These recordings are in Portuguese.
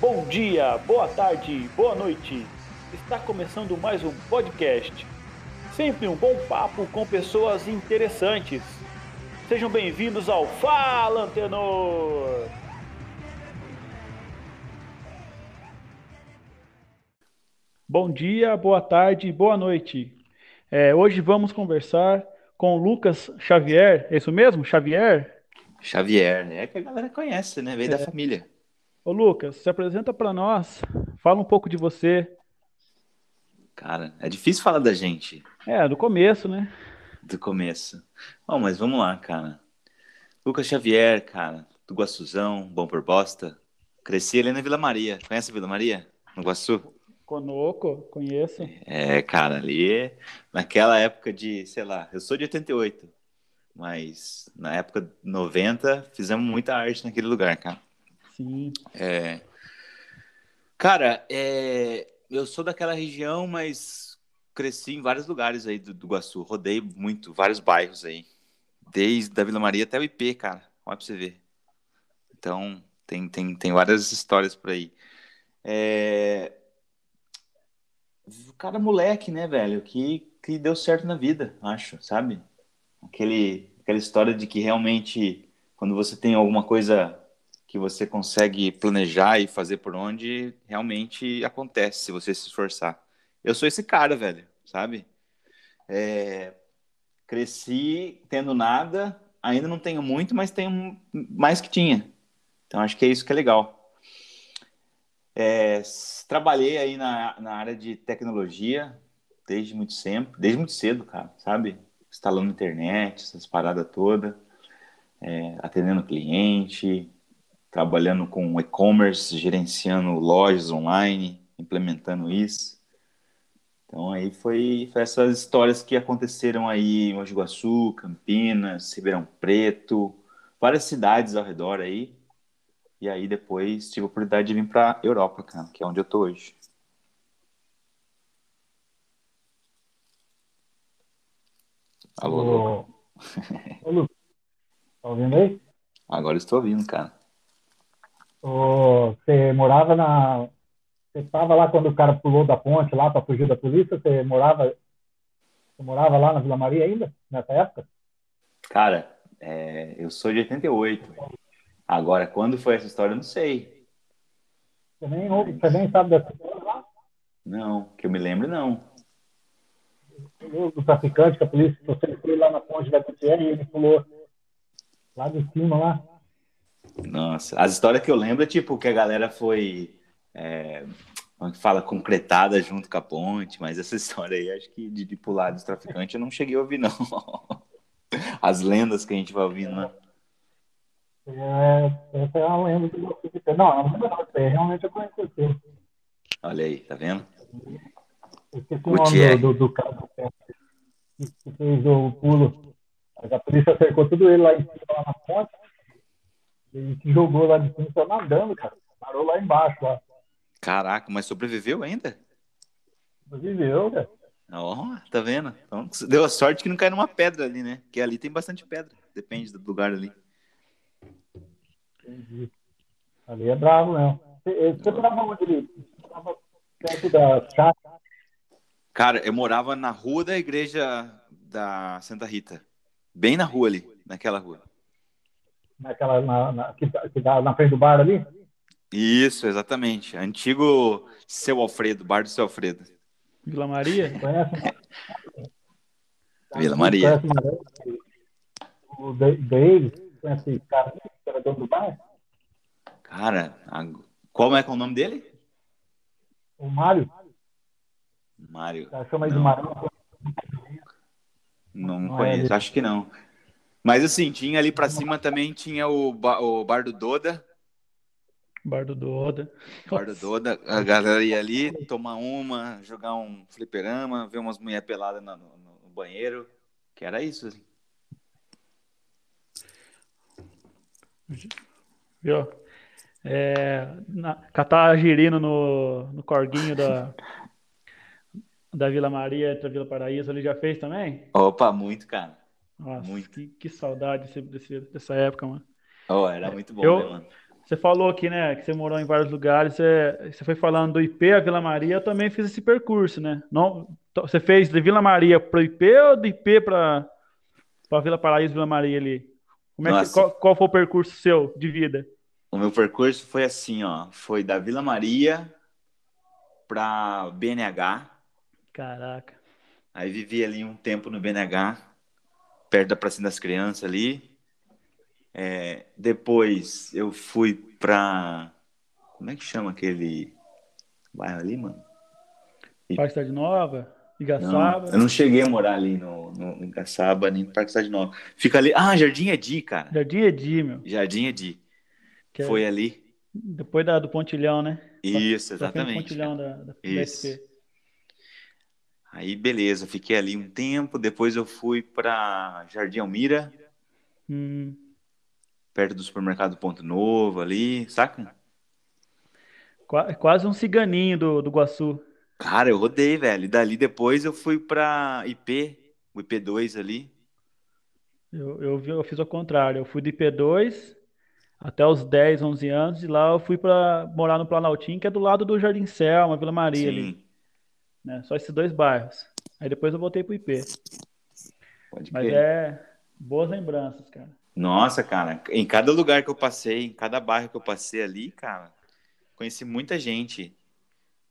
Bom dia, boa tarde, boa noite. Está começando mais um podcast. Sempre um bom papo com pessoas interessantes. Sejam bem-vindos ao Fala Antenor! Bom dia, boa tarde, boa noite. É, hoje vamos conversar com o Lucas Xavier, é isso mesmo? Xavier? Xavier, é que a galera conhece, né? Veio é. da família. Ô Lucas, se apresenta para nós, fala um pouco de você. Cara, é difícil falar da gente. É, do começo, né? Do começo. Bom, mas vamos lá, cara. Lucas Xavier, cara, do Guaçuzão, bom por bosta. Cresci ali na Vila Maria. Conhece a Vila Maria? No Guaçu? Conoco, conheço. É, cara, ali, naquela época de, sei lá, eu sou de 88, mas na época 90 fizemos muita arte naquele lugar, cara. Sim. É... Cara, é... eu sou daquela região, mas cresci em vários lugares aí do, do Iguaçu. Rodei muito, vários bairros aí. Desde a Vila Maria até o IP, cara. Olha pra você ver. Então, tem, tem, tem várias histórias por aí. É... O cara moleque, né, velho? Que, que deu certo na vida, acho, sabe? Aquele, aquela história de que realmente, quando você tem alguma coisa que você consegue planejar e fazer por onde realmente acontece se você se esforçar. Eu sou esse cara, velho, sabe? É... Cresci tendo nada, ainda não tenho muito, mas tenho mais que tinha. Então acho que é isso que é legal. É... Trabalhei aí na, na área de tecnologia desde muito sempre, desde muito cedo, cara, sabe? Instalando internet, essas paradas todas, é... atendendo cliente, trabalhando com e-commerce, gerenciando lojas online, implementando isso. Então aí foi, foi, essas histórias que aconteceram aí em Mogi Guaçu, Campinas, Ribeirão Preto, várias cidades ao redor aí. E aí depois tive a oportunidade de vir para Europa, cara, que é onde eu tô hoje. Alô, Ô, Lu. Tá ouvindo aí? Agora estou ouvindo, cara você morava na. Você estava lá quando o cara pulou da ponte lá para fugir da polícia? Você morava, você morava lá na Vila Maria ainda, nessa época? Cara, é, eu sou de 88. Agora, quando foi essa história, eu não sei. Você nem, você nem sabe dessa história lá? Não, que eu me lembro, não. O traficante que a polícia, você foi lá na ponte da Gutierrez e ele pulou lá de cima lá. Nossa, as histórias que eu lembro é tipo que a galera foi. É, como é que fala, concretada junto com a ponte, mas essa história aí, acho que de, de pular dos traficantes eu não cheguei a ouvir, não. As lendas que a gente vai ouvindo, né? É, essa é a lenda que você Não, não lembro não, é realmente eu conheço você. Olha aí, tá vendo? Esqueci o nome do, do, do cara que fez o pulo. A polícia cercou tudo ele lá em cima, lá na ponte. Ele se jogou lá de cima, só nadando, cara. Parou lá embaixo, lá. Caraca, mas sobreviveu ainda? Sobreviveu, cara. Ó, oh, tá vendo? Então, deu a sorte que não caiu numa pedra ali, né? Porque ali tem bastante pedra. Depende do lugar ali. Entendi. Ali é bravo, né? Você, morava onde? Você morava perto da chácara? Cara, eu morava na rua da igreja da Santa Rita. Bem na rua ali, naquela rua naquela na, na, que, que dá na frente do bar ali? Isso, exatamente. Antigo Seu Alfredo, bar do Seu Alfredo. Vila Maria? Conhece? Vila Maria. O David, conhece esse cara que era dono do bar? Cara, qual é, é o nome dele? O Mário. Mário. Chama de Mário. Não, não conheço, é acho que não. Mas assim, tinha ali para cima também tinha o, ba o Bar do Doda. Bar do Doda. Bar do Doda. A galera ia ali tomar uma, jogar um fliperama, ver umas mulheres peladas no, no, no, banheiro. Que era isso, assim. Viu? É, na, catar girino no, no corguinho da, da Vila Maria entre a Vila Paraíso, ele já fez também? Opa, muito, cara. Nossa, muito. Que, que saudade desse, dessa época, mano. Oh, era muito bom, eu, né, mano? Você falou aqui, né, que você morou em vários lugares. Você, você foi falando do IP a Vila Maria. Eu também fiz esse percurso, né? Não, você fez de Vila Maria para o IP ou do IP para Vila Paraíso, Vila Maria ali? Como é que, qual, qual foi o percurso seu de vida? O meu percurso foi assim, ó. Foi da Vila Maria para BNH. Caraca. Aí vivi ali um tempo no BNH, perto da Praça das Crianças ali. É, depois eu fui pra. Como é que chama aquele bairro ali, mano? Parque Cidade Nova? Igaçaba? Não, eu não cheguei a morar ali no, no Igaçaba, nem no Parque Cidade Nova. Fica ali. Ah, Jardim Edi, cara. Jardim Edi, meu. Jardim Edi. Que Foi é... ali. Depois da, do Pontilhão, né? Isso, exatamente. Pontilhão da, da, Isso. Aí, beleza, fiquei ali um tempo. Depois eu fui para Jardim Almira. Hum perto do supermercado Ponto Novo ali, saca? Quase um ciganinho do, do Guaçu. Cara, eu rodei, velho. E dali depois eu fui pra IP, o IP2 ali. Eu, eu, eu fiz ao contrário. Eu fui do IP2 até os 10, 11 anos. E lá eu fui para morar no Planaltim, que é do lado do Jardim Selma, Vila Maria Sim. ali. Né? Só esses dois bairros. Aí depois eu voltei pro IP. Pode Mas é boas lembranças, cara. Nossa, cara, em cada lugar que eu passei, em cada bairro que eu passei ali, cara, conheci muita gente.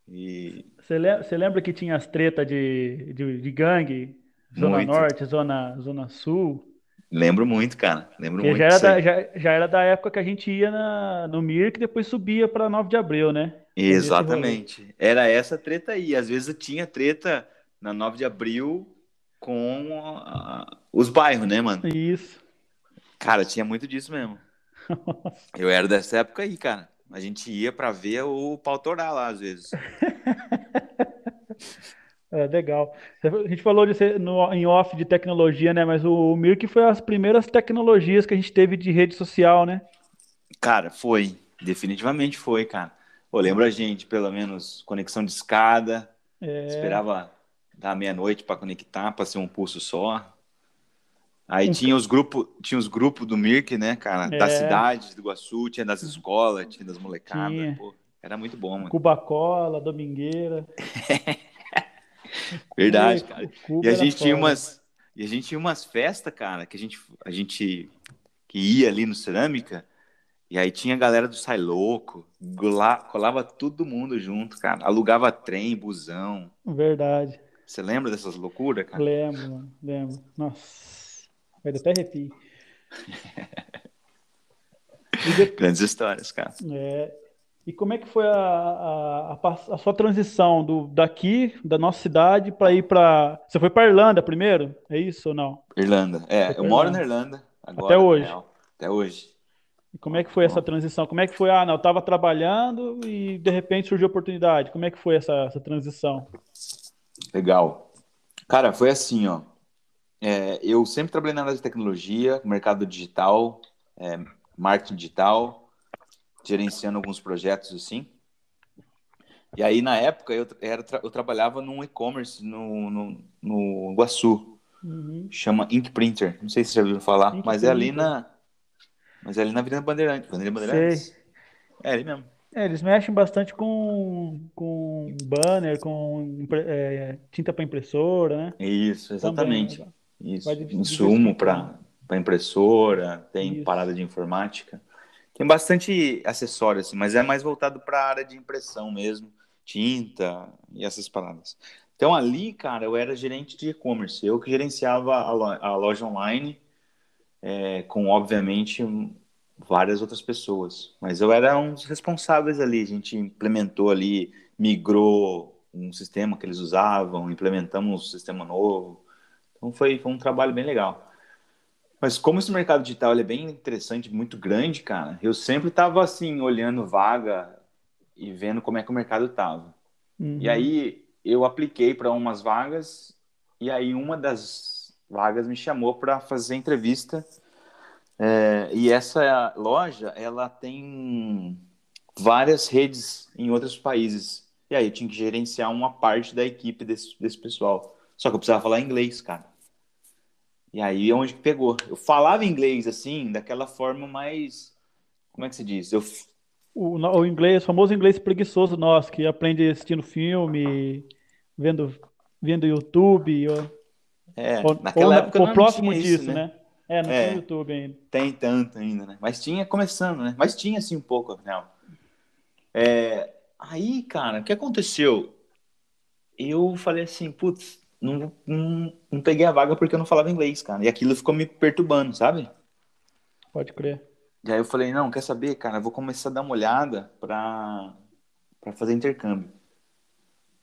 E... Você, lembra, lembra que tinha as tretas de, de, de, gangue? Zona muito. Norte, Zona, Zona Sul? Lembro muito, cara. Lembro muito. Já era, da, já, já, era da época que a gente ia na, no Mir, que depois subia para 9 de abril, né? Exatamente. Era essa treta aí. Às vezes tinha treta na 9 de abril com a, os bairros, né, mano? Isso. Cara, tinha muito disso mesmo. Eu era dessa época aí, cara. A gente ia para ver o pau torar lá, às vezes. É, legal. A gente falou de ser no, em off de tecnologia, né? Mas o, o Mirk foi as primeiras tecnologias que a gente teve de rede social, né? Cara, foi. Definitivamente foi, cara. Pô, lembra a gente, pelo menos, conexão de escada. É... Esperava da meia-noite para conectar, para ser um pulso só. Aí tinha os grupos, tinha os grupos do Mirk, né, cara? É. Das cidades do Iguaçu, tinha das escolas, tinha das molecadas. Pô, era muito bom, mano. Cubacola, Domingueira. Verdade, cara. e a gente tinha umas. E a gente tinha umas festas, cara, que a gente, a gente que ia ali no Cerâmica, e aí tinha a galera do Sai Louco, colava todo mundo junto, cara. Alugava trem, busão. Verdade. Você lembra dessas loucuras, cara? Lembro, mano. Lembro. Nossa. Vai até arrepio. de... Grandes histórias, cara. É... E como é que foi a, a, a, a sua transição do, daqui, da nossa cidade, para ir para. Você foi para Irlanda primeiro? É isso ou não? Irlanda. É, eu moro na Irlanda. Agora, Até hoje. Até hoje. E como é que foi essa transição? Como é que foi? Ah, não, eu estava trabalhando e de repente surgiu a oportunidade. Como é que foi essa, essa transição? Legal. Cara, foi assim, ó. É, eu sempre trabalhei na área de tecnologia, mercado digital, é, marketing digital, gerenciando alguns projetos assim. E aí, na época, eu, era, eu trabalhava num e-commerce no, no, no Iguaçu. Uhum. Chama Ink Printer. Não sei se você já ouviu falar, Ink mas Printer. é ali na. Mas é ali na Avenida Bandeirantes. Avenida Bandeirantes. Sei. É ali mesmo. É, eles mexem bastante com, com banner, com é, tinta para impressora, né? Isso, exatamente. Também, isso, insumo para impressora, tem Isso. parada de informática. Tem bastante acessório, assim, mas é mais voltado para a área de impressão mesmo, tinta e essas paradas. Então ali, cara, eu era gerente de e-commerce, eu que gerenciava a, lo a loja online, é, com obviamente várias outras pessoas, mas eu era um dos responsáveis ali. A gente implementou ali, migrou um sistema que eles usavam, implementamos um sistema novo, então foi, foi um trabalho bem legal. Mas como esse mercado digital é bem interessante, muito grande, cara, eu sempre estava assim, olhando vaga e vendo como é que o mercado estava. Uhum. E aí eu apliquei para umas vagas e aí uma das vagas me chamou para fazer entrevista. É, e essa loja, ela tem várias redes em outros países. E aí eu tinha que gerenciar uma parte da equipe desse, desse pessoal. Só que eu precisava falar inglês, cara. E aí é onde pegou. Eu falava inglês assim, daquela forma mais como é que se diz? Eu o, o inglês, o famoso inglês preguiçoso nosso, que aprende assistindo filme, vendo, vendo YouTube, ou, é, ou, naquela ou, época ou próximo disso, isso, né? né? É, não é, tem YouTube ainda. Tem tanto ainda, né? Mas tinha começando, né? Mas tinha, assim, um pouco, afinal. É, aí, cara, o que aconteceu? Eu falei assim, putz, não, não, não peguei a vaga porque eu não falava inglês, cara. E aquilo ficou me perturbando, sabe? Pode crer. E aí eu falei, não, quer saber, cara, eu vou começar a dar uma olhada pra, pra fazer intercâmbio.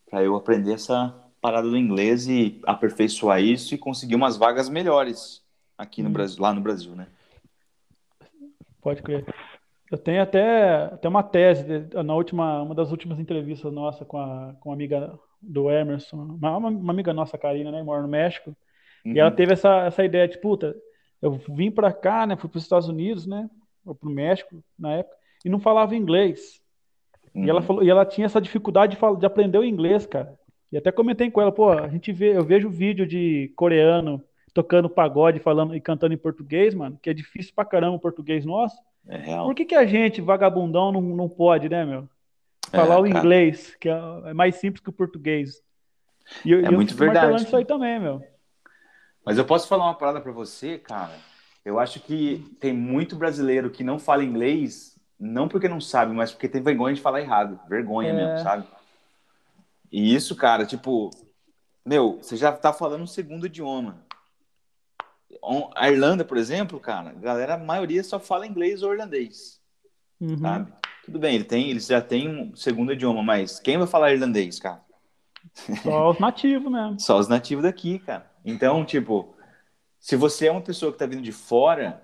Pra eu aprender essa parada do inglês e aperfeiçoar isso e conseguir umas vagas melhores aqui no hum. Brasil, lá no Brasil, né? Pode crer. Eu tenho até, até uma tese na última, uma das últimas entrevistas nossa com a, com a amiga do Emerson, uma, uma amiga nossa, Karina, né, mora no México, uhum. e ela uhum. teve essa, essa ideia de, puta, eu vim para cá, né, fui para os Estados Unidos, né, ou para o México na época, e não falava inglês. Uhum. E ela uhum. falou, e ela tinha essa dificuldade de, falar, de aprender o inglês, cara. E até comentei com ela, pô, a gente vê, eu vejo vídeo de coreano tocando pagode, falando e cantando em português, mano, que é difícil pra caramba o português nosso. É real. Por que, que a gente, vagabundão, não, não pode, né, meu? Falar é, o inglês, que é, é, mais simples que o português. E eu, é muito eu verdade. isso aí também, meu. Mas eu posso falar uma parada para você, cara. Eu acho que tem muito brasileiro que não fala inglês, não porque não sabe, mas porque tem vergonha de falar errado. Vergonha é. mesmo, sabe? E isso, cara, tipo, meu, você já tá falando um segundo idioma. A Irlanda, por exemplo, cara, a galera, a maioria só fala inglês ou irlandês. Uhum. Sabe? Tudo bem, ele tem, eles já têm um segundo idioma, mas quem vai falar irlandês, cara? Só os nativos mesmo. Só os nativos daqui, cara. Então, tipo, se você é uma pessoa que tá vindo de fora,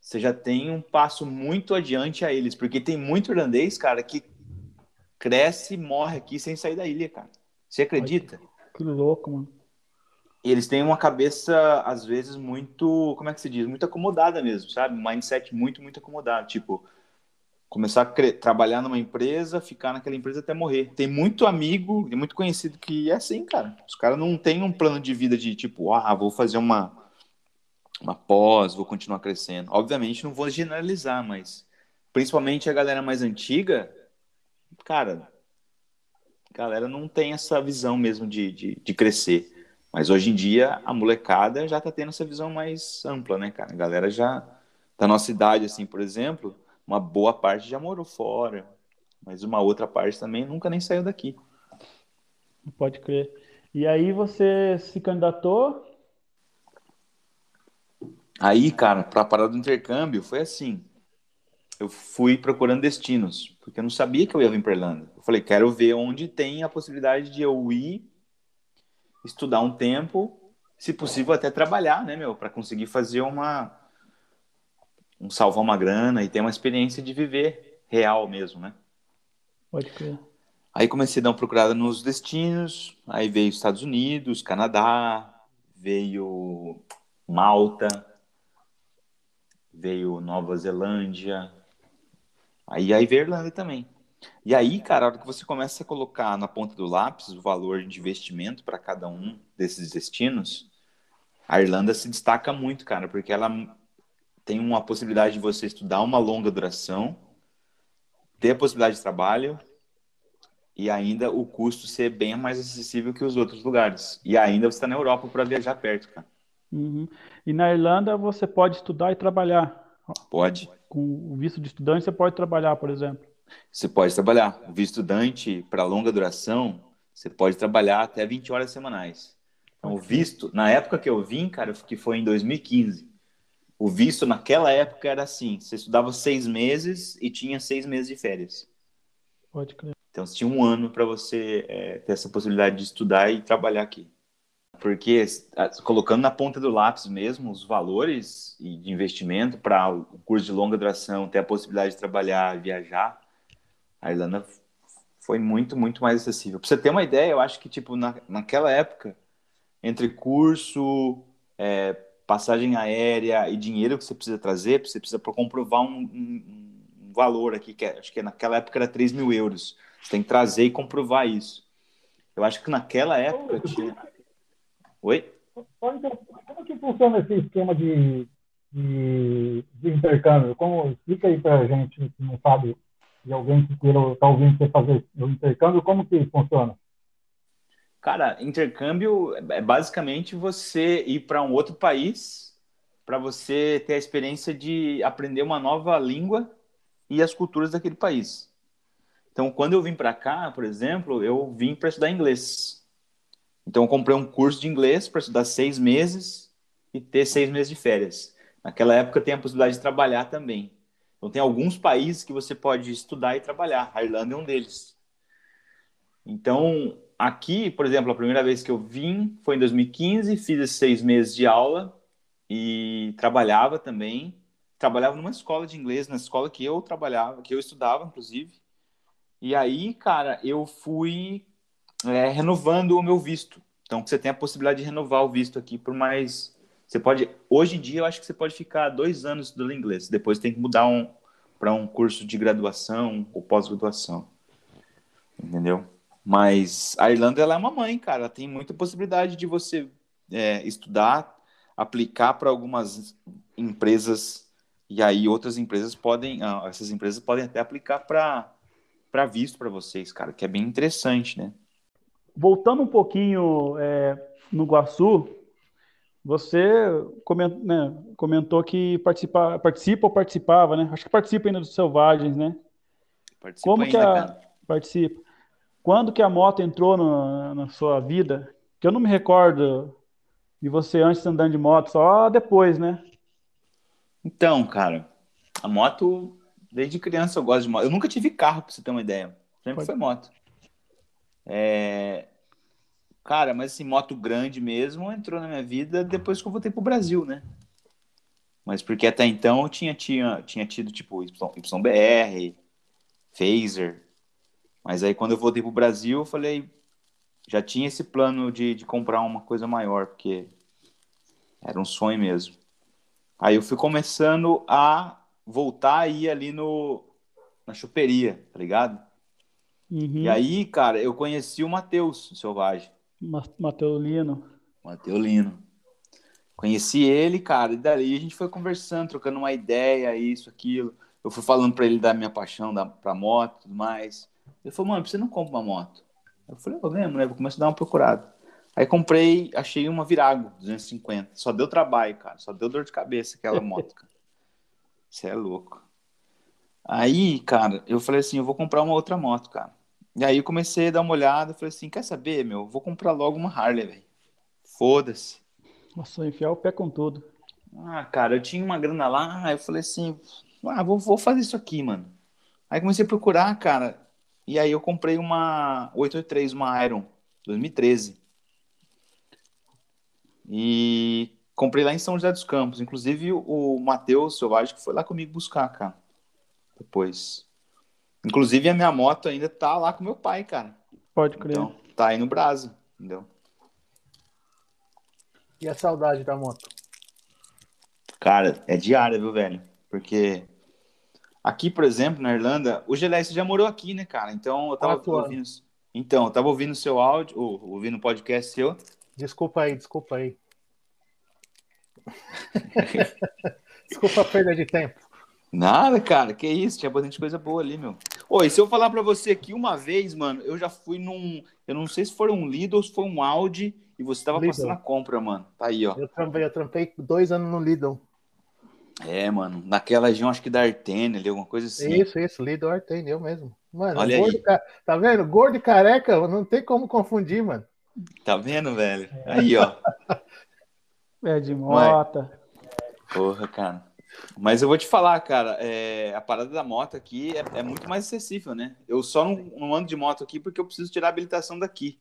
você já tem um passo muito adiante a eles, porque tem muito irlandês, cara, que cresce e morre aqui sem sair da ilha, cara. Você acredita? Que louco, mano. Eles têm uma cabeça, às vezes, muito, como é que se diz? Muito acomodada mesmo, sabe? Um mindset muito, muito acomodado. Tipo, começar a trabalhar numa empresa, ficar naquela empresa até morrer. Tem muito amigo, muito conhecido que é assim, cara. Os caras não têm um plano de vida de tipo, ah, vou fazer uma, uma pós, vou continuar crescendo. Obviamente, não vou generalizar, mas principalmente a galera mais antiga, cara, a galera não tem essa visão mesmo de, de, de crescer. Mas hoje em dia a molecada já tá tendo essa visão mais ampla, né, cara? A galera já, da nossa idade, assim, por exemplo, uma boa parte já morou fora, mas uma outra parte também nunca nem saiu daqui. Pode crer. E aí você se candidatou? Aí, cara, para a parada do intercâmbio foi assim. Eu fui procurando destinos, porque eu não sabia que eu ia vir para Irlanda. Eu falei, quero ver onde tem a possibilidade de eu ir estudar um tempo, se possível até trabalhar, né, meu, para conseguir fazer uma um salvar uma grana e ter uma experiência de viver real mesmo, né? Pode crer. Aí comecei a dar uma procurada nos destinos, aí veio Estados Unidos, Canadá, veio Malta, veio Nova Zelândia, aí, aí veio Irlanda também. E aí, cara, a hora que você começa a colocar na ponta do lápis o valor de investimento para cada um desses destinos, a Irlanda se destaca muito, cara, porque ela tem uma possibilidade de você estudar uma longa duração, ter a possibilidade de trabalho e ainda o custo ser bem mais acessível que os outros lugares. E ainda você está na Europa para viajar perto, cara. Uhum. E na Irlanda você pode estudar e trabalhar. Pode. Com o visto de estudante você pode trabalhar, por exemplo. Você pode trabalhar. O visto estudante para longa duração, você pode trabalhar até 20 horas semanais. Então, o visto, na época que eu vim, cara, que foi em 2015, o visto naquela época era assim: você estudava seis meses e tinha seis meses de férias. Pode crer. Então, você tinha um ano para você é, ter essa possibilidade de estudar e trabalhar aqui. Porque, colocando na ponta do lápis mesmo, os valores de investimento para o curso de longa duração, ter a possibilidade de trabalhar, viajar, a Irlanda foi muito, muito mais acessível. Para você ter uma ideia, eu acho que, tipo, na, naquela época, entre curso, é, passagem aérea e dinheiro que você precisa trazer, você precisa comprovar um, um, um valor aqui, que é, acho que naquela época era 3 mil euros. Você tem que trazer e comprovar isso. Eu acho que naquela época tinha. Oi? Como que funciona esse esquema de de, de intercâmbio. Como, explica aí para a gente que não sabe, de alguém que queira estar tá ouvindo você fazer o intercâmbio, como que funciona? Cara, intercâmbio é basicamente você ir para um outro país para você ter a experiência de aprender uma nova língua e as culturas daquele país. Então, quando eu vim para cá, por exemplo, eu vim para estudar inglês. Então, eu comprei um curso de inglês para estudar seis meses e ter seis meses de férias. Naquela época, tem a possibilidade de trabalhar também. Então, tem alguns países que você pode estudar e trabalhar. A Irlanda é um deles. Então, aqui, por exemplo, a primeira vez que eu vim foi em 2015, fiz esses seis meses de aula e trabalhava também. Trabalhava numa escola de inglês, na escola que eu trabalhava, que eu estudava, inclusive. E aí, cara, eu fui é, renovando o meu visto. Então, você tem a possibilidade de renovar o visto aqui por mais. Você pode. Hoje em dia, eu acho que você pode ficar dois anos estudando inglês. Depois tem que mudar um, para um curso de graduação ou pós-graduação. Entendeu? Mas a Irlanda ela é uma mãe, cara. Ela tem muita possibilidade de você é, estudar, aplicar para algumas empresas e aí outras empresas podem, ah, essas empresas podem até aplicar para para visto para vocês, cara, que é bem interessante, né? Voltando um pouquinho é, no Guaçu, você comentou, né, comentou que participa, participa ou participava, né? Acho que participa ainda dos Selvagens, né? Participa Como ainda, que a... Participa. Quando que a moto entrou no, na sua vida? Que eu não me recordo de você antes andando de moto, só depois, né? Então, cara, a moto, desde criança eu gosto de moto. Eu nunca tive carro, pra você ter uma ideia. Sempre Pode. foi moto. É... Cara, mas assim, moto grande mesmo entrou na minha vida depois que eu voltei pro Brasil, né? Mas porque até então eu tinha, tinha, tinha tido, tipo, YBR, Phaser, mas aí quando eu voltei pro Brasil, eu falei, já tinha esse plano de, de comprar uma coisa maior, porque era um sonho mesmo. Aí eu fui começando a voltar a ir ali no, na choperia, tá ligado? Uhum. E aí, cara, eu conheci o Matheus, o Selvagem. Mateulino. Mateulino. Conheci ele, cara, e dali a gente foi conversando, trocando uma ideia, isso, aquilo. Eu fui falando para ele da minha paixão da, pra moto e tudo mais. Ele falou, mano, você não compra uma moto? Eu falei, eu mesmo, né? Vou começar a dar uma procurada. Aí comprei, achei uma Virago 250. Só deu trabalho, cara. Só deu dor de cabeça aquela moto, cara. Você é louco. Aí, cara, eu falei assim, eu vou comprar uma outra moto, cara. E aí eu comecei a dar uma olhada, falei assim, quer saber, meu? Vou comprar logo uma Harley, velho. Foda-se. Nossa, enfiar o pé com tudo. Ah, cara, eu tinha uma grana lá, eu falei assim, ah, vou, vou fazer isso aqui, mano. Aí comecei a procurar, cara. E aí eu comprei uma 883, uma Iron, 2013. E comprei lá em São José dos Campos. Inclusive o Matheus Selvagem que foi lá comigo buscar, cara. Depois. Inclusive a minha moto ainda tá lá com meu pai, cara. Pode crer. Então, tá aí no Brasa, entendeu? E a saudade da moto? Cara, é diária, viu, velho? Porque Aqui, por exemplo, na Irlanda, o Gelé, já morou aqui, né, cara? Então eu tava ouvindo. Então, eu tava ouvindo seu áudio, ou, ouvindo o podcast seu. Desculpa aí, desculpa aí. desculpa a perda de tempo. Nada, cara, que isso, tinha bastante coisa boa ali, meu. Oi, se eu falar para você aqui uma vez, mano, eu já fui num. Eu não sei se foi um Lidl ou se foi um Audi e você tava Lidl. passando a compra, mano. Tá aí, ó. Eu trampei, eu trampei dois anos no Lidl. É, mano, naquela região, acho que da Artene ali, alguma coisa assim. Isso, isso, Lidl Artene, eu mesmo. Mano, Olha gordo, aí. tá vendo? Gordo e careca, não tem como confundir, mano. Tá vendo, velho? Aí, ó. É de mota. Porra, cara. Mas eu vou te falar, cara, é... a parada da moto aqui é, é muito mais acessível, né? Eu só não, não, ando de moto aqui porque eu preciso tirar a habilitação daqui.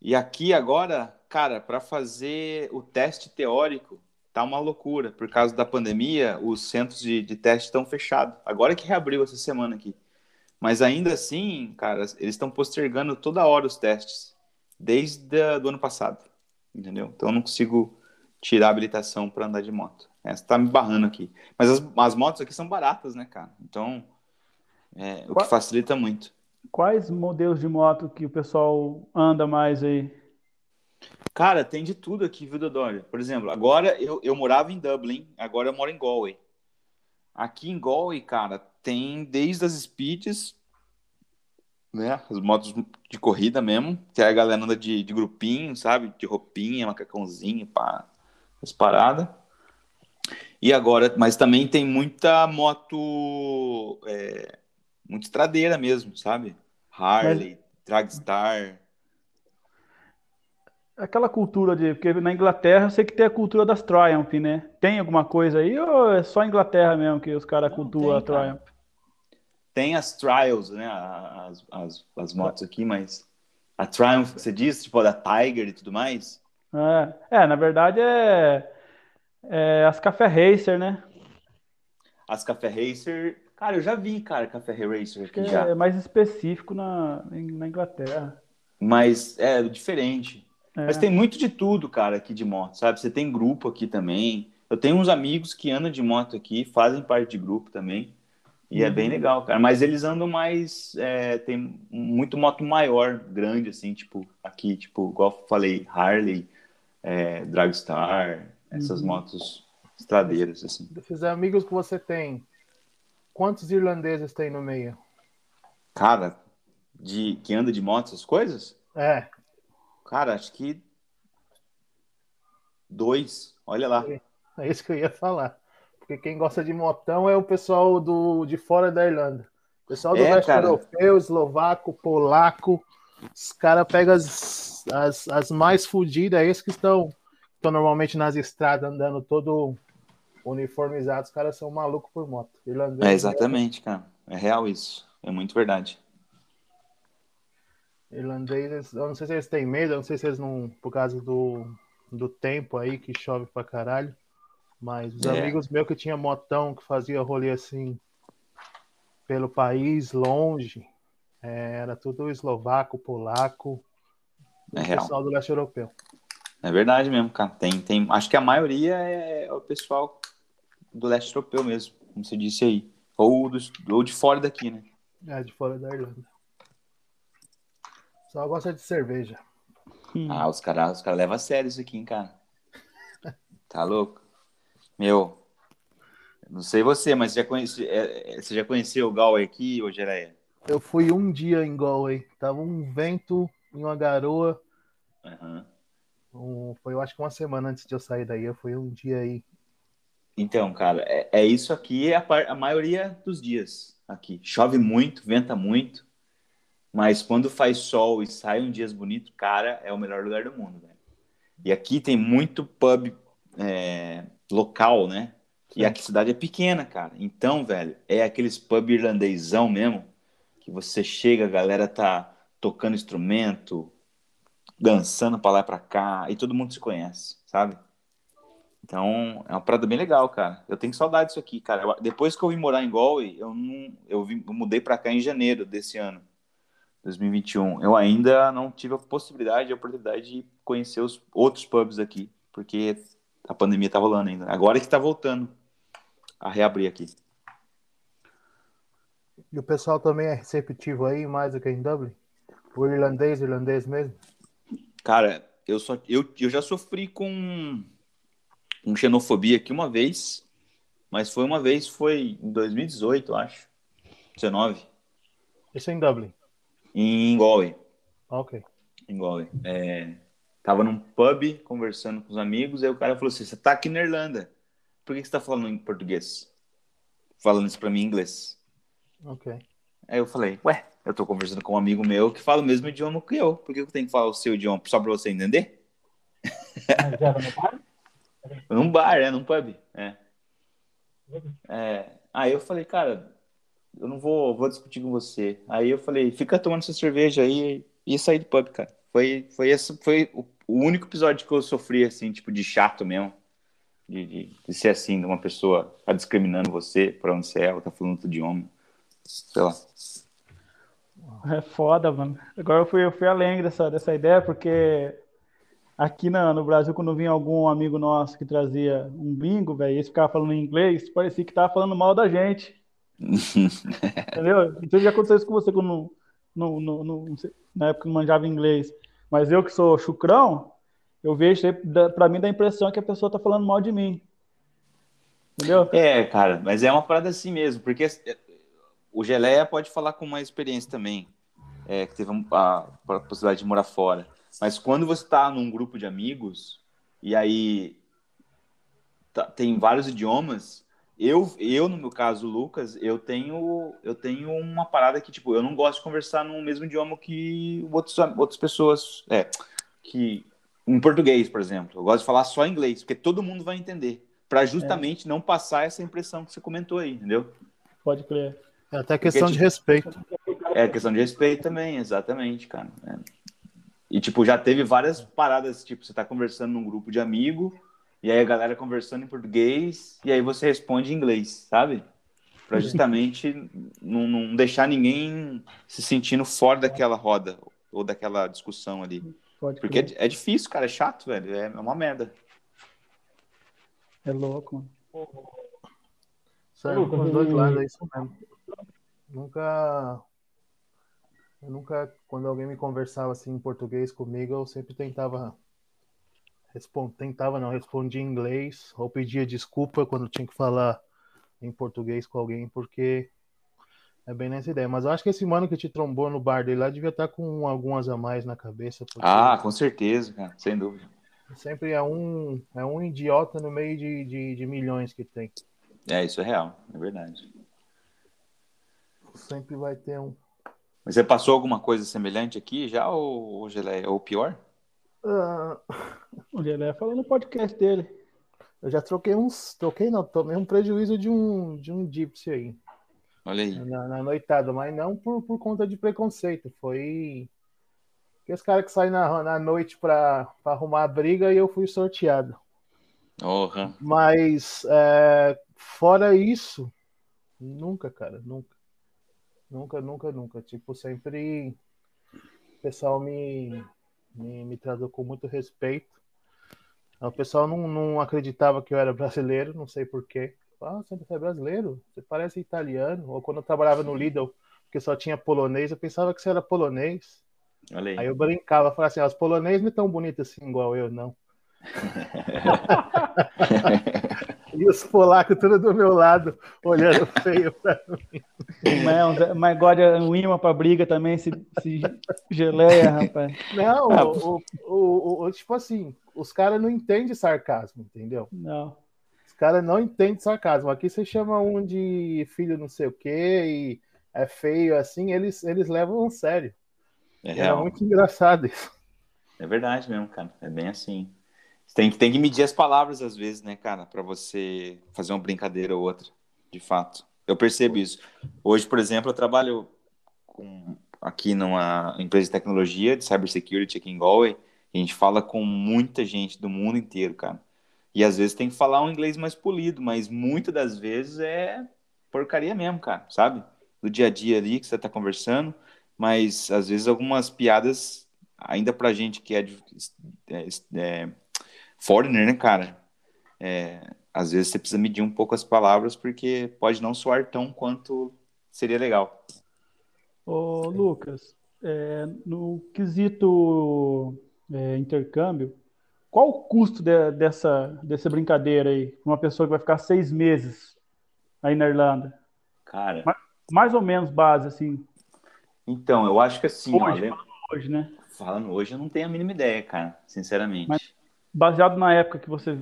E aqui agora, cara, para fazer o teste teórico, tá uma loucura. Por causa da pandemia, os centros de, de teste estão fechados. Agora que reabriu essa semana aqui. Mas ainda assim, cara, eles estão postergando toda hora os testes. Desde o ano passado. Entendeu? Então eu não consigo tirar a habilitação para andar de moto. Essa é, tá me barrando aqui. Mas as, as motos aqui são baratas, né, cara? Então, é, o que facilita muito. Quais modelos de moto que o pessoal anda mais aí? Cara, tem de tudo aqui, viu, Dodória? Por exemplo, agora eu, eu morava em Dublin, agora eu moro em Galway. Aqui em Galway, cara, tem desde as speeds, né? As motos de corrida mesmo, que a galera anda de, de grupinho, sabe? De roupinha, macacãozinho, pá, as paradas. E agora, mas também tem muita moto, é, muito estradeira mesmo, sabe? Harley, mas... Dragstar aquela cultura de. Porque na Inglaterra eu sei que tem a cultura das Triumph, né? Tem alguma coisa aí ou é só Inglaterra mesmo que os caras cultuam a Triumph? Tem as Trials, né? As, as, as motos aqui, mas. A Triumph que você disse, tipo a da Tiger e tudo mais? É, é na verdade é, é as Café Racer, né? As Café Racer. Cara, eu já vi, cara, Café Racer aqui é, já. É mais específico na, na Inglaterra. Mas é diferente. É. Mas tem muito de tudo, cara, aqui de moto, sabe? Você tem grupo aqui também. Eu tenho uns amigos que andam de moto aqui, fazem parte de grupo também. E uhum. é bem uhum. legal, cara. Mas eles andam mais. É, tem muito moto maior, grande, assim, tipo, aqui, tipo, igual eu falei, Harley, é, Dragstar, essas uhum. motos estradeiras, assim. Desses amigos que você tem, quantos irlandeses tem no meio? Cara, de que anda de moto, essas coisas? É. Cara, acho que dois. Olha lá. É isso que eu ia falar. Porque quem gosta de motão é o pessoal do, de fora da Irlanda. O pessoal do é, leste cara. europeu, eslovaco, polaco. Os caras pegam as, as, as mais fodidas, é esses que estão, estão normalmente nas estradas andando todo uniformizados. Os caras são malucos por moto. Irlandês, é exatamente, cara. É real isso. É muito verdade. Irlandeses, eu não sei se eles têm medo, eu não sei se eles não. Por causa do, do tempo aí que chove pra caralho. Mas os é. amigos meus que tinha motão, que fazia rolê assim pelo país, longe, é, era tudo eslovaco, polaco, é o pessoal do leste europeu. É verdade mesmo, cara. Tem, tem, acho que a maioria é o pessoal do leste europeu mesmo, como você disse aí. Ou, do, ou de fora daqui, né? É, de fora da Irlanda. Só gosta de cerveja. Hum. Ah, os caras os cara levam a sério isso aqui, hein, cara. Tá louco? Meu, não sei você, mas você já, conhece, é, é, você já conheceu o Galway aqui, ou Geraia? Eu fui um dia em Galway. Tava um vento e uma garoa. Uhum. Um, foi, eu acho que uma semana antes de eu sair daí. Eu fui um dia aí. Então, cara, é, é isso aqui, é a, a maioria dos dias aqui. Chove muito, venta muito. Mas quando faz sol e sai um dias bonito, cara, é o melhor lugar do mundo, velho. E aqui tem muito pub é, local, né? Sim. E aqui a cidade é pequena, cara. Então, velho, é aqueles pub irlandesão mesmo, que você chega, a galera tá tocando instrumento, dançando pra lá e pra cá, e todo mundo se conhece, sabe? Então, é uma parada bem legal, cara. Eu tenho saudade disso aqui, cara. Eu, depois que eu vim morar em Galway, eu, não, eu, vim, eu mudei pra cá em janeiro desse ano. 2021. Eu ainda não tive a possibilidade, a oportunidade de conhecer os outros pubs aqui, porque a pandemia tá rolando ainda. Agora é que tá voltando a reabrir aqui. E o pessoal também é receptivo aí, mais do que em Dublin? O irlandês, irlandês mesmo? Cara, eu, só, eu, eu já sofri com, com xenofobia aqui uma vez, mas foi uma vez, foi em 2018, acho. 19. Isso é em Dublin? Em Galway. Ok. Em Galway. É, tava num pub conversando com os amigos, aí o cara falou assim: Você tá aqui na Irlanda, por que você tá falando em português? Falando isso pra mim em inglês. Ok. Aí eu falei: Ué, eu tô conversando com um amigo meu que fala o mesmo idioma que eu, por que eu tenho que falar o seu idioma só pra você entender? Mas era no bar? num bar, é, num pub. É. é. Aí eu falei, cara, eu não vou, vou discutir com você. Aí eu falei, fica tomando sua cerveja aí e sair do pub, cara. Foi, foi, esse, foi o, único episódio que eu sofri, assim, tipo, de chato mesmo. De, de, de ser assim, de uma pessoa tá discriminando você por onde você é, ou tá falando outro idioma. Sei lá. É foda, mano. Agora eu fui, eu fui além dessa, dessa ideia, porque aqui na, no Brasil, quando vinha algum amigo nosso que trazia um bingo, velho, e ficava falando em inglês, parecia que tava falando mal da gente. Entendeu? Não sei se já aconteceu isso com você no, no, no, no, na época que manjava inglês. Mas eu que sou chucrão, eu vejo, para mim dá a impressão que a pessoa tá falando mal de mim. Entendeu? É, cara, mas é uma parada assim mesmo, porque o Geleia pode falar com uma experiência também, é, que teve a, a possibilidade de morar fora. Mas quando você está num grupo de amigos, e aí tá, tem vários idiomas, eu, eu, no meu caso, Lucas, eu tenho, eu tenho uma parada que, tipo, eu não gosto de conversar no mesmo idioma que outros, outras pessoas, é, que, em português, por exemplo. Eu gosto de falar só inglês, porque todo mundo vai entender, para justamente é. não passar essa impressão que você comentou aí, entendeu? Pode crer. É até questão porque, de tipo, respeito. É questão de respeito também, exatamente, cara. É. E, tipo, já teve várias paradas, tipo, você tá conversando num grupo de amigo, e aí a galera conversando em português, e aí você responde em inglês, sabe? Para justamente não, não, deixar ninguém se sentindo fora daquela roda ou daquela discussão ali. Pode Porque é, é, difícil, cara, é chato, velho, é, é uma merda. É louco, mano. Sério, com os dois lados, é isso mesmo. Nunca. Eu nunca, quando alguém me conversava assim em português comigo, eu sempre tentava Respond, tentava não, respondia em inglês ou pedia desculpa quando tinha que falar em português com alguém, porque é bem nessa ideia. Mas eu acho que esse mano que te trombou no bar dele lá devia estar tá com algumas a mais na cabeça. Ah, com certeza, cara, sem dúvida. Sempre é um, é um idiota no meio de, de, de milhões que tem. É, isso é real, é verdade. Sempre vai ter um. Mas você passou alguma coisa semelhante aqui já, ou, ou, ou pior? Uh... O Lelé falou no podcast dele. Eu já troquei uns. Troquei não, tomei um prejuízo de um, de um Gypsy aí. Olha aí. Na, na noitada, mas não por, por conta de preconceito. Foi. Aqueles caras que saem na, na noite pra, pra arrumar a briga e eu fui sorteado. Uhum. Mas é, fora isso, nunca, cara, nunca. Nunca, nunca, nunca. Tipo, sempre o pessoal me, me, me tratou com muito respeito. O pessoal não, não acreditava que eu era brasileiro, não sei porquê. Ah, você é brasileiro? Você parece italiano. Ou quando eu trabalhava no Lidl, que só tinha polonês, eu pensava que você era polonês. Aí. aí. eu brincava, falava assim, ah, os poloneses não é tão bonitos assim igual eu, não. e os polacos tudo do meu lado, olhando feio pra mim. Mas, mas gosta um imã pra briga também, se, se geleia, rapaz. Não, ah, o, o, o, tipo assim, os caras não entendem sarcasmo, entendeu? Não. Os caras não entendem sarcasmo. Aqui você chama um de filho não sei o quê e é feio assim, eles, eles levam a sério. É, é muito engraçado isso. É verdade mesmo, cara. É bem assim. Tem, tem que medir as palavras às vezes, né, cara, para você fazer uma brincadeira ou outra, de fato. Eu percebo isso. Hoje, por exemplo, eu trabalho com, aqui numa empresa de tecnologia de cybersecurity aqui em Galway. A gente fala com muita gente do mundo inteiro, cara. E às vezes tem que falar um inglês mais polido, mas muitas das vezes é porcaria mesmo, cara, sabe? Do dia a dia ali que você tá conversando, mas às vezes algumas piadas, ainda pra gente que é, é, é foreigner, né, cara? É, às vezes você precisa medir um pouco as palavras porque pode não soar tão quanto seria legal. Ô, Lucas, é, no quesito é, intercâmbio, qual o custo de, dessa, dessa brincadeira aí? Uma pessoa que vai ficar seis meses aí na Irlanda? Cara. Mais, mais ou menos base, assim. Então, eu acho que assim. Hoje, olha, hoje né? Falando hoje, eu não tenho a mínima ideia, cara, sinceramente. Mas baseado na época que você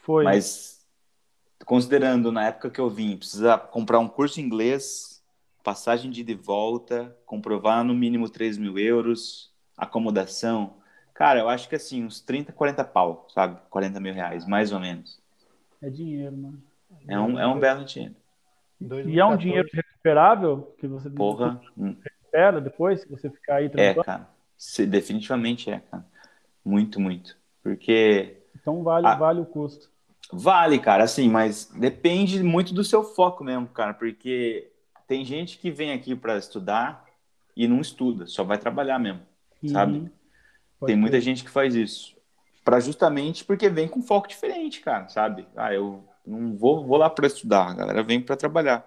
foi. Mas considerando na época que eu vim, precisar comprar um curso em inglês, passagem de ida e volta, comprovar no mínimo 3 mil euros, acomodação. Cara, eu acho que assim, uns 30, 40 pau, sabe? 40 mil reais, mais ou menos. É dinheiro, mano. É um, é um belo dinheiro. E é um dinheiro recuperável que você Porra. recupera depois, se você ficar aí É, cara. definitivamente é, cara. Muito, muito. Porque. Então vale, a... vale o custo. Vale, cara, assim, mas depende muito do seu foco mesmo, cara, porque tem gente que vem aqui para estudar e não estuda, só vai trabalhar mesmo, uhum. sabe? Pode tem muita ter. gente que faz isso. para justamente porque vem com foco diferente, cara, sabe? Ah, eu não vou, vou lá para estudar, a galera vem para trabalhar.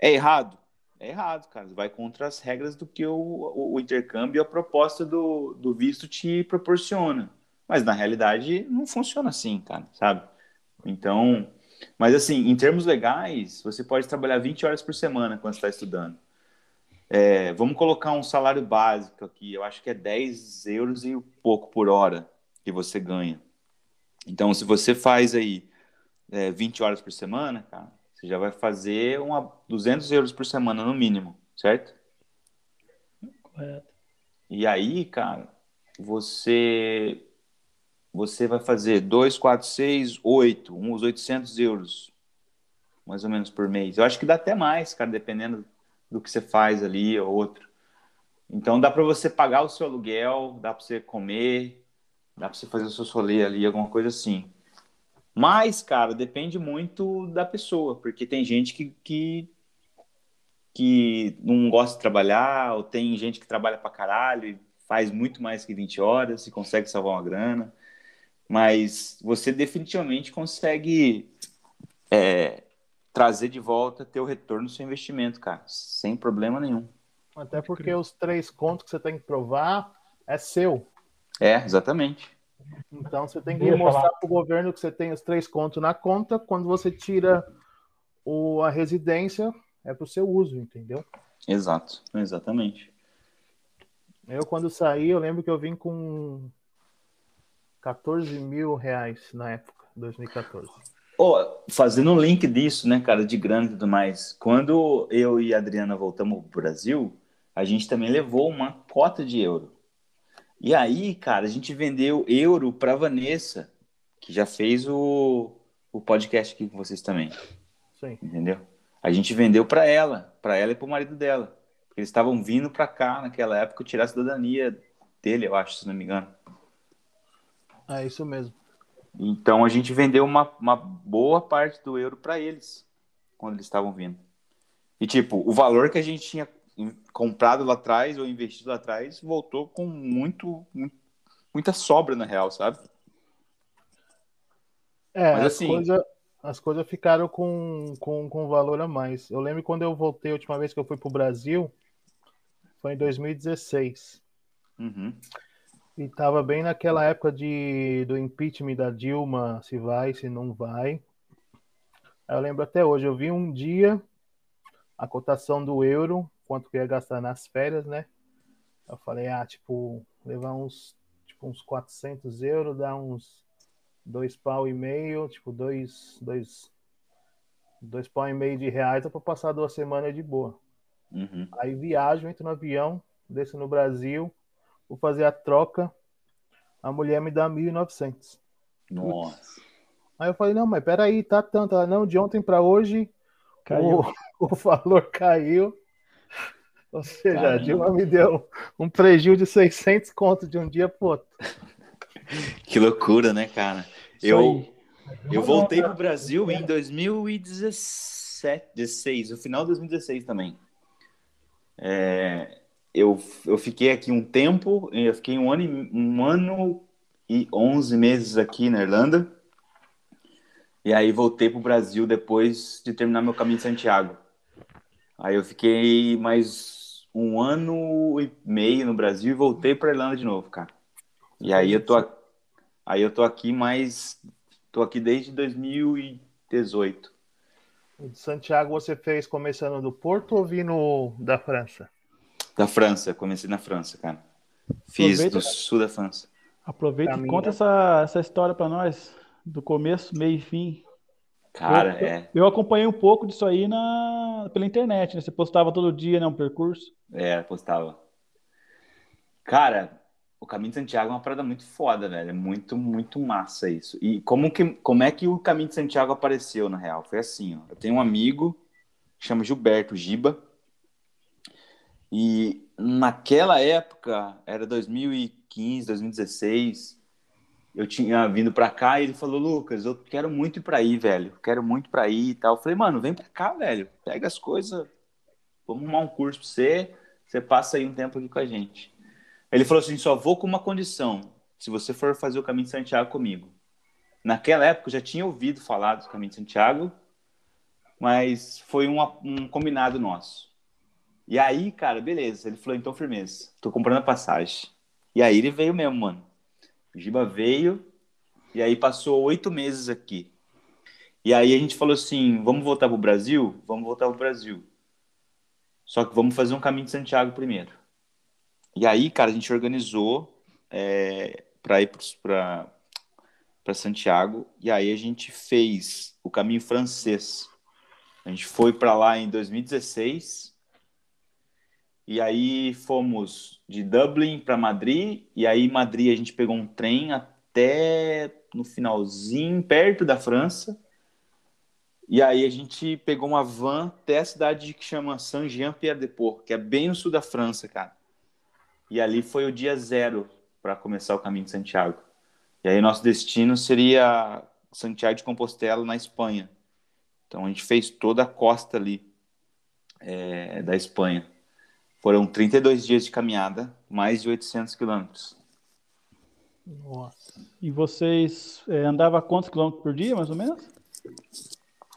É errado? É errado, cara. Vai contra as regras do que o, o, o intercâmbio e a proposta do, do visto te proporciona Mas na realidade não funciona assim, cara, sabe? Então, mas assim, em termos legais, você pode trabalhar 20 horas por semana quando está estudando. É, vamos colocar um salário básico aqui, eu acho que é 10 euros e pouco por hora que você ganha. Então, se você faz aí é, 20 horas por semana, cara, você já vai fazer uma 200 euros por semana no mínimo, certo? Correto. E aí, cara, você você vai fazer 2, 4, 6, 8, uns 800 euros, mais ou menos por mês. Eu acho que dá até mais, cara, dependendo do que você faz ali ou outro. Então dá para você pagar o seu aluguel, dá para você comer, dá para você fazer o seu solê ali, alguma coisa assim. Mas, cara, depende muito da pessoa, porque tem gente que, que, que não gosta de trabalhar, ou tem gente que trabalha pra caralho e faz muito mais que 20 horas e consegue salvar uma grana. Mas você definitivamente consegue é, trazer de volta teu retorno do seu investimento, cara, sem problema nenhum. Até porque os três contos que você tem que provar é seu. É, exatamente. Então você tem que mostrar para o governo que você tem os três contos na conta. Quando você tira o, a residência, é para o seu uso, entendeu? Exato, exatamente. Eu, quando saí, eu lembro que eu vim com 14 mil reais na época, 2014. Oh, fazendo um link disso, né, cara, de grana e tudo mais. Quando eu e a Adriana voltamos pro Brasil, a gente também levou uma cota de euro. E aí, cara, a gente vendeu euro para Vanessa, que já fez o, o podcast aqui com vocês também. Sim. Entendeu? A gente vendeu para ela, para ela e para o marido dela. Porque eles estavam vindo para cá naquela época tirar a cidadania dele, eu acho, se não me engano. É isso mesmo. Então a gente vendeu uma, uma boa parte do euro para eles quando eles estavam vindo. E tipo, o valor que a gente tinha comprado lá atrás ou investido lá atrás voltou com muito, muita sobra na real, sabe? É, Mas, assim, as coisas as coisas ficaram com, com, com valor a mais. Eu lembro quando eu voltei a última vez que eu fui para o Brasil, foi em 2016. Uhum. E tava bem naquela época de, do impeachment da Dilma, se vai, se não vai. Eu lembro até hoje, eu vi um dia a cotação do euro, quanto que ia gastar nas férias, né? Eu falei, ah, tipo, levar uns, tipo, uns 400 euros, dá uns dois pau e meio, tipo, dois, dois, dois pau e meio de reais, dá pra passar duas semanas de boa. Uhum. Aí viajo, entro no avião, desço no Brasil, vou fazer a troca, a mulher me dá 1.900. Nossa. Aí eu falei, não, mas peraí, tá tanto. Ela, não, de ontem para hoje caiu. O, o valor caiu. Ou seja, Caramba. a Dilma me deu um prejuízo de 600 contos de um dia pro outro. Que loucura, né, cara? eu, eu voltei pro Brasil em 2017, 16, no final de 2016 também. É, eu, eu fiquei aqui um tempo, eu fiquei um ano, e, um ano e 11 meses aqui na Irlanda. E aí voltei para o Brasil depois de terminar meu caminho de Santiago. Aí eu fiquei mais um ano e meio no Brasil e voltei para Irlanda de novo, cara. E aí eu tô aí eu tô aqui mais tô aqui desde 2018. De Santiago você fez começando do Porto ou vindo da França? Da França, comecei na França, cara. Fiz Aproveita, do sul da França. Aproveita Caminha. e conta essa, essa história para nós, do começo, meio e fim. Cara, eu, é. Eu acompanhei um pouco disso aí na, pela internet, né? Você postava todo dia, né? Um percurso. É, postava. Cara, o Caminho de Santiago é uma parada muito foda, velho. É muito, muito massa isso. E como, que, como é que o Caminho de Santiago apareceu, na real? Foi assim, ó. Eu tenho um amigo chama Gilberto Giba. E naquela época, era 2015, 2016, eu tinha vindo para cá e ele falou: Lucas, eu quero muito ir para aí, velho. Quero muito para aí e tal. Eu falei, mano, vem para cá, velho. Pega as coisas, vamos arrumar um curso para você. Você passa aí um tempo aqui com a gente. Ele falou assim: só vou com uma condição. Se você for fazer o caminho de Santiago comigo. Naquela época eu já tinha ouvido falar do caminho de Santiago, mas foi um, um combinado nosso. E aí, cara, beleza. Ele falou, então firmeza. Tô comprando a passagem. E aí ele veio mesmo, mano. O Giba veio e aí passou oito meses aqui. E aí a gente falou assim, vamos voltar para o Brasil? Vamos voltar para o Brasil. Só que vamos fazer um caminho de Santiago primeiro. E aí, cara, a gente organizou é, para ir para Santiago. E aí a gente fez o caminho francês. A gente foi para lá em 2016. E aí fomos de Dublin para Madrid. E aí, Madrid, a gente pegou um trem até no finalzinho, perto da França. E aí a gente pegou uma van até a cidade que chama Saint-Jean-Pierre-de-Port, que é bem no sul da França, cara. E ali foi o dia zero para começar o caminho de Santiago. E aí nosso destino seria Santiago de Compostela, na Espanha. Então a gente fez toda a costa ali é, da Espanha. Foram 32 dias de caminhada, mais de 800 quilômetros. Nossa. E vocês é, andavam quantos quilômetros por dia, mais ou menos?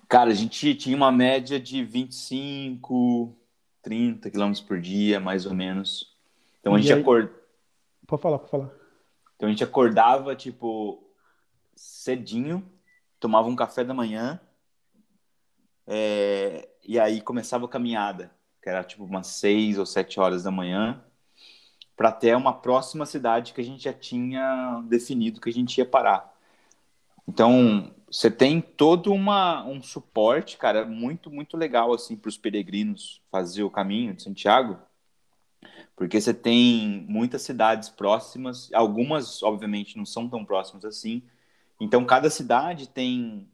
Cara, a gente tinha uma média de 25, 30 quilômetros por dia, mais ou menos. Então a gente acordava. Pode falar, pode falar. Então a gente acordava, tipo, cedinho, tomava um café da manhã, é... e aí começava a caminhada, que era tipo umas 6 ou 7 horas da manhã, para até uma próxima cidade que a gente já tinha definido que a gente ia parar. Então, você tem todo uma, um suporte, cara, muito, muito legal, assim, para os peregrinos fazer o caminho de Santiago, porque você tem muitas cidades próximas, algumas, obviamente, não são tão próximas assim, então cada cidade tem...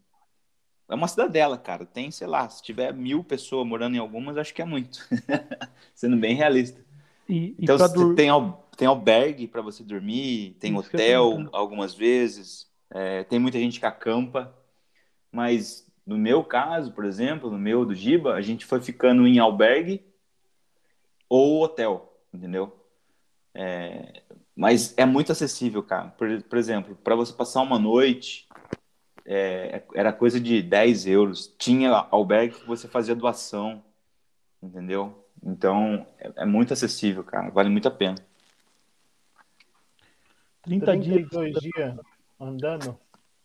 É uma cidadela, cara, tem, sei lá, se tiver mil pessoas morando em algumas, acho que é muito, sendo bem realista. E, então, você dur... tem, tem albergue para você dormir, tem Isso hotel algumas vezes, é, tem muita gente que acampa, mas no meu caso, por exemplo, no meu do Giba, a gente foi ficando em albergue ou hotel, entendeu? É, mas é muito acessível, cara. Por, por exemplo, para você passar uma noite, é, era coisa de 10 euros. Tinha albergue que você fazia doação, entendeu? Então, é, é muito acessível, cara. Vale muito a pena. 30 dias. dias andando?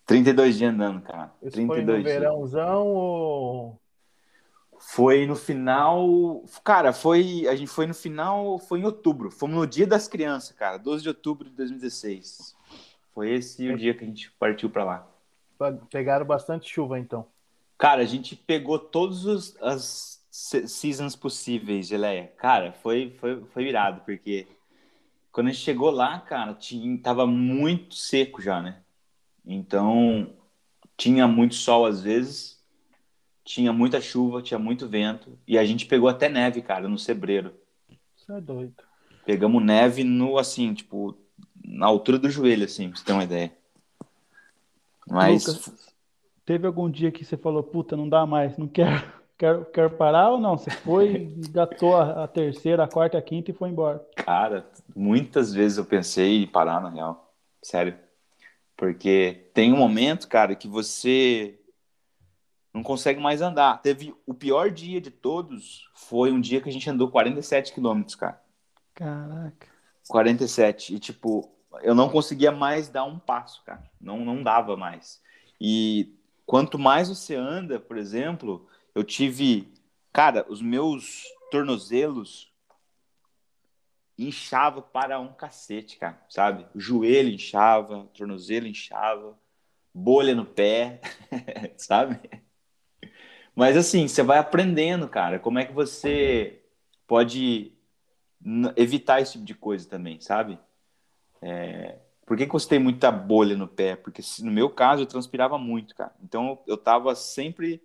32 dias andando, cara. Esse 32 foi no dias. verãozão ou. Foi no final. Cara, foi. A gente foi no final. Foi em outubro. Fomos no dia das crianças, cara. 12 de outubro de 2016. Foi esse é. o dia que a gente partiu para lá. Pegaram bastante chuva, então. Cara, a gente pegou todas as seasons possíveis, Geleia. Cara, foi, foi, foi virado, porque quando a gente chegou lá, cara, tinha, tava muito seco já, né? Então, tinha muito sol às vezes, tinha muita chuva, tinha muito vento, e a gente pegou até neve, cara, no Sebreiro. Isso é doido. Pegamos neve no, assim, tipo, na altura do joelho, assim, pra você ter uma ideia. Mas. Lucas, teve algum dia que você falou, puta, não dá mais, não quero quer, quer parar ou não? Você foi, engatou a, a, terceira, a quarta, a quinta e foi embora. Cara, muitas vezes eu pensei em parar, na real. Sério. Porque tem um momento, cara, que você não consegue mais andar. Teve o pior dia de todos, foi um dia que a gente andou 47 quilômetros, cara. Caraca. 47. E, tipo, eu não conseguia mais dar um passo, cara. Não, não dava mais. E quanto mais você anda, por exemplo, eu tive, cara, os meus tornozelos inchava para um cacete, cara, sabe? Joelho inchava, tornozelo inchava, bolha no pé, sabe? Mas assim, você vai aprendendo, cara, como é que você pode evitar esse tipo de coisa também, sabe? É... Por que, que tem muita bolha no pé? Porque no meu caso eu transpirava muito, cara. Então eu tava sempre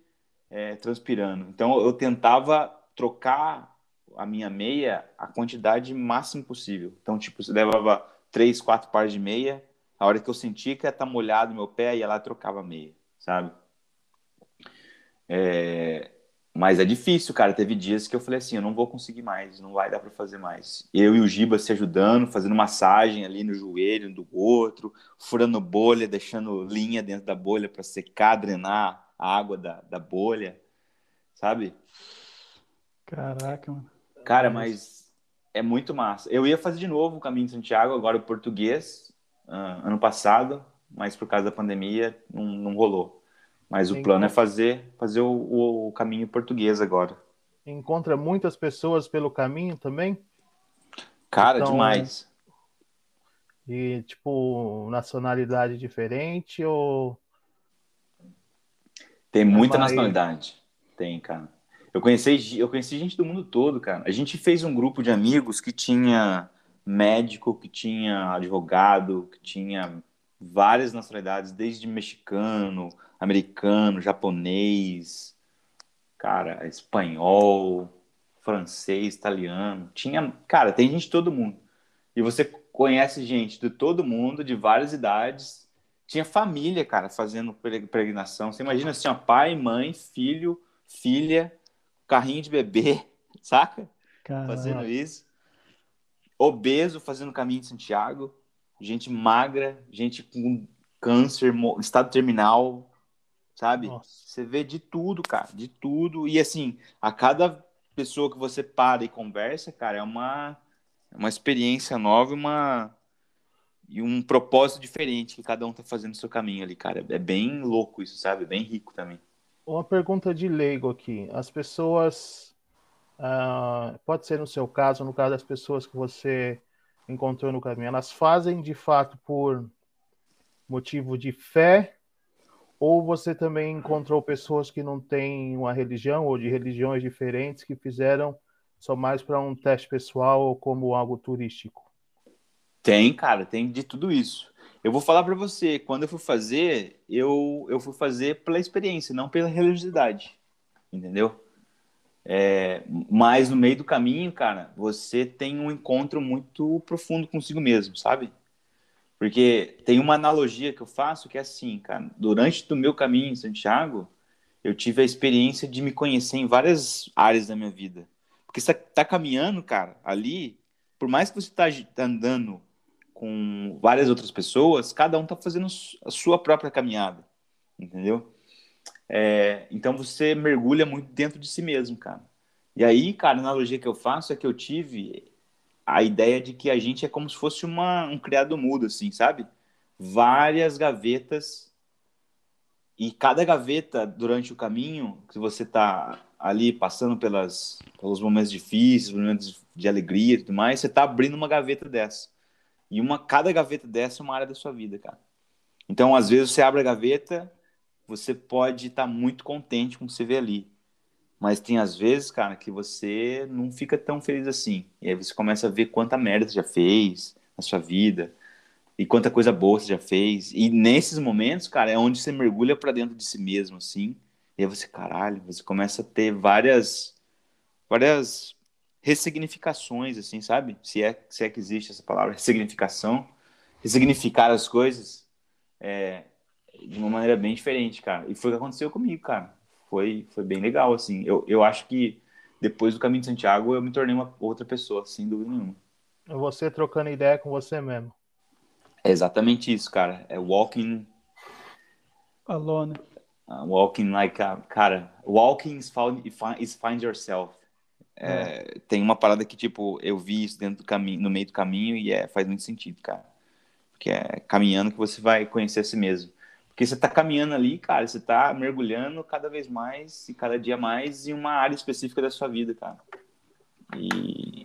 é, transpirando. Então eu tentava trocar a minha meia a quantidade máxima possível. Então, tipo, você levava três, quatro pares de meia. A hora que eu sentia que ia estar tá molhado meu pé, ia lá e trocava a meia, sabe? É... Mas é difícil, cara. Teve dias que eu falei assim, eu não vou conseguir mais, não vai dar para fazer mais. Eu e o Giba se ajudando, fazendo massagem ali no joelho do outro, furando bolha, deixando linha dentro da bolha para secar, drenar a água da, da bolha, sabe? Caraca, mano. Cara, mas é muito massa. Eu ia fazer de novo o caminho de Santiago, agora o português, uh, ano passado, mas por causa da pandemia não, não rolou. Mas o plano é fazer, fazer o, o, caminho português agora. Encontra muitas pessoas pelo caminho também? Cara, então, demais. E, tipo, nacionalidade diferente ou. Tem muita é mais... nacionalidade. Tem, cara. Eu conheci, eu conheci gente do mundo todo, cara. A gente fez um grupo de amigos que tinha médico, que tinha advogado, que tinha várias nacionalidades, desde mexicano, americano, japonês, cara, espanhol, francês, italiano. Tinha, cara, tem gente de todo mundo. E você conhece gente de todo mundo, de várias idades. Tinha família, cara, fazendo peregrinação. Você imagina assim, ó, pai, mãe, filho, filha, carrinho de bebê, saca? Caramba. Fazendo isso. Obeso fazendo caminho de Santiago. Gente magra, gente com câncer, estado terminal, sabe? Nossa. Você vê de tudo, cara, de tudo. E assim, a cada pessoa que você para e conversa, cara, é uma, é uma experiência nova uma, e um propósito diferente que cada um tá fazendo no seu caminho ali, cara. É bem louco isso, sabe? Bem rico também. Uma pergunta de leigo aqui. As pessoas, uh, pode ser no seu caso, no caso das pessoas que você encontrou no caminho, elas fazem de fato por motivo de fé ou você também encontrou pessoas que não têm uma religião ou de religiões diferentes que fizeram só mais para um teste pessoal ou como algo turístico? Tem, cara, tem de tudo isso. Eu vou falar para você, quando eu fui fazer, eu, eu fui fazer pela experiência, não pela religiosidade, entendeu? É, mas no meio do caminho, cara, você tem um encontro muito profundo consigo mesmo, sabe? Porque tem uma analogia que eu faço que é assim, cara. Durante o meu caminho em Santiago, eu tive a experiência de me conhecer em várias áreas da minha vida. Porque você tá caminhando, cara, ali, por mais que você tá, tá andando com várias outras pessoas, cada um tá fazendo a sua própria caminhada, entendeu? É, então você mergulha muito dentro de si mesmo, cara. E aí, cara, a analogia que eu faço é que eu tive a ideia de que a gente é como se fosse uma, um criado mudo, assim, sabe? Várias gavetas e cada gaveta durante o caminho que você tá ali passando pelas, pelos momentos difíceis, momentos de alegria e tudo mais, você tá abrindo uma gaveta dessa. E uma cada gaveta dessa é uma área da sua vida, cara. Então, às vezes você abre a gaveta, você pode estar tá muito contente com o que você vê ali. Mas tem às vezes, cara, que você não fica tão feliz assim. E aí você começa a ver quanta merda você já fez na sua vida e quanta coisa boa você já fez. E nesses momentos, cara, é onde você mergulha para dentro de si mesmo, assim. E aí você, caralho, você começa a ter várias várias ressignificações, assim, sabe? Se é, se é que existe essa palavra, ressignificação. Ressignificar as coisas é, de uma maneira bem diferente, cara. E foi o que aconteceu comigo, cara foi, foi bem legal, assim. Eu, eu acho que depois do Caminho de Santiago eu me tornei uma outra pessoa, sem dúvida nenhuma. Você trocando ideia com você mesmo. É exatamente isso, cara. É walking. Alone. Uh, walking like a. Cara, walking is, found, is find yourself. É, é. Tem uma parada que, tipo, eu vi isso dentro do caminho, no meio do caminho e é, faz muito sentido, cara. Porque é caminhando que você vai conhecer a si mesmo. Porque você está caminhando ali, cara, você está mergulhando cada vez mais e cada dia mais em uma área específica da sua vida, cara. E,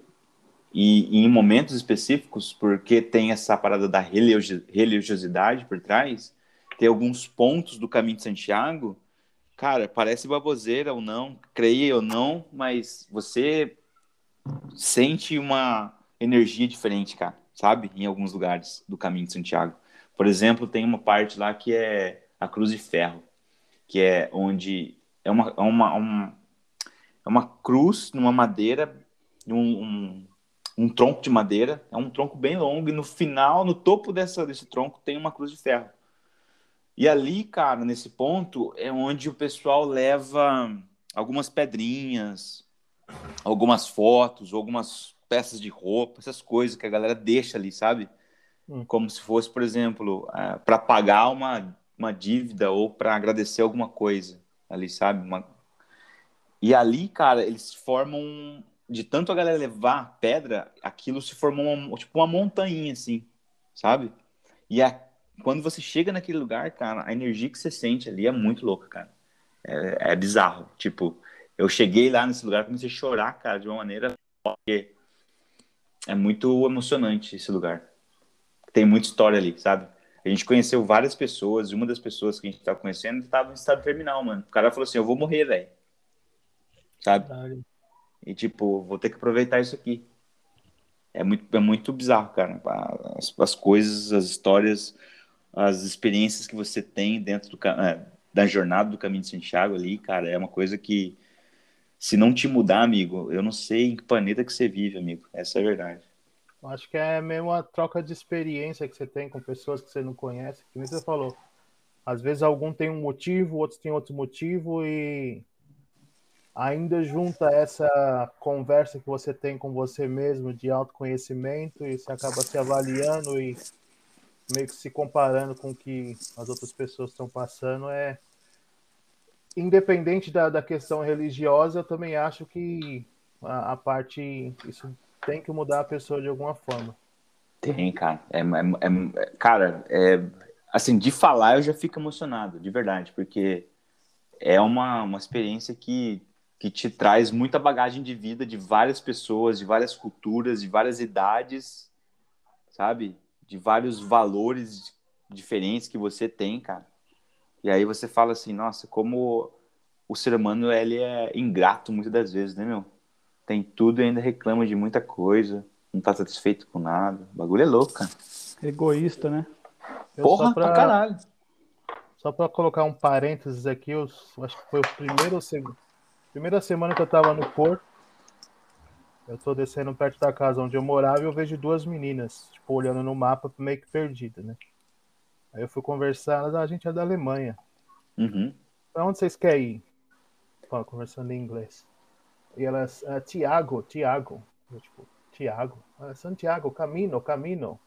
e, e em momentos específicos, porque tem essa parada da religiosidade por trás, tem alguns pontos do caminho de Santiago, cara, parece baboseira ou não, creia ou não, mas você sente uma energia diferente, cara, sabe? Em alguns lugares do caminho de Santiago. Por exemplo, tem uma parte lá que é a Cruz de Ferro, que é onde é uma, é uma, uma, é uma cruz numa madeira, um, um, um, tronco de madeira, é um tronco bem longo, e no final, no topo dessa, desse tronco, tem uma cruz de ferro. E ali, cara, nesse ponto, é onde o pessoal leva algumas pedrinhas, algumas fotos, algumas peças de roupa, essas coisas que a galera deixa ali, sabe? Hum. como se fosse, por exemplo, uh, para pagar uma, uma dívida ou para agradecer alguma coisa ali, sabe? Uma... E ali, cara, eles formam de tanto a galera levar pedra, aquilo se formou uma, tipo uma montanha assim, sabe? E a, quando você chega naquele lugar, cara, a energia que você sente ali é muito louca, cara. É, é bizarro. Tipo, eu cheguei lá nesse lugar, comecei a chorar, cara, de uma maneira porque é muito emocionante esse lugar. Tem muita história ali, sabe? A gente conheceu várias pessoas, e uma das pessoas que a gente estava conhecendo estava em estado terminal, mano. O cara falou assim: Eu vou morrer, velho. Sabe? E tipo, vou ter que aproveitar isso aqui. É muito, é muito bizarro, cara. As, as coisas, as histórias, as experiências que você tem dentro do, é, da jornada do caminho de Santiago ali, cara, é uma coisa que, se não te mudar, amigo, eu não sei em que planeta que você vive, amigo. Essa é a verdade. Acho que é mesmo uma troca de experiência que você tem com pessoas que você não conhece. Que você falou. Às vezes algum tem um motivo, outros tem outro motivo e ainda junta essa conversa que você tem com você mesmo de autoconhecimento e você acaba se avaliando e meio que se comparando com o que as outras pessoas estão passando é independente da, da questão religiosa eu também acho que a, a parte isso tem que mudar a pessoa de alguma forma. Tem, cara. É, é, é, cara, é, assim, de falar eu já fico emocionado, de verdade, porque é uma, uma experiência que, que te traz muita bagagem de vida de várias pessoas, de várias culturas, de várias idades, sabe? De vários valores diferentes que você tem, cara. E aí você fala assim, nossa, como o ser humano ele é ingrato muitas das vezes, né, meu? Tem tudo e ainda reclama de muita coisa, não tá satisfeito com nada. O bagulho é louco, cara. Egoísta, né? Eu Porra, pra, pra caralho. Só pra colocar um parênteses aqui, eu acho que foi o primeiro segundo. Primeira semana que eu tava no Porto, eu tô descendo perto da casa onde eu morava e eu vejo duas meninas, tipo, olhando no mapa, meio que perdida, né? Aí eu fui conversar, elas, ah, a gente é da Alemanha. Uhum. Pra onde vocês querem ir? Pô, conversando em inglês. E elas, uh, Tiago, Tiago. Eu, tipo, Tiago? Uh, Santiago, Camino, Camino.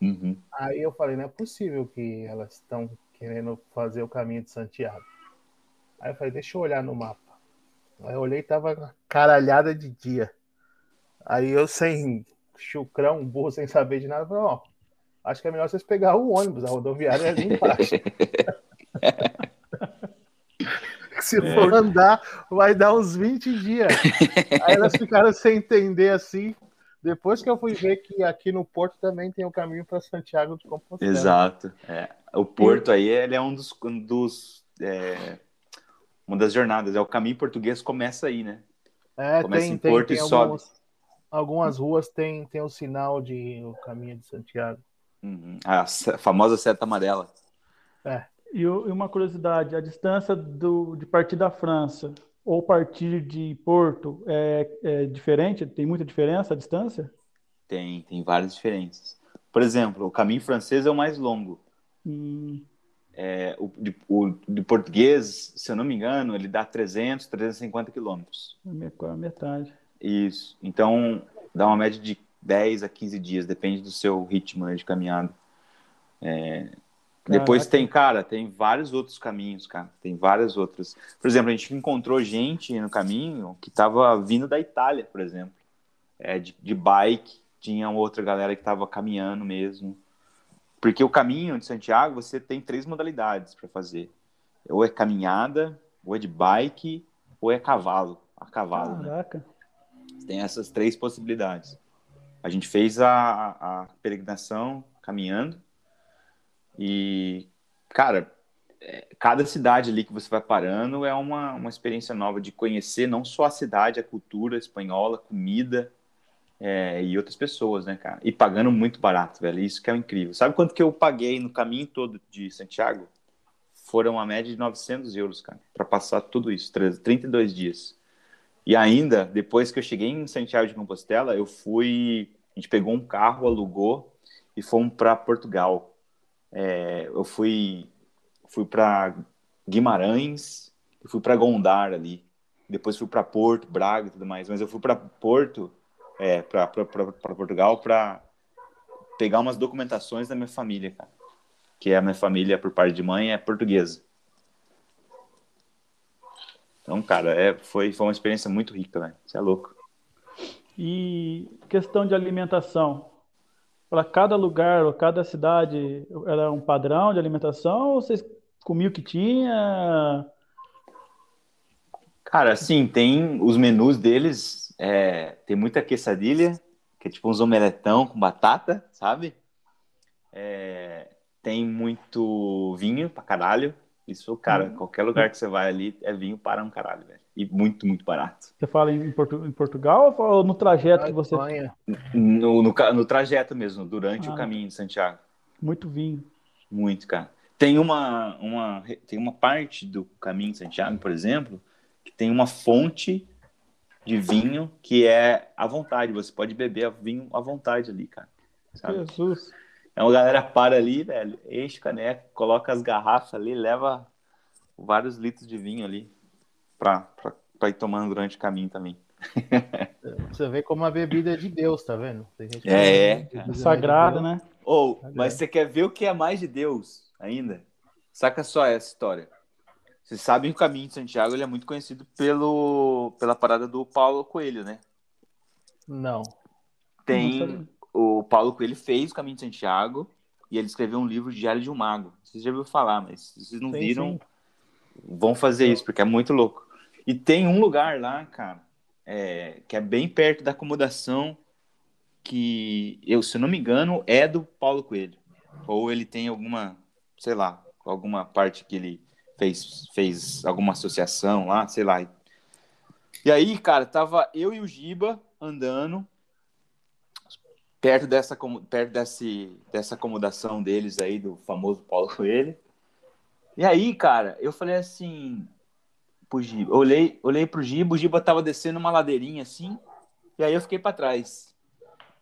Uhum. Aí eu falei, não é possível que elas estão querendo fazer o caminho de Santiago. Aí eu falei, deixa eu olhar no mapa. Aí eu olhei e tava caralhada de dia. Aí eu sem chucrão, burro, sem saber de nada, falei, ó, acho que é melhor vocês pegar o ônibus, a rodoviária é ali embaixo. se é. for andar, vai dar uns 20 dias. Aí elas ficaram sem entender assim. Depois que eu fui ver que aqui no Porto também tem o caminho para Santiago de Compostela. Exato. É. O Porto aí ele é um dos, um dos é, uma das jornadas. É o caminho português começa aí, né? É, começa tem, em tem, Porto tem e algumas, sobe. Algumas ruas tem tem o sinal de o caminho de Santiago. Uhum. A famosa seta amarela. É. E, uma curiosidade, a distância do, de partir da França ou partir de Porto é, é diferente? Tem muita diferença a distância? Tem, tem várias diferenças. Por exemplo, o caminho francês é o mais longo. Hum. É, o, de, o de português, se eu não me engano, ele dá 300, 350 quilômetros. É a metade. Isso. Então, dá uma média de 10 a 15 dias, depende do seu ritmo né, de caminhada. É, depois tem, cara, tem vários outros caminhos, cara. Tem várias outras. Por exemplo, a gente encontrou gente no caminho que estava vindo da Itália, por exemplo. É, de, de bike, tinha outra galera que estava caminhando mesmo. Porque o caminho de Santiago, você tem três modalidades para fazer. Ou é caminhada, ou é de bike, ou é cavalo. A cavalo, né? Caraca. Né? Tem essas três possibilidades. A gente fez a, a peregrinação caminhando e, cara, é, cada cidade ali que você vai parando é uma, uma experiência nova de conhecer não só a cidade, a cultura espanhola, comida é, e outras pessoas, né, cara? E pagando muito barato, velho. Isso que é incrível. Sabe quanto que eu paguei no caminho todo de Santiago? Foram uma média de 900 euros, cara, para passar tudo isso, 32 dias. E ainda, depois que eu cheguei em Santiago de Compostela, eu fui. A gente pegou um carro, alugou e fomos para Portugal. É, eu fui fui para Guimarães fui para Gondar ali. Depois fui para Porto, Braga e tudo mais. Mas eu fui para Porto, é, para Portugal, para pegar umas documentações da minha família, cara. Que a minha família, por parte de mãe, é portuguesa. Então, cara, é, foi, foi uma experiência muito rica, velho. Você é louco. E questão de alimentação. Para cada lugar ou cada cidade era um padrão de alimentação ou vocês comiam o que tinha? Cara, assim, tem os menus deles, é, tem muita quesadilha, que é tipo uns omeletão com batata, sabe? É, tem muito vinho pra caralho. Isso, cara, hum. qualquer lugar que você vai ali é vinho para um caralho, velho. E muito, muito barato. Você fala em, Portu em Portugal ou no trajeto que você. No, no, no, trajeto mesmo, durante ah, o caminho de Santiago. Muito vinho. Muito, cara. Tem uma, uma, tem uma parte do caminho de Santiago, por exemplo, que tem uma fonte de vinho que é à vontade. Você pode beber vinho à vontade ali, cara. Sabe? Jesus. É uma galera para ali, velho, enche caneca, coloca as garrafas ali, leva vários litros de vinho ali pra, pra, pra ir tomando durante o caminho também. Você vê como a bebida é de Deus, tá vendo? é, é sagrada, né? Ou, oh, mas você quer ver o que é mais de Deus ainda? Saca só essa história. Vocês sabem que o caminho de Santiago ele é muito conhecido pelo, pela parada do Paulo Coelho, né? Não. Tem o Paulo Coelho fez o Caminho de Santiago e ele escreveu um livro Diário de um Mago. Vocês já ouviram falar, mas se vocês não sim, viram, sim. vão fazer isso, porque é muito louco. E tem um lugar lá, cara, é, que é bem perto da acomodação que, eu, se não me engano, é do Paulo Coelho. Ou ele tem alguma, sei lá, alguma parte que ele fez, fez alguma associação lá, sei lá. E aí, cara, tava eu e o Giba andando perto dessa, perto desse, dessa acomodação deles aí, do famoso Paulo Coelho. E aí, cara, eu falei assim pro Giba, olhei, olhei pro Giba, o Giba tava descendo uma ladeirinha assim, e aí eu fiquei para trás.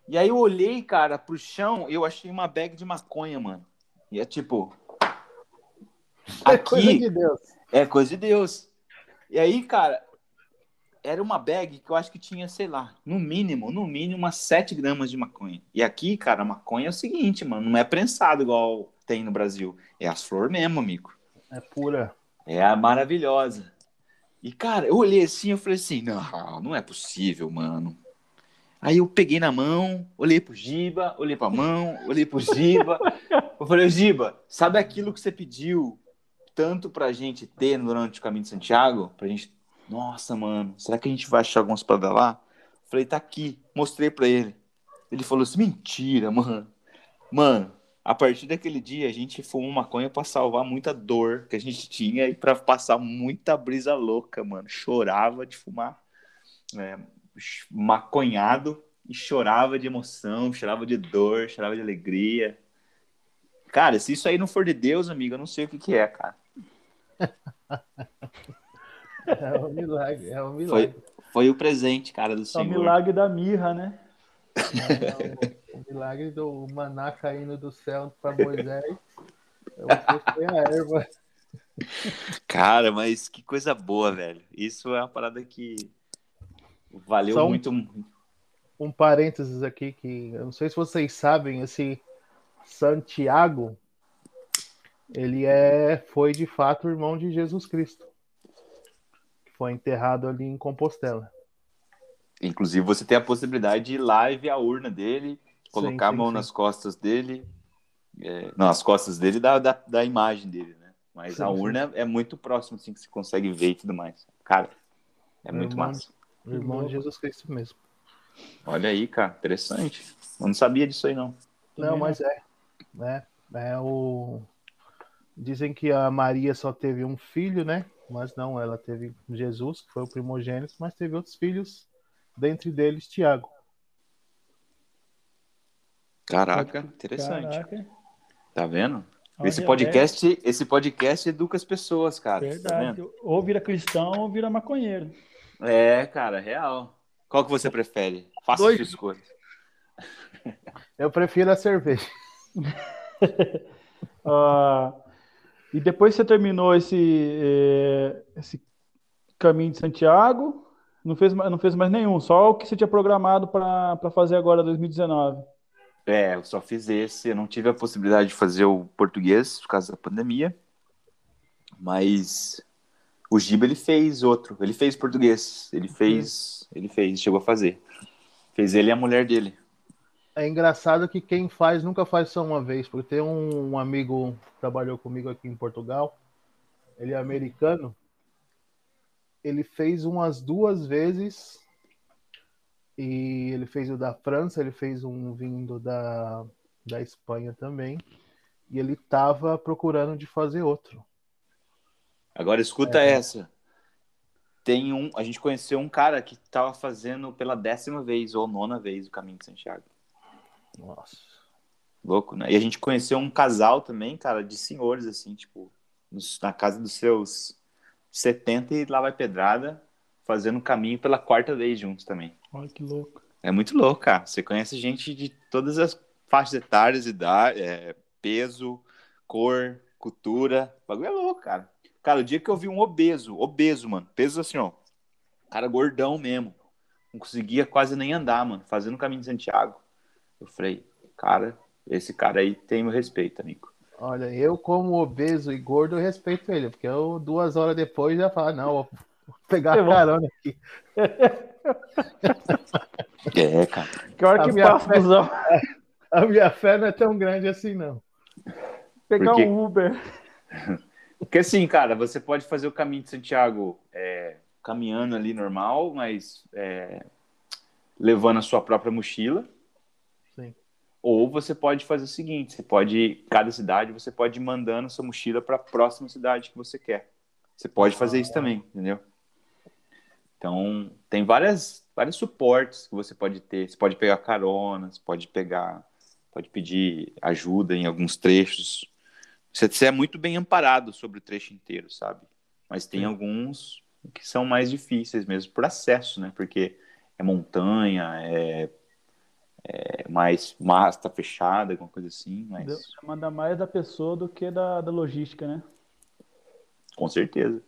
E aí eu olhei, cara, pro chão, eu achei uma bag de maconha, mano. E é tipo. É aqui, coisa de Deus. É coisa de Deus. E aí, cara, era uma bag que eu acho que tinha, sei lá, no mínimo, no mínimo, umas 7 gramas de maconha. E aqui, cara, a maconha é o seguinte, mano, não é prensado igual tem no Brasil. É as flores mesmo, amigo. É pura. É a maravilhosa. E, cara, eu olhei assim, eu falei assim, não, não é possível, mano. Aí eu peguei na mão, olhei pro Giba, olhei pra mão, olhei pro Giba. eu falei, Giba, sabe aquilo que você pediu tanto pra gente ter durante o caminho de Santiago? Pra gente nossa, mano, será que a gente vai achar algumas paradas lá? Falei, tá aqui. Mostrei pra ele. Ele falou assim: mentira, mano. Mano, a partir daquele dia a gente fumou maconha pra salvar muita dor que a gente tinha e pra passar muita brisa louca, mano. Chorava de fumar é, maconhado e chorava de emoção, chorava de dor, chorava de alegria. Cara, se isso aí não for de Deus, amigo, eu não sei o que, que é, cara. É um milagre, é um milagre. Foi, foi o presente, cara, do Senhor. É o milagre da mirra, né? É, o, o, milagre do maná caindo do céu para Moisés. Eu a erva. Cara, mas que coisa boa, velho. Isso é uma parada que valeu Só muito. Um, um parênteses aqui que eu não sei se vocês sabem, esse Santiago, ele é foi de fato irmão de Jesus Cristo foi enterrado ali em Compostela. Inclusive, você tem a possibilidade de ir lá e ver a urna dele, colocar sim, sim, a mão sim. nas costas dele, é, não, as costas dele da, da, da imagem dele, né? Mas a urna é muito próximo, assim, que você consegue ver e tudo mais. Cara, é muito irmão, massa. Irmão de Jesus Cristo mesmo. Olha aí, cara, interessante. Eu não sabia disso aí, não. Não, mas é. Né? É o... Dizem que a Maria só teve um filho, né? Mas não, ela teve Jesus, que foi o primogênito, mas teve outros filhos, dentre deles Tiago. Caraca, interessante. Caraca. Tá vendo? Olha, esse podcast, é... esse podcast educa as pessoas, cara. Tá Verdade. Tá ou vira cristão ou vira maconheiro. É, cara, real. Qual que você prefere? Faça Dois. sua escolha. Eu prefiro a cerveja. uh, E depois você terminou esse, eh, esse caminho de Santiago, não fez, não fez mais nenhum, só o que você tinha programado para fazer agora 2019. É, eu só fiz esse, eu não tive a possibilidade de fazer o português por causa da pandemia, mas o Giba ele fez outro, ele fez português, ele fez, ele fez, chegou a fazer. Fez ele e a mulher dele. É engraçado que quem faz nunca faz só uma vez, porque tem um, um amigo que trabalhou comigo aqui em Portugal, ele é americano, ele fez umas duas vezes e ele fez o da França, ele fez um vindo da, da Espanha também. E ele estava procurando de fazer outro. Agora escuta é. essa. Tem um, a gente conheceu um cara que estava fazendo pela décima vez ou nona vez o caminho de Santiago. Nossa. Louco, né? E a gente conheceu um casal também, cara, de senhores, assim, tipo, na casa dos seus 70 e lá vai pedrada, fazendo caminho pela quarta vez juntos também. Olha que louco. É muito louco, cara. Você conhece gente de todas as faixas etárias, idade, é, peso, cor, cultura. O bagulho é louco, cara. Cara, o dia que eu vi um obeso, obeso, mano, peso assim, ó, cara gordão mesmo, não conseguia quase nem andar, mano, fazendo o caminho de Santiago. Eu falei, cara, esse cara aí tem meu respeito, amigo. Olha, eu como obeso e gordo, eu respeito ele, porque eu duas horas depois já falo, não, vou pegar a carona aqui. É, cara. Que hora que passa, fé, A minha fé não é tão grande assim, não. Pegar porque... um Uber. Porque assim, cara, você pode fazer o caminho de Santiago é, caminhando ali normal, mas é, levando a sua própria mochila. Ou você pode fazer o seguinte: você pode, cada cidade, você pode ir mandando sua mochila para a próxima cidade que você quer. Você pode fazer isso também, entendeu? Então, tem várias, vários suportes que você pode ter. Você pode pegar carona, você pode pegar, pode pedir ajuda em alguns trechos. Você, você é muito bem amparado sobre o trecho inteiro, sabe? Mas tem Sim. alguns que são mais difíceis mesmo por acesso, né? Porque é montanha, é, é mais masta fechada, alguma coisa assim. Mas... Manda mais da pessoa do que da, da logística, né? Com certeza.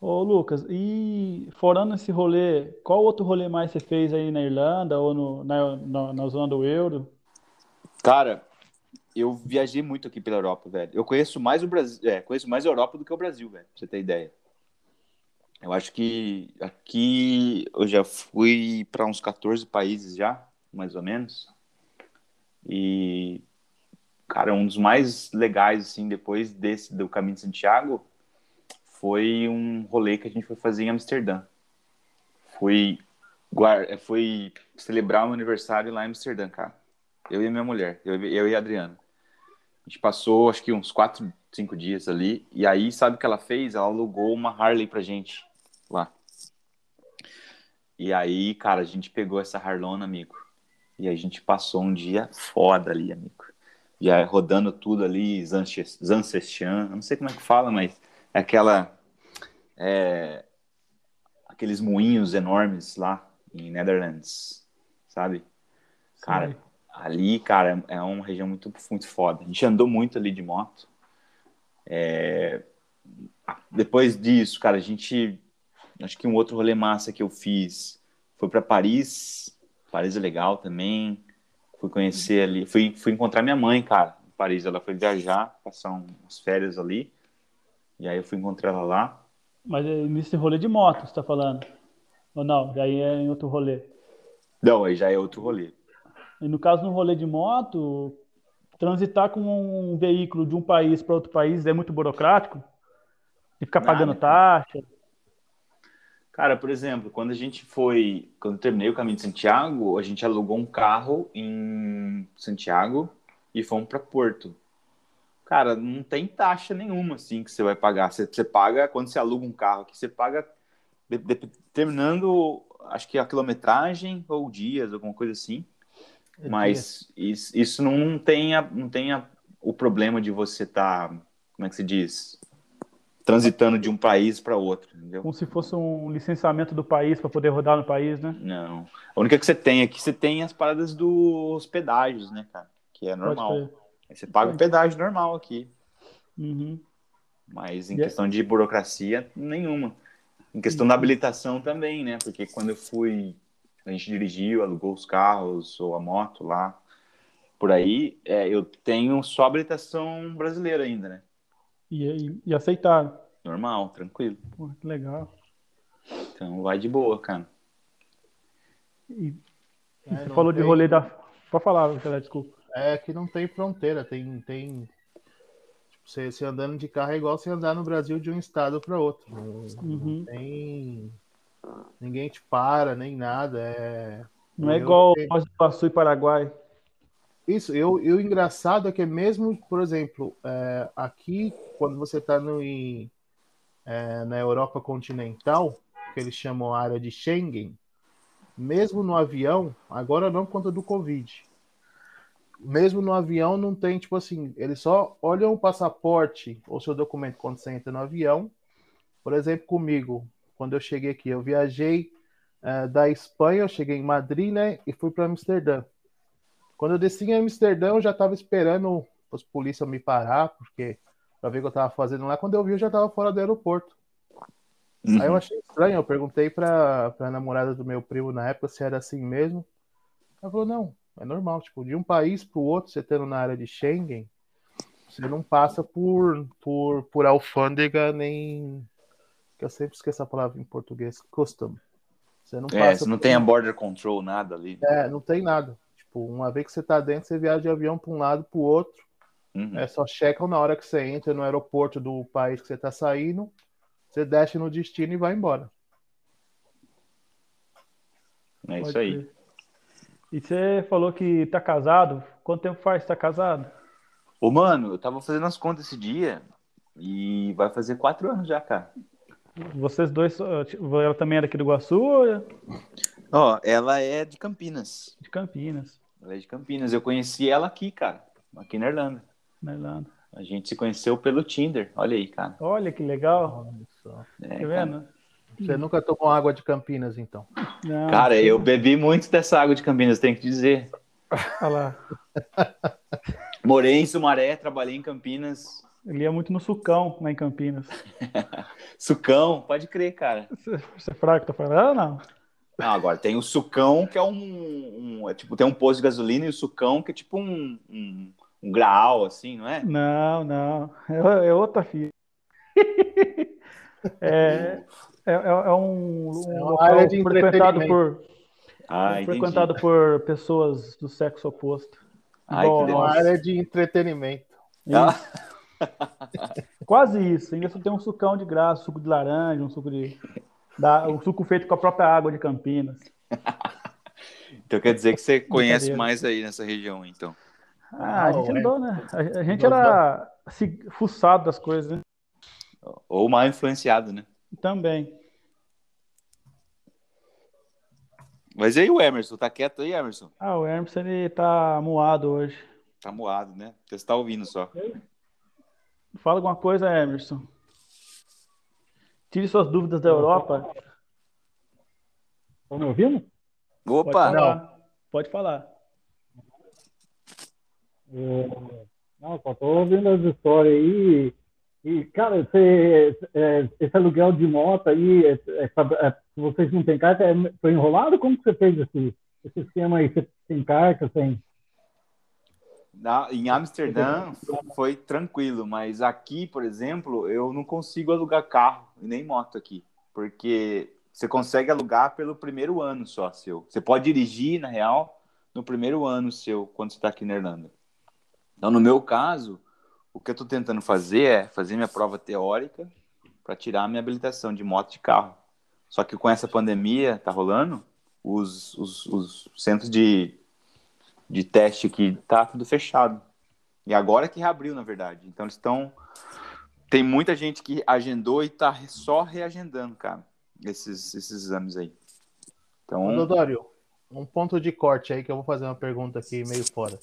Ô, Lucas, e fora esse rolê, qual outro rolê mais você fez aí na Irlanda ou no, na, na, na zona do euro? Cara, eu viajei muito aqui pela Europa, velho. Eu conheço mais o Brasil, é, conheço mais a Europa do que o Brasil, velho, pra você ter ideia. Eu acho que aqui eu já fui para uns 14 países já, mais ou menos. E cara, um dos mais legais assim depois desse do Caminho de Santiago foi um rolê que a gente foi fazer em Amsterdã. Fui, fui celebrar um aniversário lá em Amsterdã, cara. Eu e minha mulher, eu, eu e a Adriana. A gente passou, acho que uns quatro, cinco dias ali. E aí, sabe o que ela fez? Ela alugou uma Harley pra gente lá. E aí, cara, a gente pegou essa Harlona, amigo. E a gente passou um dia foda ali, amigo. Já rodando tudo ali, Zancestian, não sei como é que fala, mas é aquela. É, aqueles moinhos enormes lá em Netherlands, sabe? Cara, Sim. ali, cara, é uma região muito, muito foda. A gente andou muito ali de moto. É, depois disso, cara, a gente. Acho que um outro rolê massa que eu fiz foi para Paris. Paris é legal também. Fui conhecer ali. Fui, fui encontrar minha mãe, cara, em Paris. Ela foi viajar, passar umas férias ali. E aí eu fui encontrar ela lá. Mas é nesse rolê de moto, você tá falando? Ou não? Já é em outro rolê? Não, aí já é outro rolê. E no caso, no rolê de moto, transitar com um veículo de um país para outro país é muito burocrático? E ficar Nada. pagando taxa? Cara, por exemplo, quando a gente foi, quando eu terminei o caminho de Santiago, a gente alugou um carro em Santiago e fomos para Porto. Cara, não tem taxa nenhuma, assim, que você vai pagar. Você, você paga, quando você aluga um carro aqui, você paga determinando, acho que a quilometragem ou dias, alguma coisa assim. É Mas isso, isso não tem, a, não tem a, o problema de você estar, tá, como é que se diz? Transitando de um país para outro, entendeu? Como se fosse um licenciamento do país para poder rodar no país, né? Não. A única que você tem aqui, você tem as paradas dos pedágios, né, cara? Que é normal. Aí você paga o pedágio normal aqui. Uhum. Mas em yeah. questão de burocracia, nenhuma. Em questão uhum. da habilitação também, né? Porque quando eu fui, a gente dirigiu, alugou os carros ou a moto lá, por aí, é, eu tenho só habilitação brasileira ainda, né? E, e, e aceitaram? Normal, tranquilo. Pô, que legal. Então vai de boa, cara. E, é, você falou tem... de rolê da Pode falar, desculpa. É que não tem fronteira, tem. tem... Tipo, você, você andando de carro é igual você andar no Brasil de um estado para outro. Não, uhum. não, tem. Ninguém te para, nem nada. É... Não é igual Foz do Iguaçu e Paraguai. Isso, eu, e o engraçado é que mesmo, por exemplo, é, aqui, quando você está é, na Europa continental, que eles chamam a área de Schengen, mesmo no avião, agora não conta do Covid, mesmo no avião não tem, tipo assim, eles só olham o passaporte ou seu documento quando você entra no avião. Por exemplo, comigo, quando eu cheguei aqui, eu viajei uh, da Espanha, eu cheguei em Madrid, né, e fui para Amsterdã. Quando eu desci em Amsterdã, eu já estava esperando os polícias me parar, porque para ver o que eu estava fazendo lá. Quando eu vi, eu já estava fora do aeroporto. Uhum. Aí eu achei estranho, eu perguntei para a namorada do meu primo na época se era assim mesmo. Ela falou, não, é normal, tipo, de um país para o outro, você tendo na área de Schengen, você não passa por, por, por alfândega nem. Que eu sempre esqueço a palavra em português, custom. Você não é, você não por... tem a border control, nada ali. É, não tem nada. Tipo, uma vez que você tá dentro, você viaja de avião para um lado para o outro. Uhum. É só checam na hora que você entra no aeroporto do país que você tá saindo, você desce no destino e vai embora. É isso aí. E você falou que tá casado. Quanto tempo faz que tá casado? Ô, mano, eu tava fazendo as contas esse dia e vai fazer quatro anos já, cara. Vocês dois, ela também é daqui do Iguaçu? Ou... Ó, ela é de Campinas. De Campinas. Ela é de Campinas. Eu conheci ela aqui, cara, aqui na Irlanda. Na Irlanda. A gente se conheceu pelo Tinder. Olha aí, cara. Olha que legal. Olha só. É, tá vendo? Cara. Você nunca tomou água de Campinas, então? Não, Cara, eu bebi muito dessa água de Campinas, tenho que dizer. Olha lá. Morei em Sumaré, trabalhei em Campinas. Ele ia muito no sucão, lá em Campinas. sucão, pode crer, cara. Você, é fraco, tá falando? Não. Não, agora tem o sucão, que é um, um é tipo, tem um posto de gasolina e o sucão, que é tipo um, um, um graal, assim, não é? Não, não. É, é outra fita. é, é, é, é um, um é local frequentado por ah, frequentado por pessoas do sexo oposto. Ai, Bom, que uma área de entretenimento. Ah. Quase isso. Ainda só tem um sucão de graça, suco de laranja, um suco de. Da, um suco feito com a própria água de Campinas. então quer dizer que você conhece mais aí nessa região, então. Ah, a gente andou, né? A, gente era fuçado das coisas, né? Ou mal influenciado, né? Também. Mas e aí o Emerson? Tá quieto aí, Emerson? Ah, o Emerson ele tá moado hoje. Tá moado, né? Você tá ouvindo só. Fala alguma coisa, Emerson. Tire suas dúvidas da Europa. Estão me ouvindo? Opa! Pode falar. Pode falar. É... Não, só tô ouvindo as histórias aí. E, cara, você, é, esse aluguel de moto aí, é, é, é vocês não têm carta, foi enrolado? Como que você fez esse, esse esquema aí? Você tem carta, tem? Na, em Amsterdã foi tranquilo, mas aqui, por exemplo, eu não consigo alugar carro e nem moto aqui, porque você consegue alugar pelo primeiro ano só seu. Você pode dirigir, na real, no primeiro ano seu, quando você está aqui na Irlanda. Então, no meu caso, o que eu estou tentando fazer é fazer minha prova teórica para tirar a minha habilitação de moto de carro. Só que com essa pandemia tá rolando, os, os, os centros de, de teste aqui tá tudo fechado. E agora que reabriu, na verdade. Então eles estão. Tem muita gente que agendou e tá só reagendando, cara, esses, esses exames aí. Então. Dodório, um ponto de corte aí que eu vou fazer uma pergunta aqui meio fora.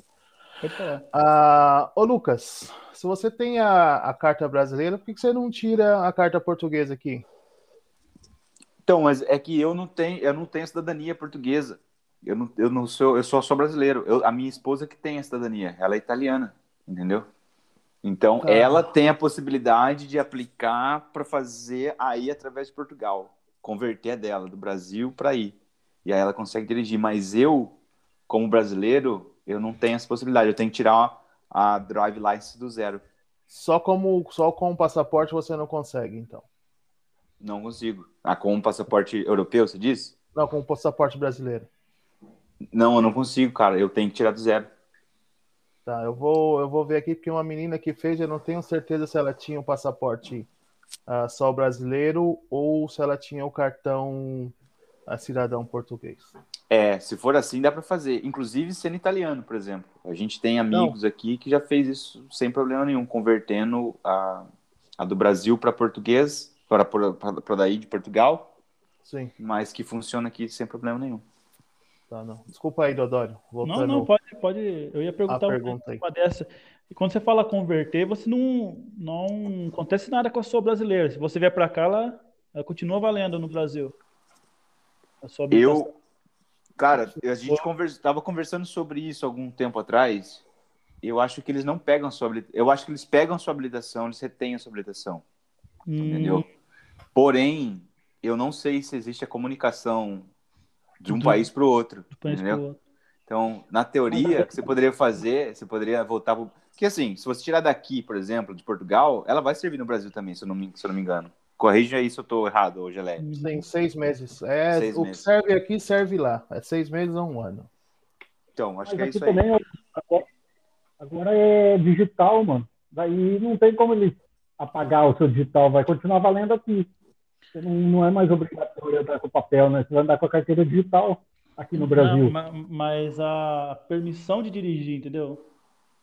Ah, ô Lucas, se você tem a, a carta brasileira, por que, que você não tira a carta portuguesa aqui? Então, mas é que eu não tenho, eu não tenho cidadania portuguesa. Eu não, eu não sou, eu só sou brasileiro. Eu, a minha esposa que tem a cidadania, ela é italiana, entendeu? Então, tá. ela tem a possibilidade de aplicar para fazer aí através de Portugal, converter a dela do Brasil para aí. E aí ela consegue dirigir, mas eu, como brasileiro, eu não tenho essa possibilidade. Eu tenho que tirar a drive license do zero. Só como só com o passaporte você não consegue, então? Não consigo. Ah, com um passaporte europeu, você disse? Não, com o passaporte brasileiro. Não, eu não consigo, cara. Eu tenho que tirar do zero. Tá, eu vou, eu vou ver aqui porque uma menina que fez, eu não tenho certeza se ela tinha um passaporte uh, só brasileiro ou se ela tinha o cartão uh, cidadão português. É, se for assim, dá para fazer. Inclusive sendo italiano, por exemplo. A gente tem amigos não. aqui que já fez isso sem problema nenhum, convertendo a, a do Brasil para português, para daí de Portugal. Sim. Mas que funciona aqui sem problema nenhum. Tá, não. Desculpa aí, Dodório. Não, não, pode, pode. Eu ia perguntar pergunta uma dessa. E quando você fala converter, você não, não acontece nada com a sua brasileira. Se você vier para cá, ela, ela continua valendo no Brasil. eu, cara, a gente estava conversando sobre isso algum tempo atrás. Eu acho que eles não pegam a sua habilitação. Eu acho que eles pegam a sua habilitação, eles retêm a sua habilitação. Hum. Entendeu? Porém, eu não sei se existe a comunicação de um do, país para o outro. entendeu? Outro. Então, na teoria, o que você poderia fazer, você poderia voltar para. Porque assim, se você tirar daqui, por exemplo, de Portugal, ela vai servir no Brasil também, se eu não me, se eu não me engano. Corrija aí se eu estou errado hoje, Gelé. Tem seis meses. É, seis o meses. que serve aqui serve lá. É seis meses ou um ano. Então, acho Mas que é isso aí. Também, agora, agora é digital, mano. Daí não tem como ele apagar o seu digital, vai continuar valendo aqui. Você não, não é mais obrigatório andar com papel, né? Você vai andar com a carteira digital aqui no Brasil. Não, mas a permissão de dirigir, entendeu?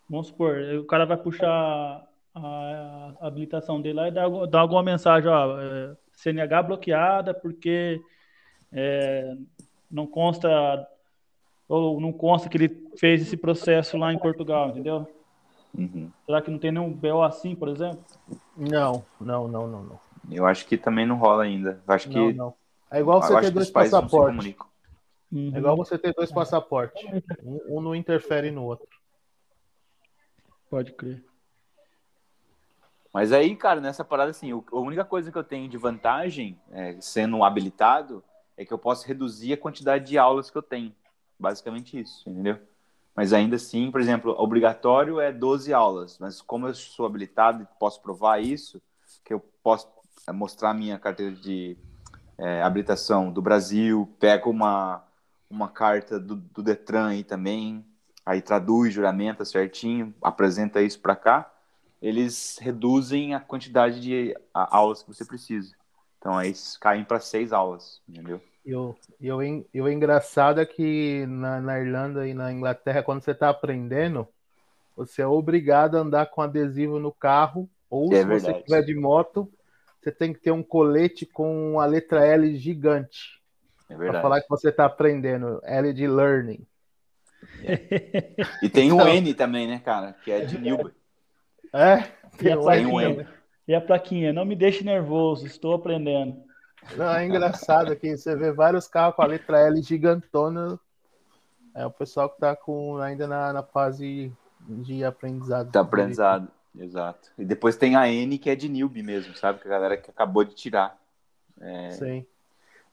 Vamos supor, o cara vai puxar a, habilitação dele lá e dar, dar alguma mensagem, ó, é, CNH bloqueada porque é, não consta ou não consta que ele fez esse processo lá em Portugal, entendeu? Uhum. Será que não tem nenhum BO assim, por exemplo? Não, não, não, não, não. Eu acho que também não rola ainda. Eu acho que. Não, não. É igual você ter dois passaportes. Uhum. É igual você ter dois passaportes. Um, um não interfere no outro. Pode crer. Mas aí, cara, nessa parada, assim, a única coisa que eu tenho de vantagem, é, sendo habilitado, é que eu posso reduzir a quantidade de aulas que eu tenho. Basicamente isso, entendeu? Mas ainda assim, por exemplo, obrigatório é 12 aulas, mas como eu sou habilitado e posso provar isso, que eu posso mostrar minha carteira de é, habilitação do Brasil, pego uma, uma carta do, do Detran aí também, aí traduz, juramenta certinho, apresenta isso para cá, eles reduzem a quantidade de aulas que você precisa. Então aí caem para seis aulas, entendeu? E o, e o, e o engraçado é que na, na Irlanda e na Inglaterra, quando você está aprendendo, você é obrigado a andar com adesivo no carro, ou é se verdade. você estiver de moto, você tem que ter um colete com a letra L gigante. É verdade. Para falar que você está aprendendo. L de learning. É. E tem o então, N também, né, cara? Que é de Newber. É, tem, tem o N. E a plaquinha, não me deixe nervoso, estou aprendendo. Não, é engraçado que você vê vários carros com a letra L gigantona. É o pessoal que está com, ainda na, na fase de aprendizado. De aprendizado. Exato. E depois tem a N, que é de newbie mesmo, sabe? Que a galera que acabou de tirar. É... Sim.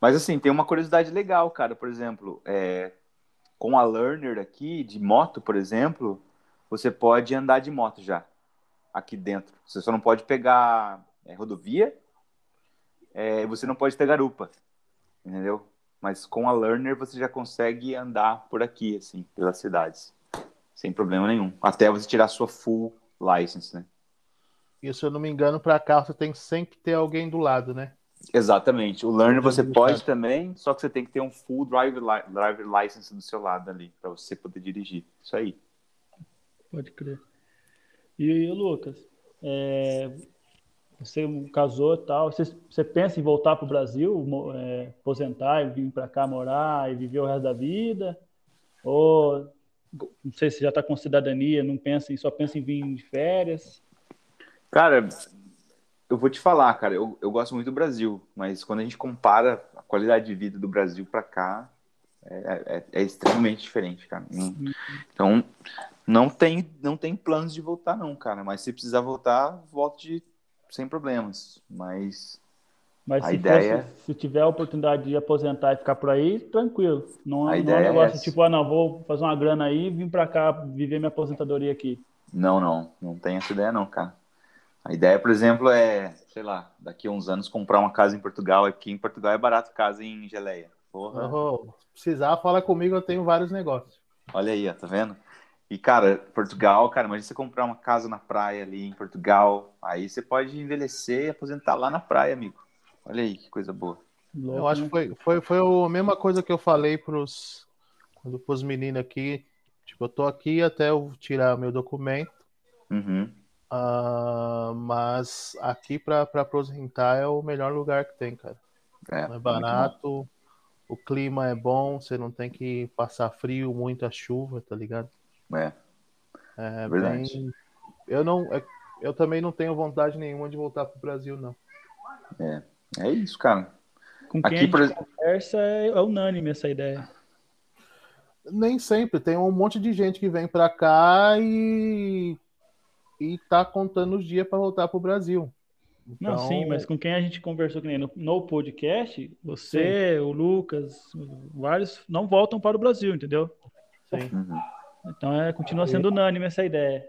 Mas assim, tem uma curiosidade legal, cara. Por exemplo, é... com a Learner aqui, de moto, por exemplo, você pode andar de moto já. Aqui dentro. Você só não pode pegar é, rodovia, é... você não pode ter garupa. Entendeu? Mas com a Learner você já consegue andar por aqui, assim, pelas cidades. Sem problema nenhum. Até você tirar sua full license, né? E se eu não me engano, para carro você tem sempre ter alguém do lado, né? Exatamente. O learner você pode também, só que você tem que ter um full driver, li driver license do seu lado ali, para você poder dirigir. Isso aí. Pode crer. E, Lucas, é, você casou e tal, você, você, pensa em voltar para o Brasil, é, aposentar e vir para cá morar e viver o resto da vida? Ou não sei se já está com cidadania, não pensa em, só pensa em vir de férias? Cara, eu vou te falar, cara, eu, eu gosto muito do Brasil, mas quando a gente compara a qualidade de vida do Brasil para cá, é, é, é, extremamente diferente, cara. Então, não tem, não tem planos de voltar, não, cara. Mas se precisar voltar, volte sem problemas. Mas mas a se, ideia... Fosse, se tiver a oportunidade de aposentar e ficar por aí, tranquilo. Não, a não é um negócio é tipo, ah, não, vou fazer uma grana aí e vim para cá viver minha aposentadoria aqui. Não, não. Não tem essa ideia não, cara. A ideia, por exemplo, é, sei lá, daqui a uns anos comprar uma casa em Portugal. Aqui em Portugal é barato casa em Geleia. Porra. Oh, precisar, fala comigo, eu tenho vários negócios. Olha aí, ó, tá vendo? E, cara, Portugal, cara, imagina você comprar uma casa na praia ali em Portugal. Aí você pode envelhecer e aposentar lá na praia, amigo. Olha aí, que coisa boa. eu acho que foi, foi, foi a mesma coisa que eu falei pros, pros meninos aqui. Tipo, eu tô aqui até eu tirar meu documento. Uhum. Uh, mas aqui para aposentar é o melhor lugar que tem, cara. É, é barato, o clima é bom, você não tem que passar frio, muita chuva, tá ligado? É. É, é verdade. Bem... Eu não, é, eu também não tenho vontade nenhuma de voltar pro Brasil, não. É, é isso, cara. Com quem Aqui, a gente por... conversa é, é unânime essa ideia. Nem sempre. Tem um monte de gente que vem para cá e e tá contando os dias para voltar pro Brasil. Então... Não, sim, mas com quem a gente conversou no, no podcast, você, sim. o Lucas, vários não voltam para o Brasil, entendeu? Sim. Uhum. Então é, continua sendo unânime essa ideia.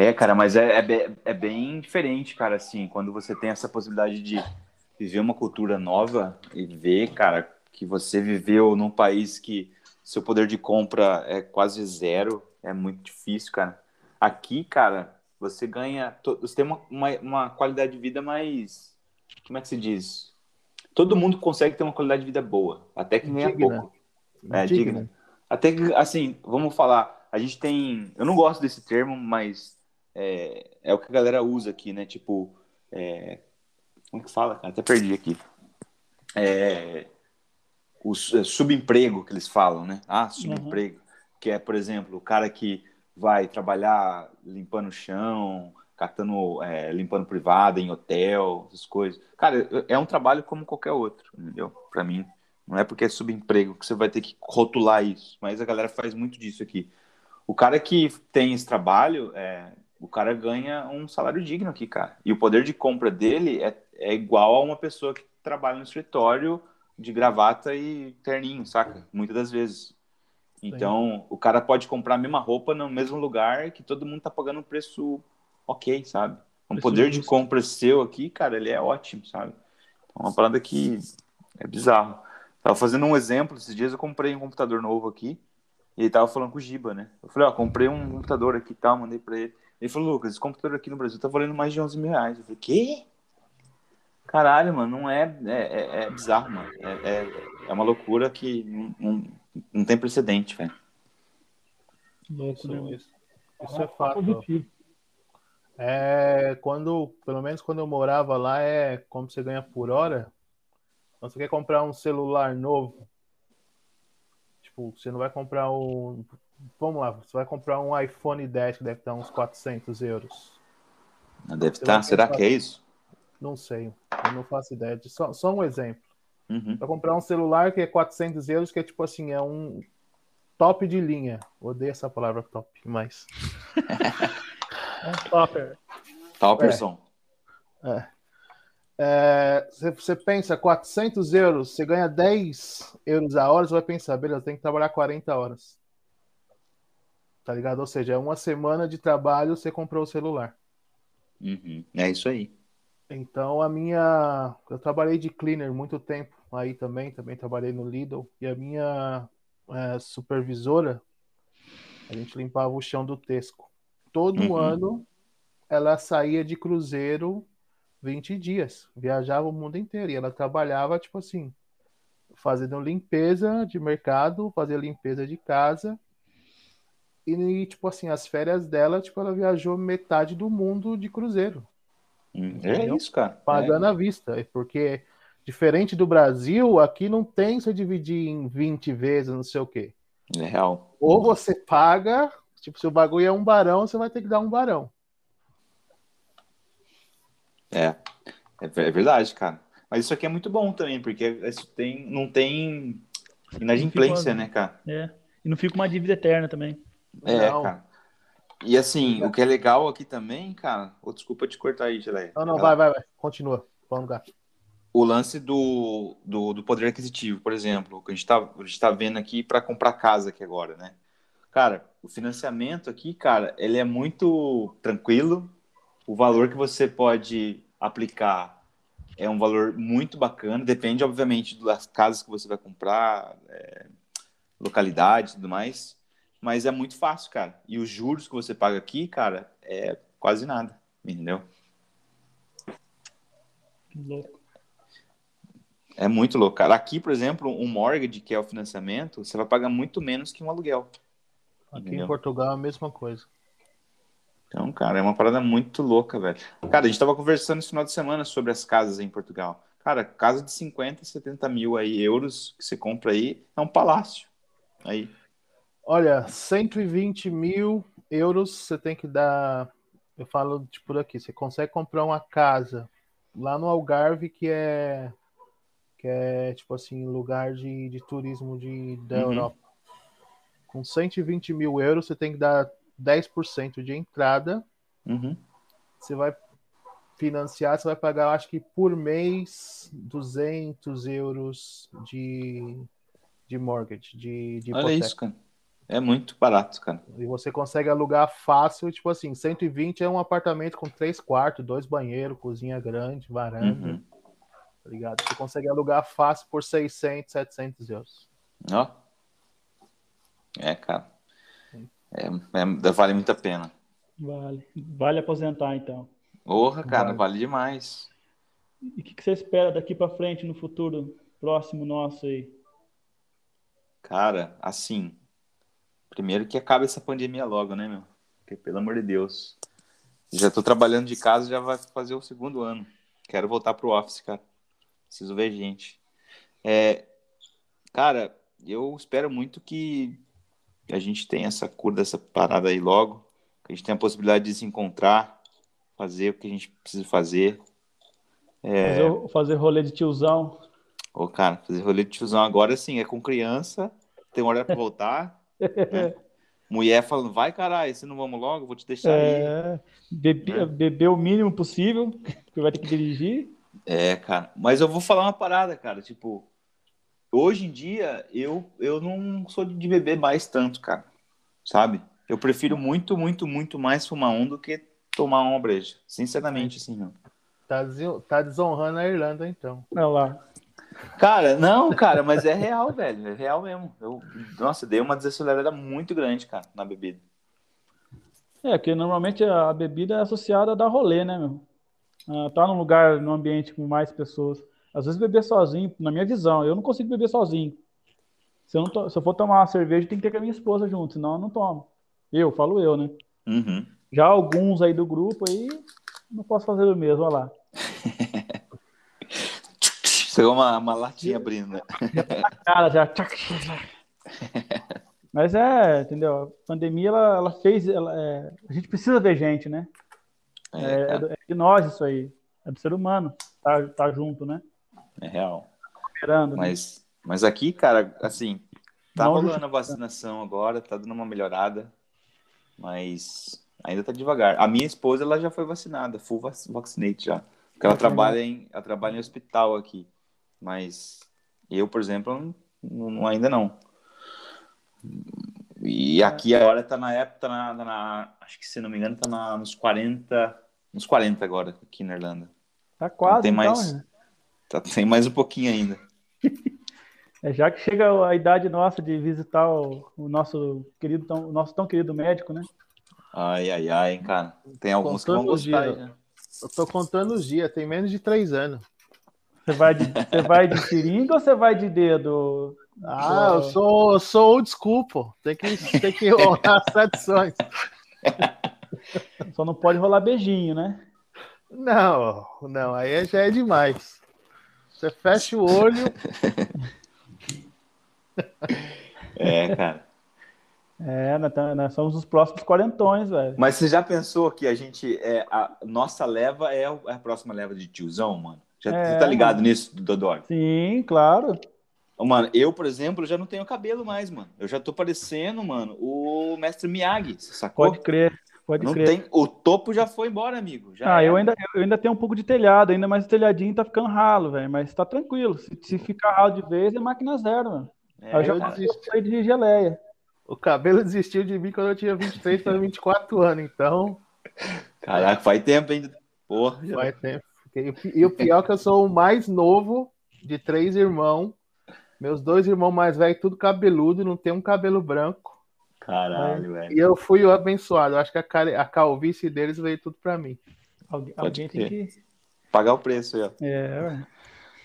É, cara, mas é, é, é, bem diferente, cara, assim, quando você tem essa possibilidade de viver uma cultura nova e ver, cara, que você viveu num país que seu poder de compra é quase zero, é muito difícil, cara. Aqui, cara, você ganha. Você tem uma, uma, uma, qualidade de vida mais. Como é que se diz? Todo mundo consegue ter uma qualidade de vida boa, até que é pouco. É, digna. Até que, assim, vamos falar. A gente tem. Eu não gosto desse termo, mas é, é o que a galera usa aqui, né? Tipo. É, como que fala? Até perdi aqui. É, o é, subemprego que eles falam, né? Ah, subemprego. Uhum. Que é, por exemplo, o cara que vai trabalhar limpando o chão, catando, é, limpando privada em hotel, essas coisas. Cara, é um trabalho como qualquer outro, entendeu? Para mim, não é porque é subemprego que você vai ter que rotular isso, mas a galera faz muito disso aqui. O cara que tem esse trabalho, é, o cara ganha um salário digno aqui, cara. E o poder de compra dele é, é igual a uma pessoa que trabalha no escritório de gravata e terninho, saca? Muitas das vezes. Então, Sim. o cara pode comprar a mesma roupa no mesmo lugar que todo mundo tá pagando um preço ok, sabe? O um poder de compra seu aqui, cara, ele é ótimo, sabe? Então, uma parada que é bizarro. Tava fazendo um exemplo, esses dias eu comprei um computador novo aqui, e ele tava falando com o Giba, né? Eu falei, ó, comprei um computador aqui e tal, mandei pra ele. Ele falou, Lucas, esse computador aqui no Brasil tá valendo mais de 11 mil reais. Eu falei, quê? Caralho, mano, não é. É, é, é bizarro, mano. É, é, é, uma loucura que não, não, não tem precedente, velho. Isso, né? isso, isso é fato. É, quando, pelo menos quando eu morava lá, é como você ganha por hora. Quando você quer comprar um celular novo, tipo, você não vai comprar um. Vamos lá, você vai comprar um iPhone 10 que deve estar uns 400 euros. Deve estar, será que é isso? Não sei, eu não faço ideia. Só, só um exemplo. Uhum. Para comprar um celular que é 400 euros, que é tipo assim, é um top de linha. Odeio essa palavra top, mas. é um topper. Topperson. É. é. você, pensa 400 euros, você ganha 10 euros a hora, você vai pensar, beleza, tem que trabalhar 40 horas. Tá ligado? Ou seja, é uma semana de trabalho, você comprou o celular. Uhum. É isso aí. Então a minha. Eu trabalhei de cleaner muito tempo aí também, também trabalhei no Lidl, e a minha é, supervisora, a gente limpava o chão do Tesco. Todo uhum. ano ela saía de cruzeiro 20 dias, viajava o mundo inteiro, e ela trabalhava, tipo assim, fazendo limpeza de mercado, fazia limpeza de casa, e, tipo assim, as férias dela, tipo, ela viajou metade do mundo de cruzeiro. Hum, é isso, cara. Pagando é. à vista. Porque, diferente do Brasil, aqui não tem se dividir em 20 vezes, não sei o quê. É real. Ou você paga, tipo, se o bagulho é um barão, você vai ter que dar um barão. É, é, é verdade, cara. Mas isso aqui é muito bom também, porque isso tem, não tem inadimplência, né, cara? É. E não fica uma dívida eterna também. É, não. cara. E assim, o que é legal aqui também, cara. Oh, desculpa te cortar aí, Geleia. Não, não, vai, vai, vai. Continua. Vamos lá. O lance do, do, do, poder aquisitivo, por exemplo, que a gente está tá vendo aqui para comprar casa aqui agora, né? Cara, o financiamento aqui, cara, ele é muito tranquilo. O valor que você pode aplicar é um valor muito bacana. Depende, obviamente, das casas que você vai comprar, é, localidade e tudo mais. Mas é muito fácil, cara. E os juros que você paga aqui, cara, é quase nada, entendeu? Louco. É muito louco, cara. Aqui, por exemplo, um mortgage, que é o financiamento, você vai pagar muito menos que um aluguel. Aqui entendeu? em Portugal é a mesma coisa. Então, cara, é uma parada muito louca, velho. Cara, a gente tava conversando esse final de semana sobre as casas em Portugal. Cara, casa de 50, 70 mil aí, euros que você compra aí, é um palácio. Aí. Olha, 120 mil euros você tem que dar. Eu falo de por aqui, você consegue comprar uma casa lá no Algarve que é que é tipo assim lugar de, de turismo de, da uhum. Europa. Com 120 mil euros você tem que dar 10% de entrada. Uhum. Você vai financiar, você vai pagar, acho que por mês, 200 euros de, de mortgage, de, de Olha isso, cara. É muito barato, cara. E você consegue alugar fácil, tipo assim, 120 é um apartamento com três quartos, dois banheiros, cozinha grande, varanda. Uhum. Tá ligado? Você consegue alugar fácil por 600, 700 euros. Ó. É, cara. É, é, vale muito a pena. Vale. Vale aposentar, então. Porra, cara, vale, vale demais. E o que, que você espera daqui para frente no futuro próximo nosso aí? Cara, assim, Primeiro que acabe essa pandemia logo, né, meu? Porque, pelo amor de Deus. Já tô trabalhando de casa, já vai fazer o segundo ano. Quero voltar pro office, cara. Preciso ver gente. É, cara, eu espero muito que a gente tenha essa cura dessa parada aí logo. Que a gente tenha a possibilidade de se encontrar, fazer o que a gente precisa fazer. É... Fazer, fazer rolê de tiozão. Ô, cara, fazer rolê de tiozão agora sim, é com criança, tem hora para voltar. Né? Mulher falando, vai caralho, se não vamos logo, vou te deixar é, aí. Beber, né? beber o mínimo possível, que vai ter que dirigir. É, cara. Mas eu vou falar uma parada, cara. Tipo, hoje em dia, eu, eu não sou de beber mais tanto, cara. Sabe? Eu prefiro muito, muito, muito mais fumar um do que tomar uma breja. Sinceramente, assim, não. Tá, tá desonrando a Irlanda, então. Olha lá. Cara, não, cara, mas é real, velho. É real mesmo. Eu, nossa, dei uma desacelerada muito grande, cara, na bebida. É, porque normalmente a bebida é associada a dar rolê, né, meu? Ah, tá num lugar, num ambiente com mais pessoas. Às vezes beber sozinho, na minha visão, eu não consigo beber sozinho. Se eu, to... Se eu for tomar uma cerveja, tem que ter com a minha esposa junto, senão eu não tomo. Eu, falo eu, né? Uhum. Já alguns aí do grupo aí, não posso fazer o mesmo, olha lá. Pegou uma, uma latinha abrindo, né? Cara, já. Mas é, entendeu? A pandemia, ela, ela fez. Ela, é... a gente precisa ver gente, né? É, é, é, de nós isso aí. É do ser humano. Tá, tá junto, né? É real. Esperando, né? mas, né? mas aqui, cara, assim, tá Não rolando a vacinação agora, tá dando uma melhorada. Mas ainda tá devagar. A minha esposa, ela já foi vacinada, full vaccinate já. Porque ela trabalha em, ela trabalha em hospital aqui. Mas eu, por exemplo, não, não, ainda não. E aqui agora tá na época, tá na, tá na, acho que se não me engano, tá na, nos 40, nos 40 agora, aqui na Irlanda. Tá quase, tem então, mais, né? tá, tem mais um pouquinho ainda. É, já que chega a idade nossa de visitar o, o nosso querido, tão, o nosso tão querido médico, né? Ai, ai, ai, hein, cara. Tem alguns que vão gostar. Dias, né? Eu tô contando os dias, tem menos de três anos. Você vai de, você vai de seringa ou você vai de dedo? Ah, eu sou, sou old school, pô. Tem que, tem que rolar as tradições. Só não pode rolar beijinho, né? Não, não, aí já é demais. Você fecha o olho. É, cara. É, nós somos os próximos quarentões, velho. Mas você já pensou que a gente. É, a nossa leva é a próxima leva de tiozão, mano? Já é, tá ligado mano. nisso, Dodó? Sim, claro. Mano, eu, por exemplo, já não tenho cabelo mais, mano. Eu já tô parecendo, mano, o mestre Miyagi, sacou? Pode crer, pode não crer. Tem... O topo já foi embora, amigo. Já ah, eu ainda, eu ainda tenho um pouco de telhado, ainda, mas o telhadinho tá ficando ralo, velho. Mas tá tranquilo. Se, se ficar ralo de vez, é máquina zero, mano. É, eu já eu desisti de geleia. O cabelo desistiu de mim quando eu tinha 23 para 24 anos, então. Caraca, faz tempo ainda. Porra. Faz tempo. E o pior é que eu sou o mais novo de três irmãos. Meus dois irmãos mais velhos, tudo cabeludo, não tem um cabelo branco. Caralho, velho. E eu fui o abençoado. Acho que a, a calvície deles veio tudo pra mim. Alguém, alguém tem que. Pagar o preço aí, ó. É,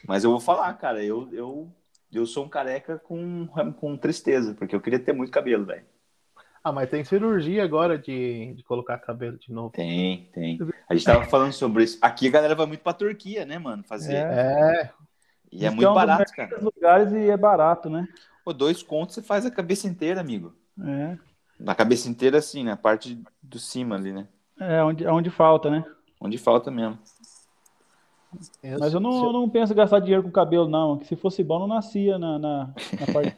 Mas eu vou falar, cara, eu, eu, eu sou um careca com, com tristeza, porque eu queria ter muito cabelo, velho. Ah, mas tem cirurgia agora de, de colocar cabelo de novo. Tem, tem. A gente tava falando sobre isso. Aqui a galera vai muito pra Turquia, né, mano? Fazer. É. E é muito barato, cara. lugares e é barato, né? Pô, dois contos você faz a cabeça inteira, amigo. É. Na cabeça inteira, assim, né? parte do cima ali, né? É, onde, onde falta, né? Onde falta mesmo. Mas eu não, eu não penso em gastar dinheiro com cabelo, não. Que se fosse bom, não nascia na, na, na parte.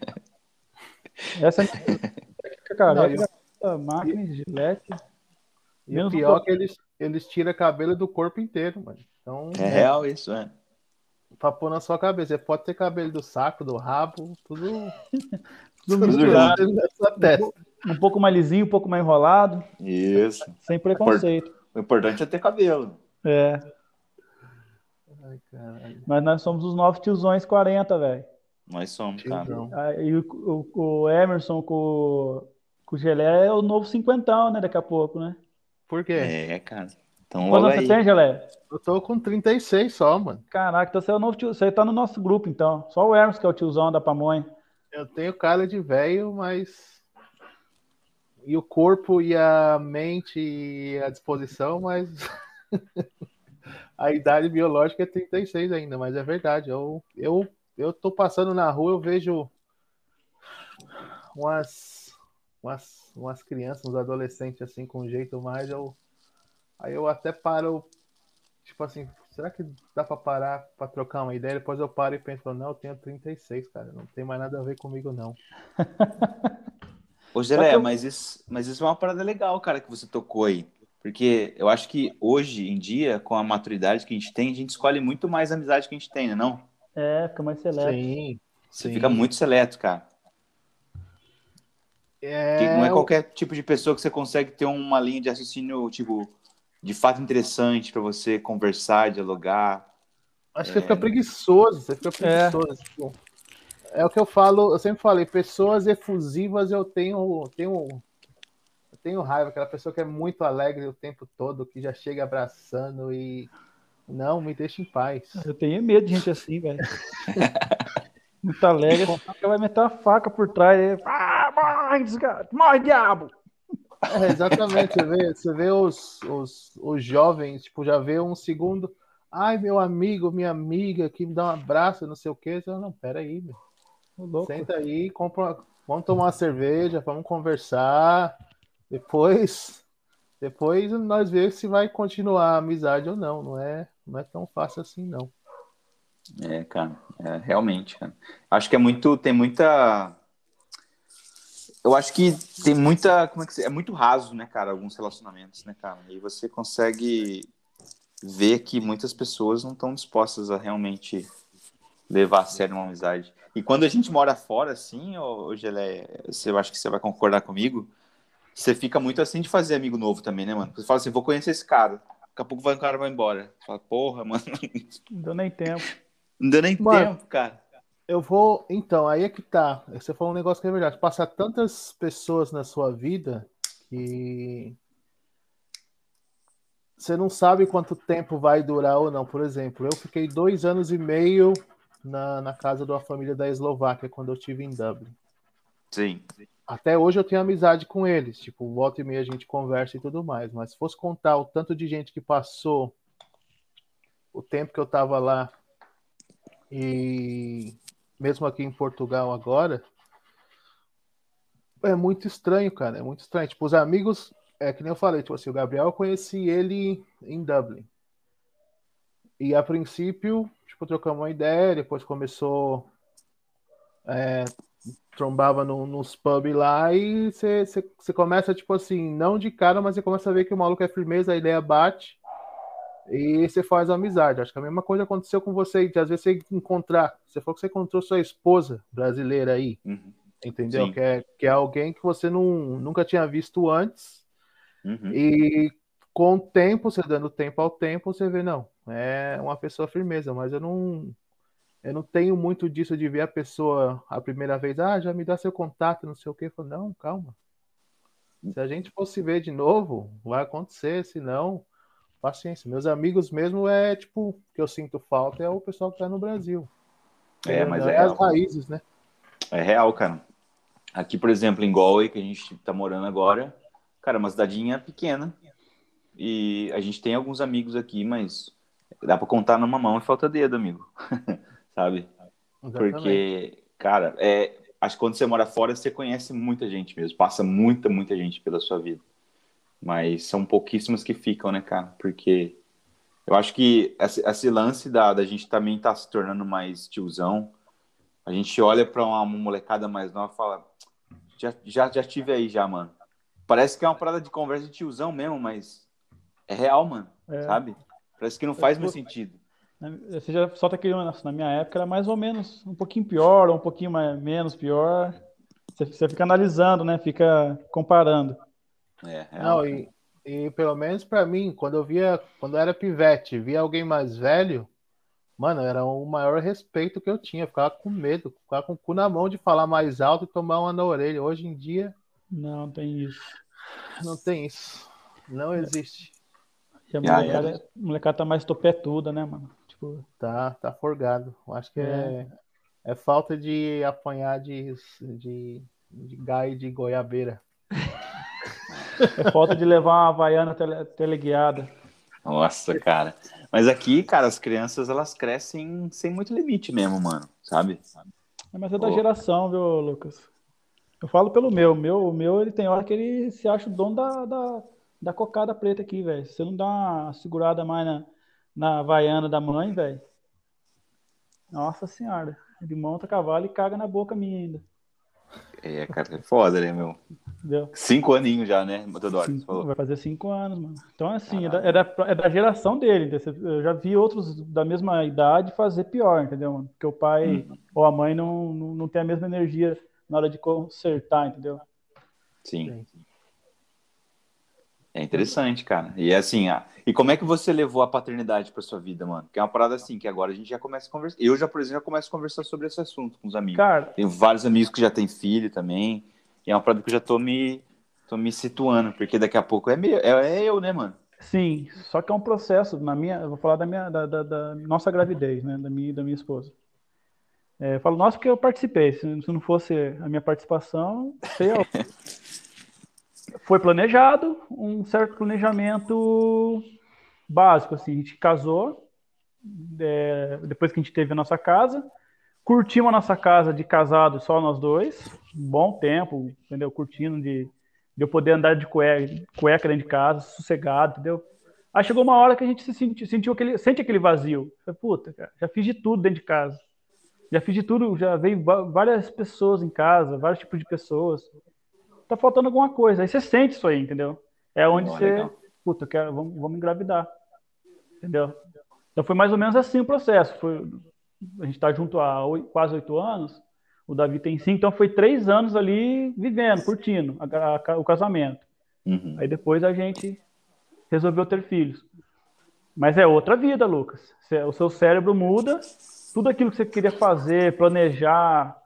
Essa é careca, não, máquina, gilete. E o pior é que eles, eles tiram cabelo do corpo inteiro, mano. Então, é, é real isso, é. Pra pôr na sua cabeça. Você pode ter cabelo do saco, do rabo, tudo. tudo misturado na sua testa. Um pouco mais lisinho, um pouco mais enrolado. Isso. Sem preconceito. O importante é ter cabelo. É. Ai, Mas nós somos os novos tiozões 40, velho. Nós somos, cara. E o, o, o, Emerson com, com o Gelé é o novo cinquentão, né? Daqui a pouco, né? Por quê? É, cara. Então, Quanto você aí. tem, Gelé? Eu tô com 36 só, mano. Caraca, então você é o novo tio. Você tá no nosso grupo, então. Só o Emerson que é o tiozão da pamonha. Eu tenho cara de velho, mas. E o corpo e a mente e a disposição, mas. a idade biológica é 36 ainda, mas é verdade. Eu, eu, eu tô passando na rua, eu vejo umas, umas, umas crianças, uns adolescentes assim, com jeito mais, eu, aí eu até paro, tipo assim, será que dá para parar para trocar uma ideia? Depois eu paro e penso, não, eu tenho 36, cara, não tem mais nada a ver comigo, não. Ô, Gelé, eu... mas, isso, mas isso é uma parada legal, cara, que você tocou aí. Porque eu acho que hoje em dia, com a maturidade que a gente tem, a gente escolhe muito mais a amizade que a gente tem, né? Não? É, fica mais seleto. Sim. Você sim. fica muito seleto, cara. É... não é qualquer tipo de pessoa que você consegue ter uma linha de raciocínio, tipo, de fato interessante para você conversar, dialogar. Acho que é... você fica preguiçoso, você fica é. preguiçoso. É. Tipo, é o que eu falo, eu sempre falei, pessoas efusivas eu tenho, tenho tenho raiva, aquela pessoa que é muito alegre o tempo todo, que já chega abraçando e. Não, me deixa em paz. Eu tenho medo de gente assim, velho. muito alegre, ela vai meter a faca por trás. E... Ah, morre, morre, diabo! É, exatamente, você vê, você vê os, os, os jovens, tipo, já vê um segundo. Ai, meu amigo, minha amiga, que me dá um abraço, não sei o quê. Eu, não, peraí, meu. Senta aí, compra, vamos tomar uma cerveja, vamos conversar. Depois, depois nós vemos se vai continuar a amizade ou não. Não é, não é tão fácil assim, não. É, cara, é, realmente, cara. Acho que é muito, tem muita. Eu acho que tem muita, como é que é muito raso, né, cara, alguns relacionamentos, né, cara. E você consegue ver que muitas pessoas não estão dispostas a realmente levar a sério uma amizade. E quando a gente mora fora, assim, hoje Gelé, eu acho que você vai concordar comigo, você fica muito assim de fazer amigo novo também, né, mano? Você fala assim, vou conhecer esse cara. Daqui a pouco vai, o cara vai embora. Você fala, porra, mano. Não deu nem tempo. Não deu nem mano, tempo, cara. Eu vou. Então, aí é que tá. Você falou um negócio que é verdade. Passar tantas pessoas na sua vida que. Você não sabe quanto tempo vai durar ou não. Por exemplo, eu fiquei dois anos e meio na, na casa de uma família da Eslováquia quando eu estive em Dublin. Sim até hoje eu tenho amizade com eles, tipo, volta e meia a gente conversa e tudo mais, mas se fosse contar o tanto de gente que passou o tempo que eu tava lá e mesmo aqui em Portugal agora, é muito estranho, cara, é muito estranho. Tipo, os amigos, é que nem eu falei, tipo assim, o Gabriel eu conheci ele em Dublin. E a princípio, tipo, trocamos uma ideia, depois começou é, trombava no, nos pub lá e você começa, tipo assim, não de cara, mas você começa a ver que o maluco é firmeza, a ideia bate e você faz amizade. Acho que a mesma coisa aconteceu com você, de às vezes você encontrar, você falou que você encontrou sua esposa brasileira aí, uhum. entendeu? Que é, que é alguém que você não, nunca tinha visto antes uhum. e com o tempo, você dando tempo ao tempo, você vê, não, é uma pessoa firmeza, mas eu não eu não tenho muito disso de ver a pessoa a primeira vez, ah, já me dá seu contato, não sei o quê. Eu falo, não, calma. Se a gente fosse ver de novo, vai acontecer, se não, paciência. Meus amigos mesmo é tipo, que eu sinto falta é o pessoal que tá no Brasil. É, é mas é, é as raízes, né? É real, cara. Aqui, por exemplo, em Galway, que a gente tá morando agora, cara, é uma cidadinha pequena. E a gente tem alguns amigos aqui, mas dá para contar numa mão e falta dedo, amigo. Sabe? Exatamente. Porque, cara, é, acho que quando você mora fora, você conhece muita gente mesmo. Passa muita, muita gente pela sua vida. Mas são pouquíssimas que ficam, né, cara? Porque eu acho que esse, esse lance da, da gente também tá se tornando mais tiozão. A gente olha para uma, uma, molecada mais nova e fala: já, já, já tive aí, já, mano. Parece que é uma parada de conversa de tiozão mesmo, mas é real, mano. É. Sabe? Parece que não faz mais sentido. Você já solta aquele na minha época era mais ou menos um pouquinho pior, ou um pouquinho mais, menos pior. Você, você fica analisando, né? Fica comparando. É, é Não, e, e pelo menos para mim, quando eu via, quando eu era pivete, via alguém mais velho, mano, era o maior respeito que eu tinha. ficava com medo, ficava com o cu na mão de falar mais alto e tomar uma na orelha. Hoje em dia. Não tem isso. Não tem isso. Não existe. E a molecada, a molecada tá mais topetuda, né, mano? Tipo... Tá, tá forgado. Acho que é, é, é falta de apanhar de, de, de gai de goiabeira. É falta de levar uma havaiana tele, teleguiada. Nossa, cara. Mas aqui, cara, as crianças elas crescem sem muito limite mesmo, mano, sabe? É, mas é da geração, viu, Lucas? Eu falo pelo meu. meu. O meu, ele tem hora que ele se acha o dono da, da, da cocada preta aqui, velho. Você não dá uma segurada mais na, na Havaiana da mãe, velho. Nossa senhora. Ele monta cavalo e caga na boca minha ainda. É, cara, é foda, né, meu? Entendeu? Cinco aninhos já, né, Teodoro? Vai fazer cinco anos, mano. Então, assim, é da, é da, é da, geração dele. Eu já vi outros da mesma idade fazer pior, entendeu, mano? Porque o pai hum. ou a mãe não, não, não tem a mesma energia na hora de consertar, entendeu? Sim. É interessante, cara. E é assim, ah, e como é que você levou a paternidade para sua vida, mano? Que é uma parada assim, que agora a gente já começa a conversar. Eu já, por exemplo, já começo a conversar sobre esse assunto com os amigos. Cara, tenho vários amigos que já têm filho também. E é uma parada que eu já tô me, tô me situando, porque daqui a pouco é, meu, é, é eu, né, mano? Sim, só que é um processo, na minha, eu vou falar da minha, da, da, da nossa gravidez, né, da minha, da minha esposa. É, eu falo nossa porque eu participei, se, não fosse a minha participação, sei eu. foi planejado, um certo planejamento básico, assim, a gente casou, é, depois que a gente teve a nossa casa, curtimos a nossa casa de casado só nós dois, um bom tempo, entendeu? Curtindo de, de eu poder andar de cueca, cueca dentro de casa, sossegado, entendeu? Aí chegou uma hora que a gente se sentiu, sentiu aquele, sente aquele vazio. Falei, puta, cara, já fiz de tudo dentro de casa. Já fiz de tudo, já veio várias pessoas em casa, vários tipos de pessoas tá faltando alguma coisa. Aí você sente isso aí, entendeu? É onde você, legal. puta, quero, vamos, vamos engravidar. Entendeu? Então foi mais ou menos assim o processo. Foi, a gente está junto há oito, quase oito anos. O Davi tem cinco, então foi três anos ali vivendo, curtindo a, a, o casamento. Uhum. Aí depois a gente resolveu ter filhos. Mas é outra vida, Lucas. O seu cérebro muda, tudo aquilo que você queria fazer, planejar,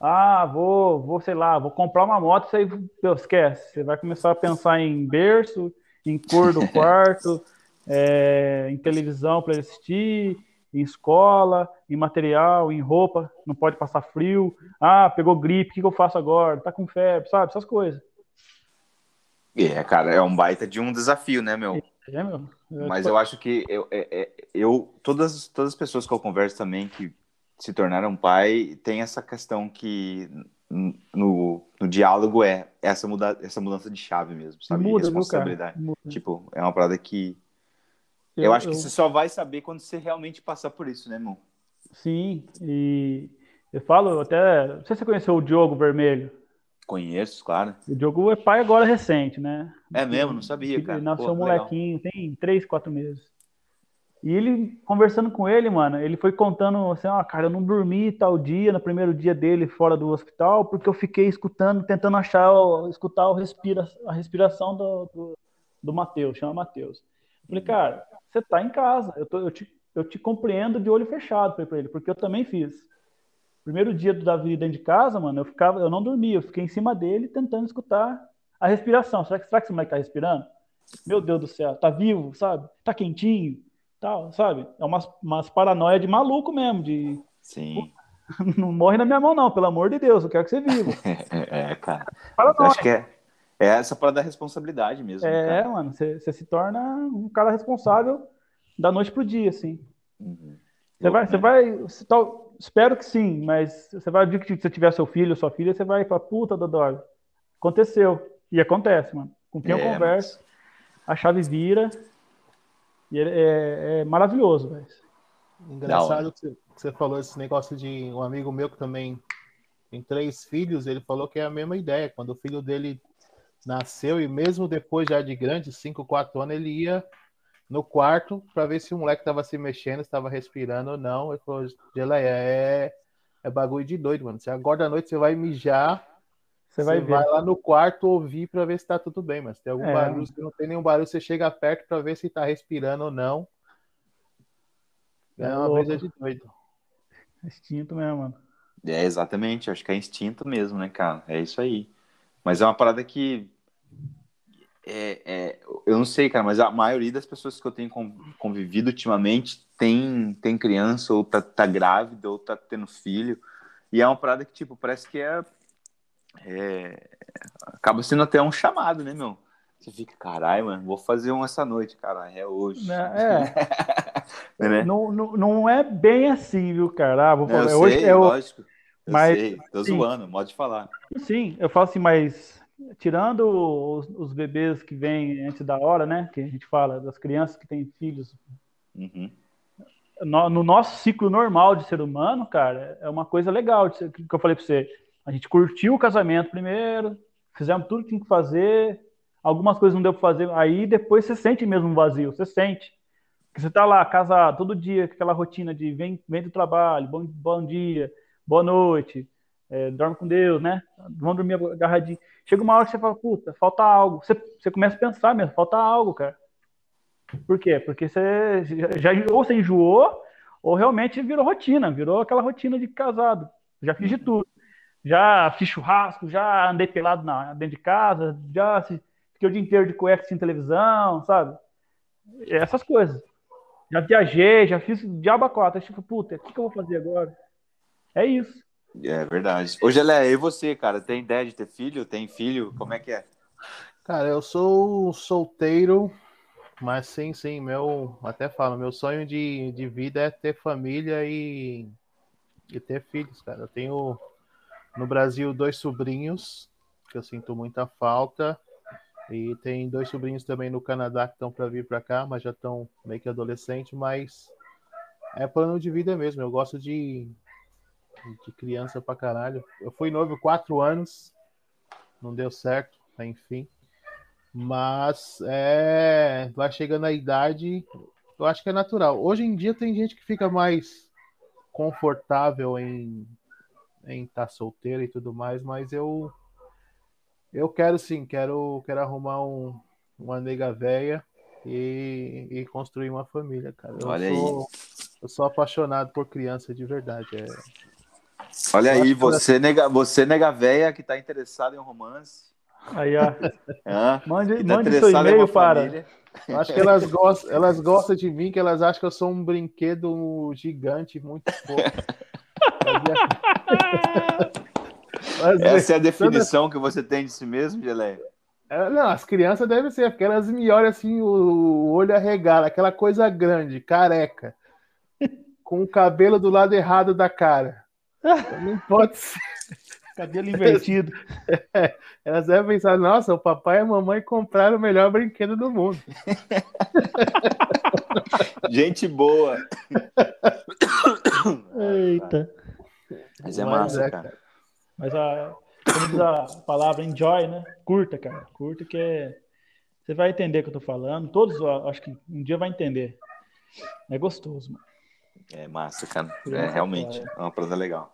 ah, vou, vou, sei lá, vou comprar uma moto, você esquece. Você vai começar a pensar em berço, em cor do quarto, é, em televisão para assistir, em escola, em material, em roupa, não pode passar frio. Ah, pegou gripe, o que, que eu faço agora? Tá com febre, sabe? Essas coisas. É, cara, é um baita de um desafio, né, meu? É, meu. Eu Mas eu acho que eu, é, é, eu todas, todas as pessoas que eu converso também que se tornaram pai, tem essa questão que no, no diálogo é essa, muda, essa mudança de chave mesmo, sabe? Muda, responsabilidade. Muda. Tipo, é uma parada que eu, eu acho que eu... você só vai saber quando você realmente passar por isso, né, irmão? Sim, e eu falo até. Não sei se você conheceu o Diogo Vermelho. Conheço, claro. O Diogo é pai agora recente, né? É mesmo, não sabia, cara. Ele nasceu Pô, um molequinho, legal. tem três, quatro meses. E ele, conversando com ele, mano, ele foi contando assim, ó, ah, cara, eu não dormi tal dia, no primeiro dia dele fora do hospital, porque eu fiquei escutando, tentando achar, escutar o respira, a respiração do, do, do Matheus, chama Matheus. Falei, cara, você tá em casa, eu, tô, eu, te, eu te compreendo de olho fechado, falei pra ele, porque eu também fiz. Primeiro dia do Davi dentro de casa, mano, eu ficava, eu não dormia, eu fiquei em cima dele tentando escutar a respiração. Será que, será que esse moleque tá respirando? Meu Deus do céu, tá vivo, sabe? Tá quentinho, tal, sabe? É umas, umas paranoia de maluco mesmo, de. Sim. Não morre na minha mão, não, pelo amor de Deus, eu quero que você viva. é, cara. Paranoia. Acho que é, é essa para dar responsabilidade mesmo. É, cara. mano, você, se torna um cara responsável da noite pro dia, assim. Uhum. Você vai, você vai, você tal, espero que sim, mas você vai ver que você tiver seu filho ou sua filha, você vai falar, puta, Dodoro, aconteceu. E acontece, mano. Com quem é, eu converso, mas... a chave vira, e é, é, é maravilhoso, velho. Engraçado que você falou esse negócio de um amigo meu que também tem três filhos, ele falou que é a mesma ideia. Quando o filho dele nasceu, e mesmo depois já de grande, 5, 4 anos, ele ia no quarto para ver se o moleque estava se mexendo, estava respirando ou não. Ele falou, Geleia, é, é bagulho de doido, mano. Se agora à noite você vai mijar, você vai, vai lá no quarto ouvir para ver se está tudo bem, mas tem algum é. barulho, se não tem nenhum barulho, você chega perto para ver se está respirando ou não. É, é uma coisa de doido. Instinto mesmo, mano. É, exatamente. Acho que é instinto mesmo, né, cara? É isso aí. Mas é uma parada que. É, é, eu não sei, cara, mas a maioria das pessoas que eu tenho convivido ultimamente tem, tem criança, ou tá, tá grávida, ou tá tendo filho. E é uma parada que, tipo, parece que é, é. acaba sendo até um chamado, né, meu? Você fica, caralho, mano, vou fazer um essa noite, caralho, é hoje. É. é. né? não, não, não é bem assim, viu, cara? Ah, vou falar. eu hoje sei, é lógico. Eu mas, sei, tô sim, zoando, pode falar. Sim, eu falo assim, mas tirando os, os, bebês que vêm antes da hora, né? Que a gente fala, das crianças que têm filhos. Uhum. No, no, nosso ciclo normal de ser humano, cara, é uma coisa legal que eu falei para você. A gente curtiu o casamento primeiro, fizemos tudo que tinha que fazer, algumas coisas não deu para fazer, aí depois você sente mesmo um vazio, você sente. Que você tá lá, casado, todo dia, com aquela rotina de vem, vem do trabalho, bom, bom dia, boa noite, é, dorme com Deus, né? Vamos dormir agarradinho. Chega uma hora que você fala, puta, falta algo. Você, você começa a pensar mesmo, falta algo, cara. Por quê? Porque você já, já ou você enjoou, ou realmente virou rotina, virou aquela rotina de casado. Já fiz de tudo. Já fiz churrasco, já andei pelado na, dentro de casa, já fiquei o dia inteiro de cueca sem televisão, sabe? Essas coisas. Já viajei, já fiz diabo quatro. Tipo, puta, o que, que eu vou fazer agora? É isso. É verdade. Hoje ela é e você, cara? Tem ideia de ter filho? Tem filho? Como é que é? Cara, eu sou solteiro, mas sim, sim, meu, até falo, meu sonho de, de vida é ter família e, e ter filhos, cara. Eu tenho no Brasil dois sobrinhos que eu sinto muita falta e tem dois sobrinhos também no Canadá que estão para vir para cá, mas já estão meio que adolescente, mas é plano de vida mesmo. Eu gosto de, de criança pra caralho. Eu fui noivo quatro anos, não deu certo, enfim. Mas é, vai chegando a idade, eu acho que é natural. Hoje em dia tem gente que fica mais confortável em em estar tá solteiro e tudo mais, mas eu eu quero sim, quero, quero arrumar um, uma nega velha e, e construir uma família, cara. Eu Olha sou, aí. Eu sou apaixonado por criança de verdade. É... Olha aí, você, nega, você nega velha que está interessado em um romance. Aí, ó. É, mande tá mande seu e-mail para. Acho que elas gostam, elas gostam de mim, que elas acham que eu sou um brinquedo gigante, muito fofo. Mas, Essa é a definição toda... que você tem de si mesmo, Geleia? É, não, as crianças devem ser, porque elas me olham assim, o olho arregado, aquela coisa grande, careca, com o cabelo do lado errado da cara. Não pode ser. Cabelo invertido. É, elas devem pensar, nossa, o papai e a mamãe compraram o melhor brinquedo do mundo. Gente boa. Eita. Mas é massa, é, cara. Mas a, como diz a palavra enjoy, né? Curta, cara. Curta que é. Você vai entender o que eu tô falando. Todos, acho que um dia vai entender. É gostoso, mano. É massa, cara. É, realmente. É uma prova legal.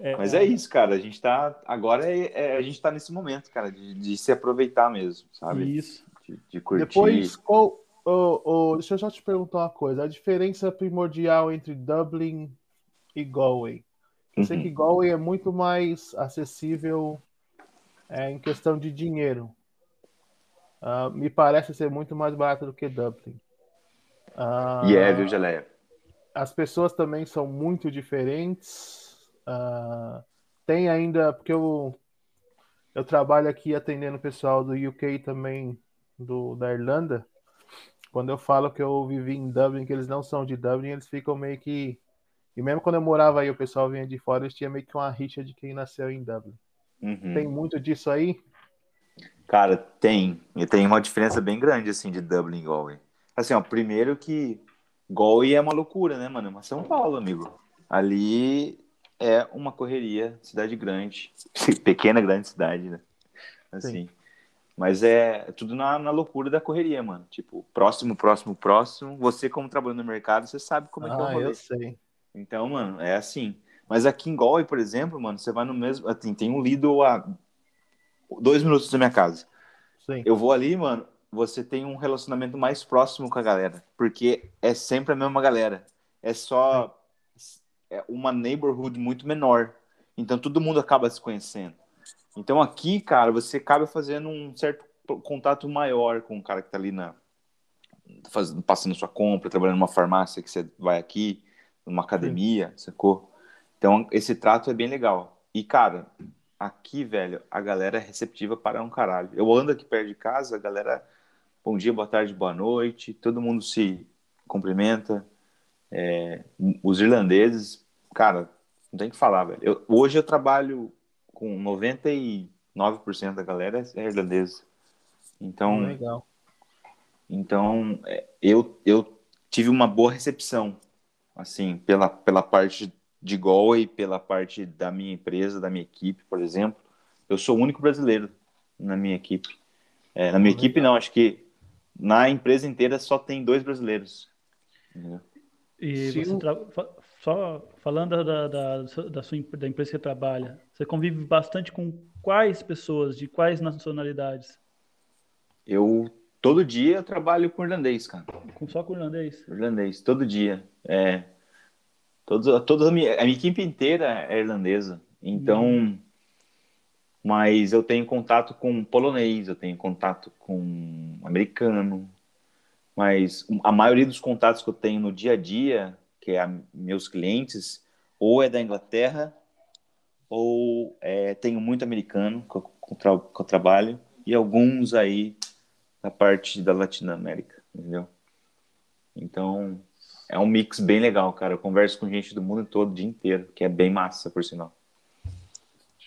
É, Mas é isso, cara. A gente tá. Agora é, é, a gente tá nesse momento, cara, de, de se aproveitar mesmo, sabe? Isso. De, de curtir. Depois, qual, oh, oh, deixa eu só te perguntar uma coisa. A diferença primordial entre Dublin e Galway. Eu uhum. sei que Galway é muito mais acessível é, em questão de dinheiro. Uh, me parece ser muito mais barato do que Dublin. Uh, e é, viu, Geleia? As pessoas também são muito diferentes. Uh, tem ainda, porque eu, eu trabalho aqui atendendo o pessoal do UK também, do, da Irlanda. Quando eu falo que eu vivi em Dublin, que eles não são de Dublin, eles ficam meio que e mesmo quando eu morava aí, o pessoal vinha de fora, eles tinham meio que uma rixa de quem nasceu em Dublin. Uhum. Tem muito disso aí? Cara, tem. E tem uma diferença bem grande, assim, de Dublin e Galway. Assim, ó, primeiro que Galway é uma loucura, né, mano? É uma São Paulo, amigo. Ali é uma correria, cidade grande. Pequena, grande cidade, né? Assim. Sim. Mas é tudo na, na loucura da correria, mano. Tipo, próximo, próximo, próximo. Você, como trabalhando no mercado, você sabe como é que é o ah, rolê. eu sei. Então, mano, é assim. Mas aqui em Galway, por exemplo, mano, você vai no mesmo. Assim, tem um Lidl a dois minutos da minha casa. Sim. Eu vou ali, mano, você tem um relacionamento mais próximo com a galera. Porque é sempre a mesma galera. É só é uma neighborhood muito menor. Então todo mundo acaba se conhecendo. Então aqui, cara, você acaba fazendo um certo contato maior com o cara que tá ali na. Fazendo, passando sua compra, trabalhando numa farmácia que você vai aqui numa academia, Sim. sacou? Então, esse trato é bem legal. E, cara, aqui, velho, a galera é receptiva para um caralho. Eu ando aqui perto de casa, a galera, bom dia, boa tarde, boa noite, todo mundo se cumprimenta. É, os irlandeses, cara, não tem que falar, velho. Eu, hoje eu trabalho com 99% da galera é irlandesa. Então, legal. Então, é, eu, eu tive uma boa recepção assim, pela, pela parte de gol e pela parte da minha empresa, da minha equipe, por exemplo. Eu sou o único brasileiro na minha equipe. É, na minha ah, equipe, não, acho que na empresa inteira só tem dois brasileiros. E Sim. você tra... só falando da, da, da, sua da empresa que você trabalha, você convive bastante com quais pessoas, de quais nacionalidades? Eu todo dia eu trabalho com irlandês, cara. Com só com irlandês? Irlandês, todo dia. É, todos, toda a minha, a minha equipe inteira é irlandesa. Então, hum. Mas eu tenho contato com polonês, eu tenho contato com americano, mas a maioria dos contatos que eu tenho no dia a dia, que é a, meus clientes, ou é da Inglaterra, ou é, tenho muito americano que eu, que eu trabalho, e alguns aí da parte da Latinoamérica, entendeu? Então, é um mix bem legal, cara. Eu converso com gente do mundo todo o dia inteiro, que é bem massa, por sinal.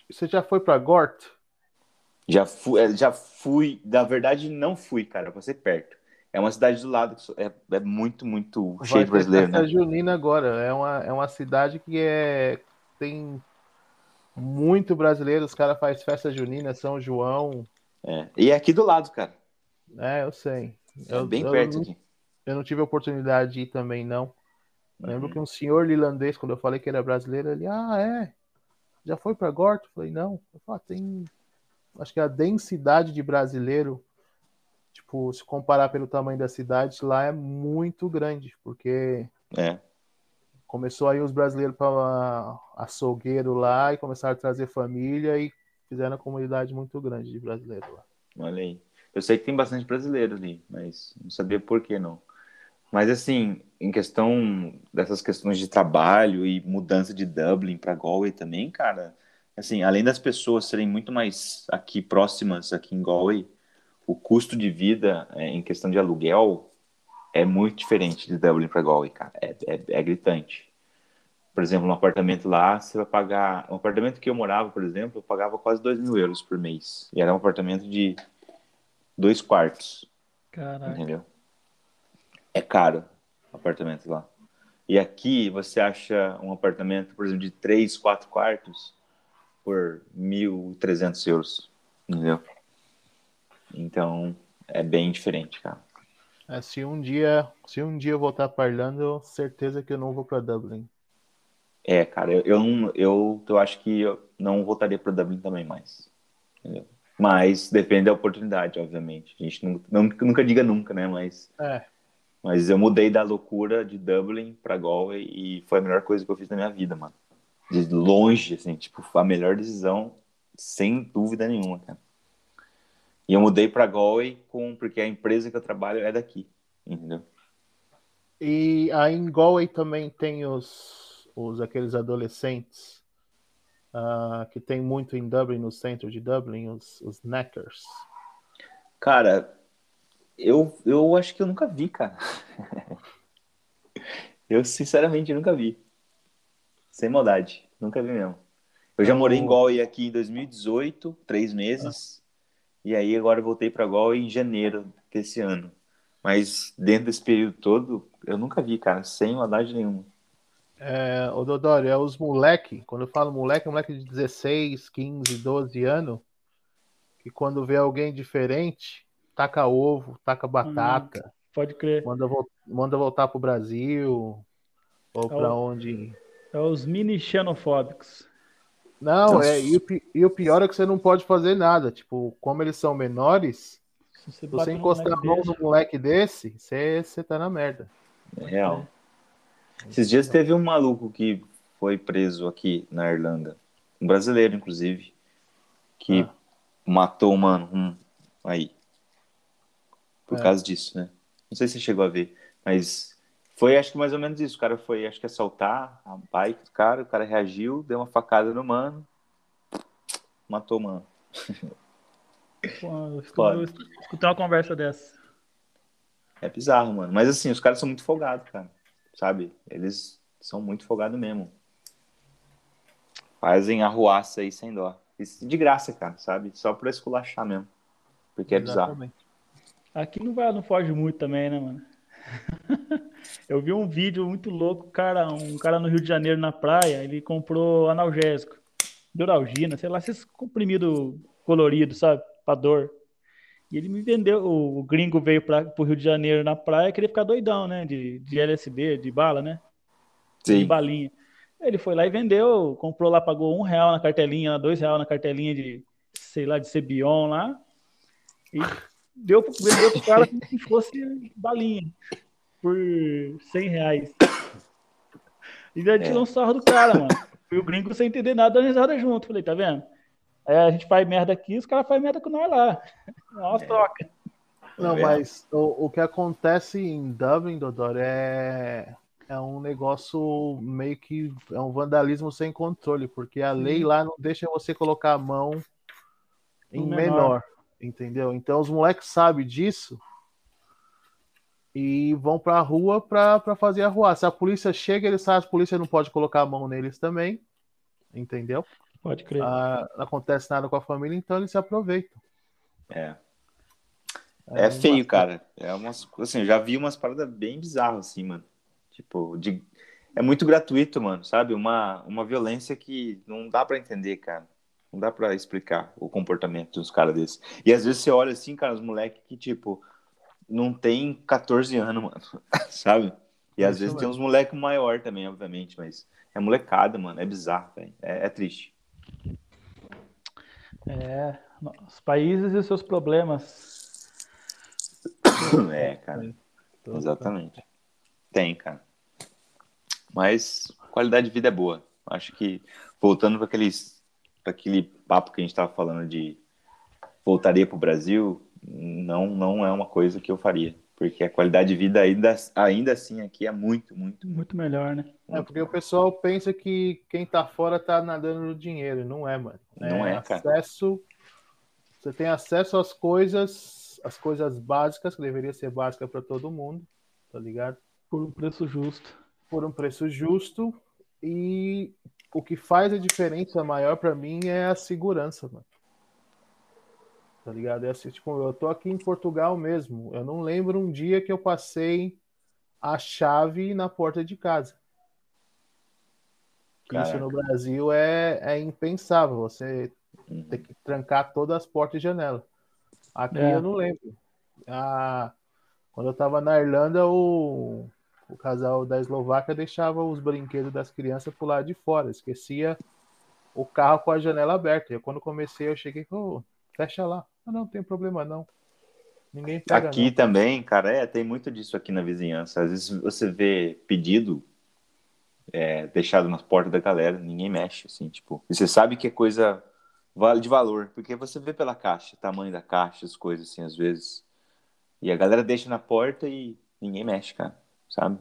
Você já foi para Gort? Já fui, é, já fui. Na verdade, não fui, cara. Ser perto. É uma cidade do lado, é, é muito, muito Vai cheio de brasileiro, né? Junina agora. É uma, é uma cidade que é, tem muito brasileiro. Os caras fazem festa junina, São João. É. E é aqui do lado, cara. É, eu sei. É eu, bem eu, perto eu, aqui. Eu não tive a oportunidade de ir também, não. Uhum. Lembro que um senhor lilandês, quando eu falei que era brasileiro, ele, ah, é? Já foi para Gorto? Eu falei, não. Eu falei, ah, tem. Acho que a densidade de brasileiro, tipo, se comparar pelo tamanho da cidade, lá é muito grande, porque. É. Começou aí os brasileiros para açougueiro lá e começaram a trazer família e fizeram uma comunidade muito grande de brasileiros lá. Olha aí. Eu sei que tem bastante brasileiro ali, mas não sabia por que não. Mas assim, em questão dessas questões de trabalho e mudança de Dublin para Galway também, cara, assim, além das pessoas serem muito mais aqui próximas aqui em Galway, o custo de vida é, em questão de aluguel é muito diferente de Dublin para Galway, cara. É, é, é, gritante. Por exemplo, um apartamento lá, você vai pagar. Um apartamento que eu morava, por exemplo, eu pagava quase 2 mil euros por mês. E era um apartamento de dois quartos. Caraca. Entendeu? É caro apartamento lá. E aqui você acha um apartamento, por exemplo, de 3, 4 quartos por 1.300 euros, entendeu? Então, é bem diferente, cara. É, se um dia, se um dia eu voltar para Irlanda, certeza que eu não vou para Dublin. É, cara, eu, eu, eu, eu acho que eu não voltaria para Dublin também mais. Entendeu? Mas depende da oportunidade, obviamente. A gente nunca, nunca, nunca diga nunca, né? Mas, é. Mas eu mudei da loucura de Dublin para Galway e foi a melhor coisa que eu fiz na minha vida, mano. De longe, assim, tipo, a melhor decisão, sem dúvida nenhuma, cara. E eu mudei para Galway com, porque a empresa que eu trabalho é daqui, entendeu? E aí em Galway também tem os, os aqueles adolescentes uh, que tem muito em Dublin, no centro de Dublin, os, os Neckers. Cara, eu, eu acho que eu nunca vi, cara. eu sinceramente nunca vi. Sem maldade, nunca vi mesmo. Eu já morei em Galway aqui em 2018, três meses. E aí agora eu voltei para Gol em janeiro desse ano. Mas dentro desse período todo, eu nunca vi, cara, sem maldade nenhuma. É, o Dodoro, é os moleque, quando eu falo moleque, é moleque de 16, 15, 12 anos, que quando vê alguém diferente, taca ovo, taca batata. Hum, pode crer. Manda, manda voltar pro Brasil, ou é para onde. É os mini xenofóbicos. Não, é, e o, e o, pior é que você não pode fazer nada. Tipo, como eles são menores, se você, você encostar a mão desse. no moleque desse, você, você tá na merda. É real. Esses dias teve um maluco que foi preso aqui na Irlanda. Um brasileiro, inclusive. Que ah. matou, mano, um aí. Por é. causa disso, né? Não sei se você chegou a ver, mas foi, acho que mais ou menos isso. O cara foi, acho que assaltar a bike do cara, o cara reagiu, deu uma facada no mano, matou o mano. Pô, eu escutei uma conversa dessa. É bizarro, mano. Mas assim, os caras são muito folgados, cara. Sabe? Eles são muito folgados mesmo. Fazem arruaça aí sem dó. Isso de graça, cara, sabe? Só pra esculachar mesmo. Porque é Exatamente. bizarro. Aqui não vai, não foge muito também, né, mano? Eu vi um vídeo muito louco, cara, um cara no Rio de Janeiro na praia, ele comprou analgésico, Duralgina, sei lá, esses comprimidos coloridos, sabe, pra dor. E ele me vendeu, o, gringo veio para pro Rio de Janeiro na praia, queria ficar doidão, né, de, de LSD, de bala, né? Sim. De balinha. Ele foi lá e vendeu, comprou lá, pagou um real na cartelinha, dois real na cartelinha de, sei lá, de Cebion lá, e deu, vendeu pro cara como se fosse balinha por 100 reais. E daí tirou é. um sarro do cara, mano. E o gringo sem entender nada, dando risada junto. Falei, tá vendo? Aí a gente faz merda aqui, os caras fazem merda com nós lá. Nossa, é. troca. Não, tá mas o, o que acontece em Dublin, Dodor, é, é um negócio meio que é um vandalismo sem controle, porque a lei lá não deixa você colocar a mão em menor. menor. Entendeu? Então os moleques sabem disso e vão para a rua para fazer a rua. Se a polícia chega, eles sabem, a polícia não pode colocar a mão neles também, entendeu? Pode crer. Ah, não acontece nada com a família, então eles se aproveitam. É. É, é feio, uma... cara. É umas, assim, eu já vi umas paradas bem bizarras, assim, mano. Tipo, de... é muito gratuito, mano, sabe? Uma, uma violência que não dá para entender, cara. Não dá para explicar o comportamento dos caras desses. E às vezes você olha assim, cara, os moleques que, tipo, não tem 14 anos, mano. Sabe? E às vezes tem uns moleques maior também, obviamente, mas é molecada, mano. É bizarro, velho. É, é, triste. É, os países e os seus problemas. É, cara. Exatamente. Tem, cara. Mas qualidade de vida é boa. Acho que voltando para aqueles para aquele papo que a gente estava falando de voltaria para o Brasil, não, não é uma coisa que eu faria. Porque a qualidade de vida ainda, ainda assim aqui é muito, muito, muito melhor, né? É, porque o pessoal pensa que quem tá fora tá nadando no dinheiro. Não é, mano. Não é, é cara. Acesso, você tem acesso às coisas, as coisas básicas, que deveria ser básica para todo mundo, tá ligado? Por um preço justo. Por um preço justo. E o que faz a diferença maior para mim é a segurança, mano tá ligado? É assim, tipo, eu tô aqui em Portugal mesmo. Eu não lembro um dia que eu passei a chave na porta de casa. Isso no Brasil é, é impensável. Você uhum. tem que trancar todas as portas e janelas. Aqui é. eu não lembro. Ah, quando eu tava na Irlanda, o, o casal da Eslováquia deixava os brinquedos das crianças pro lado de fora. Esquecia o carro com a janela aberta. E quando comecei, eu cheguei com fecha lá. Ah, não, tem problema não. Ninguém pega, Aqui não. também, cara, é, tem muito disso aqui na vizinhança. Às vezes você vê pedido é, deixado na porta da galera, ninguém mexe, assim, tipo. E você sabe que é coisa de valor, porque você vê pela caixa, tamanho da caixa, as coisas assim, às vezes. E a galera deixa na porta e ninguém mexe, cara, sabe?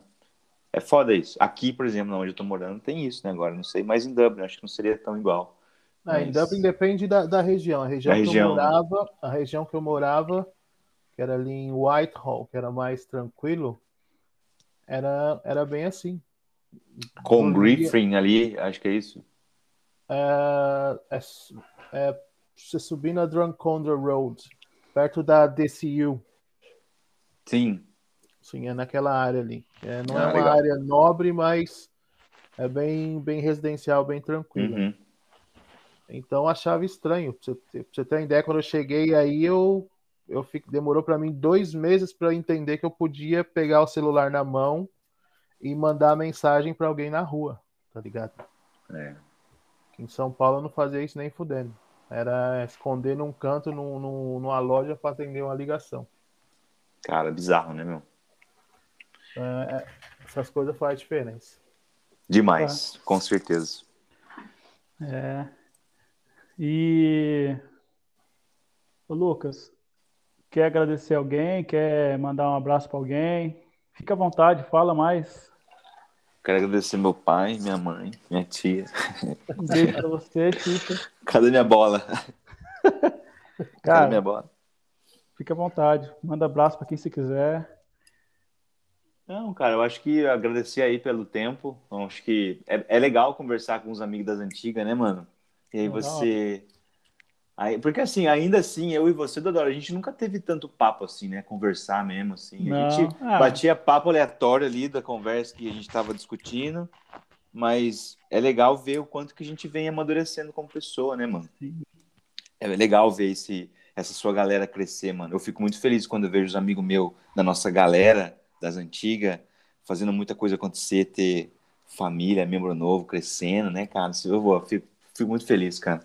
É foda isso. Aqui, por exemplo, onde eu tô morando, tem isso, né? Agora, não sei, mas em Dublin, acho que não seria tão igual. Ah, mas... Em Dublin depende da, da região. A região, que região, eu né? morava, né? a região que eu morava, que era ali em Whitehall, que era mais tranquilo, era, era bem assim. Com Griffin ali, acho que é isso. É, é, é, você subir na Drumcondra Road, perto da DCU. Sim. Sim, é naquela área ali. É, não ah, é uma legal. área nobre, mas é bem, bem residencial, bem tranquilo. Uhum. Então achava estranho. Pra você, pra você ter uma ideia, quando eu cheguei aí, eu, eu fico, demorou para mim dois meses para entender que eu podia pegar o celular na mão e mandar mensagem para alguém na rua, tá ligado? É. Em São Paulo eu não fazia isso nem fudendo. Era esconder num canto, num, num, numa loja para atender uma ligação. Cara, bizarro, né, meu? É, é, essas coisas fazem diferença. Demais, é. com certeza. É. E. Ô, Lucas, quer agradecer alguém? Quer mandar um abraço para alguém? Fica à vontade, fala mais. Quero agradecer meu pai, minha mãe, minha tia. Um beijo pra você, Tita. Cadê minha bola? Cara, Cadê minha bola? Fica à vontade. Manda abraço para quem você quiser. Não, cara, eu acho que agradecer aí pelo tempo. Eu acho que é, é, legal conversar com os amigos das antigas, né, mano? E aí você. Aí, porque assim, ainda assim, eu e você, Dodoro, a gente nunca teve tanto papo assim, né? Conversar mesmo, assim. A gente ah. batia papo aleatório ali da conversa que a gente tava discutindo. Mas é legal ver o quanto que a gente vem amadurecendo como pessoa, né, mano? Sim. É legal ver esse, essa sua galera crescer, mano. Eu fico muito feliz quando eu vejo os amigos meus da nossa galera das antigas, fazendo muita coisa acontecer, ter família, membro novo crescendo, né, cara? Eu vou, fico, fico muito feliz, cara.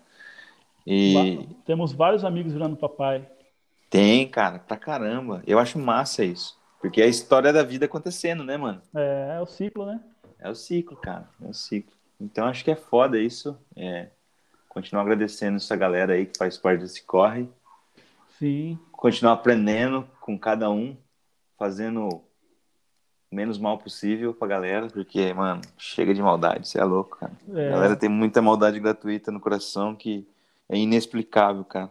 E... Temos vários amigos virando papai. Tem, cara, pra caramba. Eu acho massa isso. Porque é a história da vida acontecendo, né, mano? É, é o ciclo, né? É o ciclo, cara. É o ciclo. Então acho que é foda isso. É, continuar agradecendo essa galera aí que faz parte desse corre. Sim. Continuar aprendendo com cada um, fazendo menos mal possível pra galera, porque, mano, chega de maldade, você é louco, cara. É. A galera tem muita maldade gratuita no coração que é inexplicável, cara.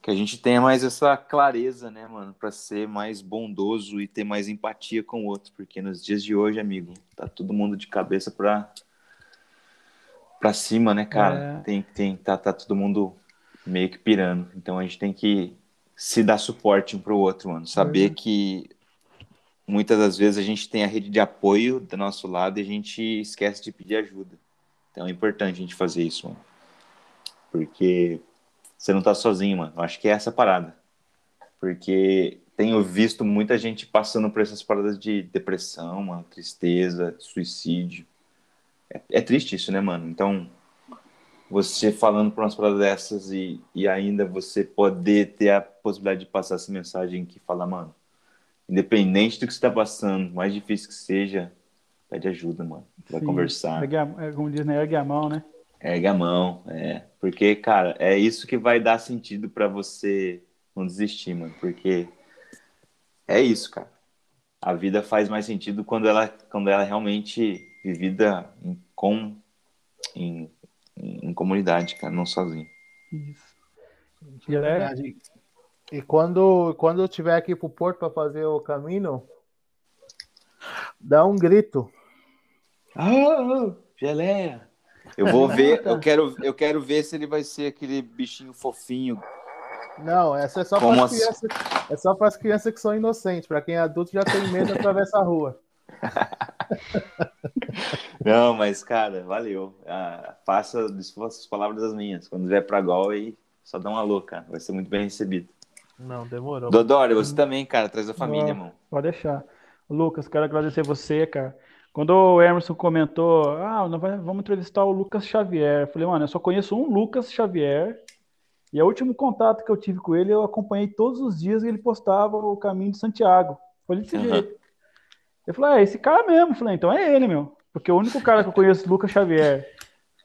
Que a gente tenha mais essa clareza, né, mano, pra ser mais bondoso e ter mais empatia com o outro, porque nos dias de hoje, amigo, tá todo mundo de cabeça pra, pra cima, né, cara? É. Tem, tem, tá, tá todo mundo meio que pirando. Então a gente tem que se dar suporte um pro outro, mano. Saber uhum. que muitas das vezes a gente tem a rede de apoio do nosso lado e a gente esquece de pedir ajuda. Então é importante a gente fazer isso, mano. Porque você não tá sozinho, mano. Eu acho que é essa parada. Porque tenho visto muita gente passando por essas paradas de depressão, mano, tristeza, suicídio. É, é triste isso, né, mano? Então, você falando por umas paradas dessas e, e ainda você poder ter a possibilidade de passar essa mensagem que fala, mano, independente do que você está passando, mais difícil que seja, pede ajuda, mano. Vai Sim, conversar. Ergue a, é, como diz, né? Ergue a mão, né? Ergue a mão, é. Porque, cara, é isso que vai dar sentido para você não desistir, mano. Porque é isso, cara. A vida faz mais sentido quando ela, quando ela é realmente vivida em, com, em, em comunidade, cara, não sozinho. Isso. Galera, e quando, quando eu estiver aqui pro Porto para fazer o caminho, dá um grito. Ah, geleia. Eu vou ver, eu quero, eu quero ver se ele vai ser aquele bichinho fofinho. Não, essa é só para as crianças, é só para as crianças que são inocentes. Para quem é adulto já tem medo de atravessar a rua. Não, mas cara, valeu. Ah, faça as palavras das minhas. Quando vier para Gol aí, só dá uma louca. Vai ser muito bem recebido. Não, demorou. Dodório, você também, cara, traz a família, mano. Pode deixar. Lucas, quero agradecer você, cara. Quando o Emerson comentou, ah, vamos entrevistar o Lucas Xavier. Eu falei, mano, eu só conheço um Lucas Xavier E o último contato que eu tive com ele, eu acompanhei todos os dias e ele postava o caminho de Santiago. Foi desse uhum. jeito. Eu falei, ah, é esse cara mesmo. Eu falei, então é ele, meu. Porque o único cara que eu conheço, Lucas Xavier,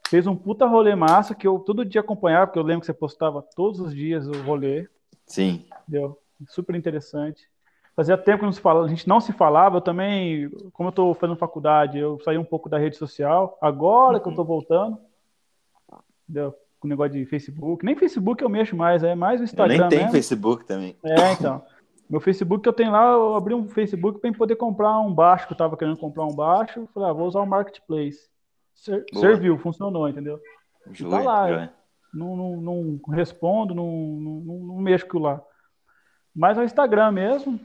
fez um puta rolê massa que eu todo dia acompanhava, porque eu lembro que você postava todos os dias o rolê. Sim. Entendeu? Super interessante. Fazia tempo que não se falava, a gente não se falava, eu também, como eu estou fazendo faculdade, eu saí um pouco da rede social, agora uhum. que eu estou voltando, entendeu? com o negócio de Facebook, nem Facebook eu mexo mais, é mais o Instagram. Eu nem tem Facebook também. É, então. Meu Facebook que eu tenho lá, eu abri um Facebook para poder comprar um baixo, que eu estava querendo comprar um baixo, falei, ah, vou usar o Marketplace. Ser, serviu, funcionou, entendeu? Joia, tá lá, não, não, não, respondo, não, não, não mexo lá. Mas é o Instagram mesmo,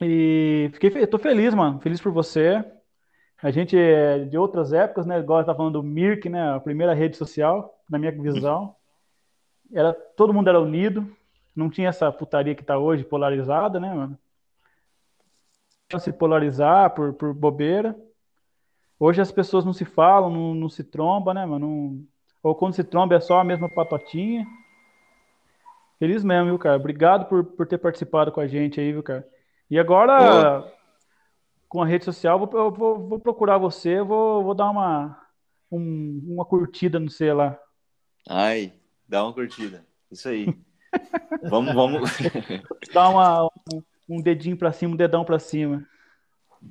e fiquei, tô feliz, mano. Feliz por você. A gente é de outras épocas, né? Igual tá falando do Mirk, né? A primeira rede social, na minha visão. Era, todo mundo era unido. Não tinha essa putaria que tá hoje, polarizada, né, mano? Se polarizar por, por bobeira. Hoje as pessoas não se falam, não, não se trombam, né, mano? Não... Ou quando se tromba é só a mesma patotinha. Feliz mesmo, viu, cara? Obrigado por, por ter participado com a gente aí, viu, cara? E agora, com a rede social, eu vou, vou, vou procurar você, vou, vou dar uma, um, uma curtida no sei lá. Ai, dá uma curtida. Isso aí. vamos, vamos. Dá uma, um, um dedinho para cima, um dedão para cima.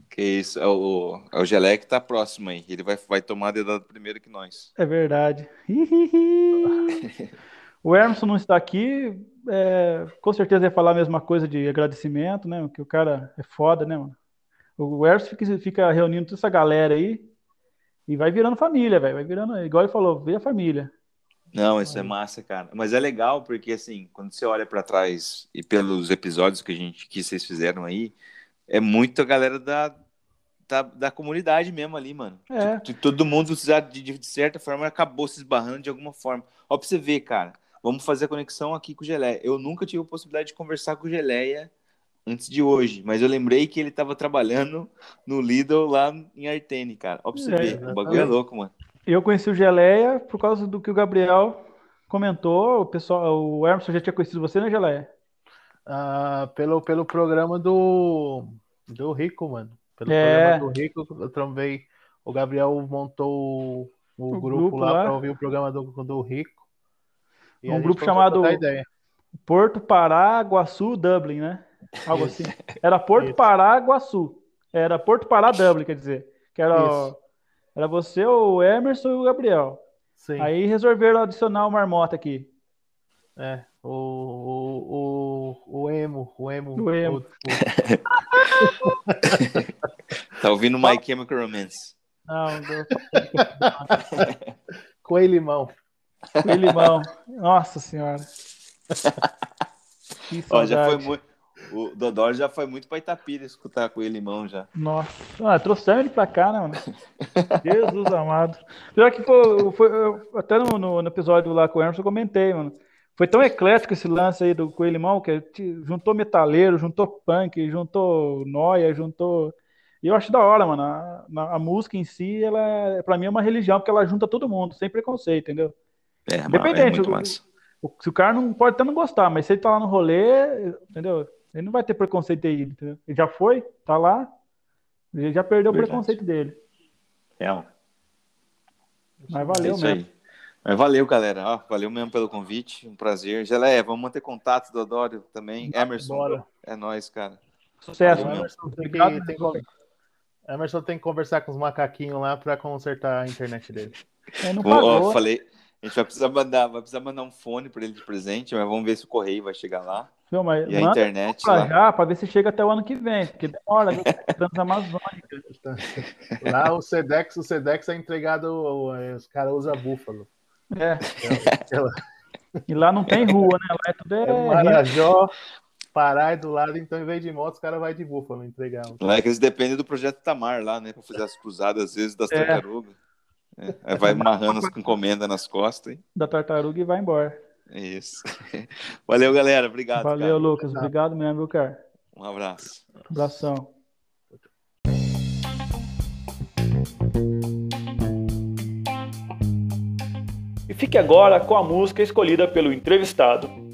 Que isso, é o, é o Gelé que tá próximo aí. Ele vai, vai tomar a dedada primeiro que nós. É verdade. o Emerson não está aqui, é, com certeza ia falar a mesma coisa de agradecimento, né? Que o cara é foda, né, mano? O Erso fica, fica reunindo toda essa galera aí e vai virando família, velho. Vai virando, igual ele falou, vira família. Não, isso é massa, cara. Mas é legal porque, assim, quando você olha para trás e pelos episódios que a gente que vocês fizeram aí, é muito a galera da, da, da comunidade mesmo ali, mano. É. Tipo, todo mundo, de, de certa forma, acabou se esbarrando de alguma forma. Ó, pra você ver, cara Vamos fazer a conexão aqui com o Geleia. Eu nunca tive a possibilidade de conversar com o Geleia antes de hoje, mas eu lembrei que ele estava trabalhando no Lidl lá em Artene, cara. Ó, pra você é, ver, o bagulho é louco, mano. Eu conheci o Geleia por causa do que o Gabriel comentou. O pessoal, o Emerson já tinha conhecido você, né, Geleia? Ah, pelo, pelo programa do, do Rico, mano. Pelo é. programa do Rico, eu trombei. O Gabriel montou o, o, o grupo, grupo, lá, lá. para ouvir o programa do, do Rico. E um grupo chamado Porto Pará, Guaçu, Dublin, né? Algo assim. Era Porto Isso. Pará, Guaçu. Era Porto Pará, Dublin, quer dizer. Que era, era você, o Emerson e o Gabriel. Sim. Aí resolveram adicionar o Marmota aqui. É, o, o, o, o emo, o emo. O emo. O, o... tá ouvindo My Chemical Romance. Não, não. Com limão. E limão. Nossa senhora. Que Ó, já foi muito. O Dodó já foi muito pra Itapira escutar com ele limão já. Nossa, ah, trouxeram ele pra cá, né, mano? Jesus amado. Pior que foi, foi até no, no, no, episódio lá com o Emerson eu comentei, mano. Foi tão eclético esse lance aí do Coelho Limão que juntou metaleiro, juntou punk, juntou noia, juntou. E eu acho da hora, mano. A, a música em si, ela é, pra mim é uma religião, porque ela junta todo mundo, sem preconceito, entendeu? É, Independente, é muito massa. O, se o cara não pode até não gostar, mas se ele tá lá no rolê, entendeu? Ele não vai ter preconceito aí, entendeu? Ele já foi, tá lá, ele já perdeu Verdade. o preconceito dele. É. Mas valeu é mesmo. Aí. Mas valeu, galera. Ó, valeu mesmo pelo convite. Um prazer. Geleia, vamos manter contato, Dodório também. Emerson. Bora. É nóis, cara. Sucesso. Emerson tem, que, tem, Emerson tem que conversar com os macaquinhos lá para consertar a internet dele. É, não pagou. Ó, falei, a gente vai precisar mandar, vai precisar mandar um fone para ele de presente, mas vamos ver se o correio vai chegar lá. Viu, mas e a internet pra lá. já para ver se chega até o ano que vem, porque demora? Transamazônica. lá o Sedex, o Sedex é entregado, os caras usam búfalo. É. E lá não tem rua, né? Lá é tudo é, é Marajó, Pará é do lado, então em vez de moto, os caras vão de búfalo entregar. Lá é que eles dependem do projeto Tamar lá, né? Para fazer as cruzadas, às vezes, das é. tartarugas. É, vai amarrando as encomendas nas costas. Hein? Da tartaruga e vai embora. Isso. Valeu, galera. Obrigado. Valeu, cara. Lucas. Obrigado mesmo, viu, cara? Um abraço. Um abração. Fique agora com a música escolhida pelo entrevistado.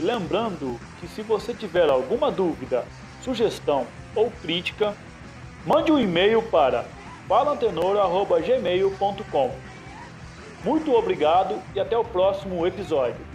Lembrando que se você tiver alguma dúvida, sugestão ou crítica, mande um e-mail para falantenor.gmail.com. Muito obrigado e até o próximo episódio.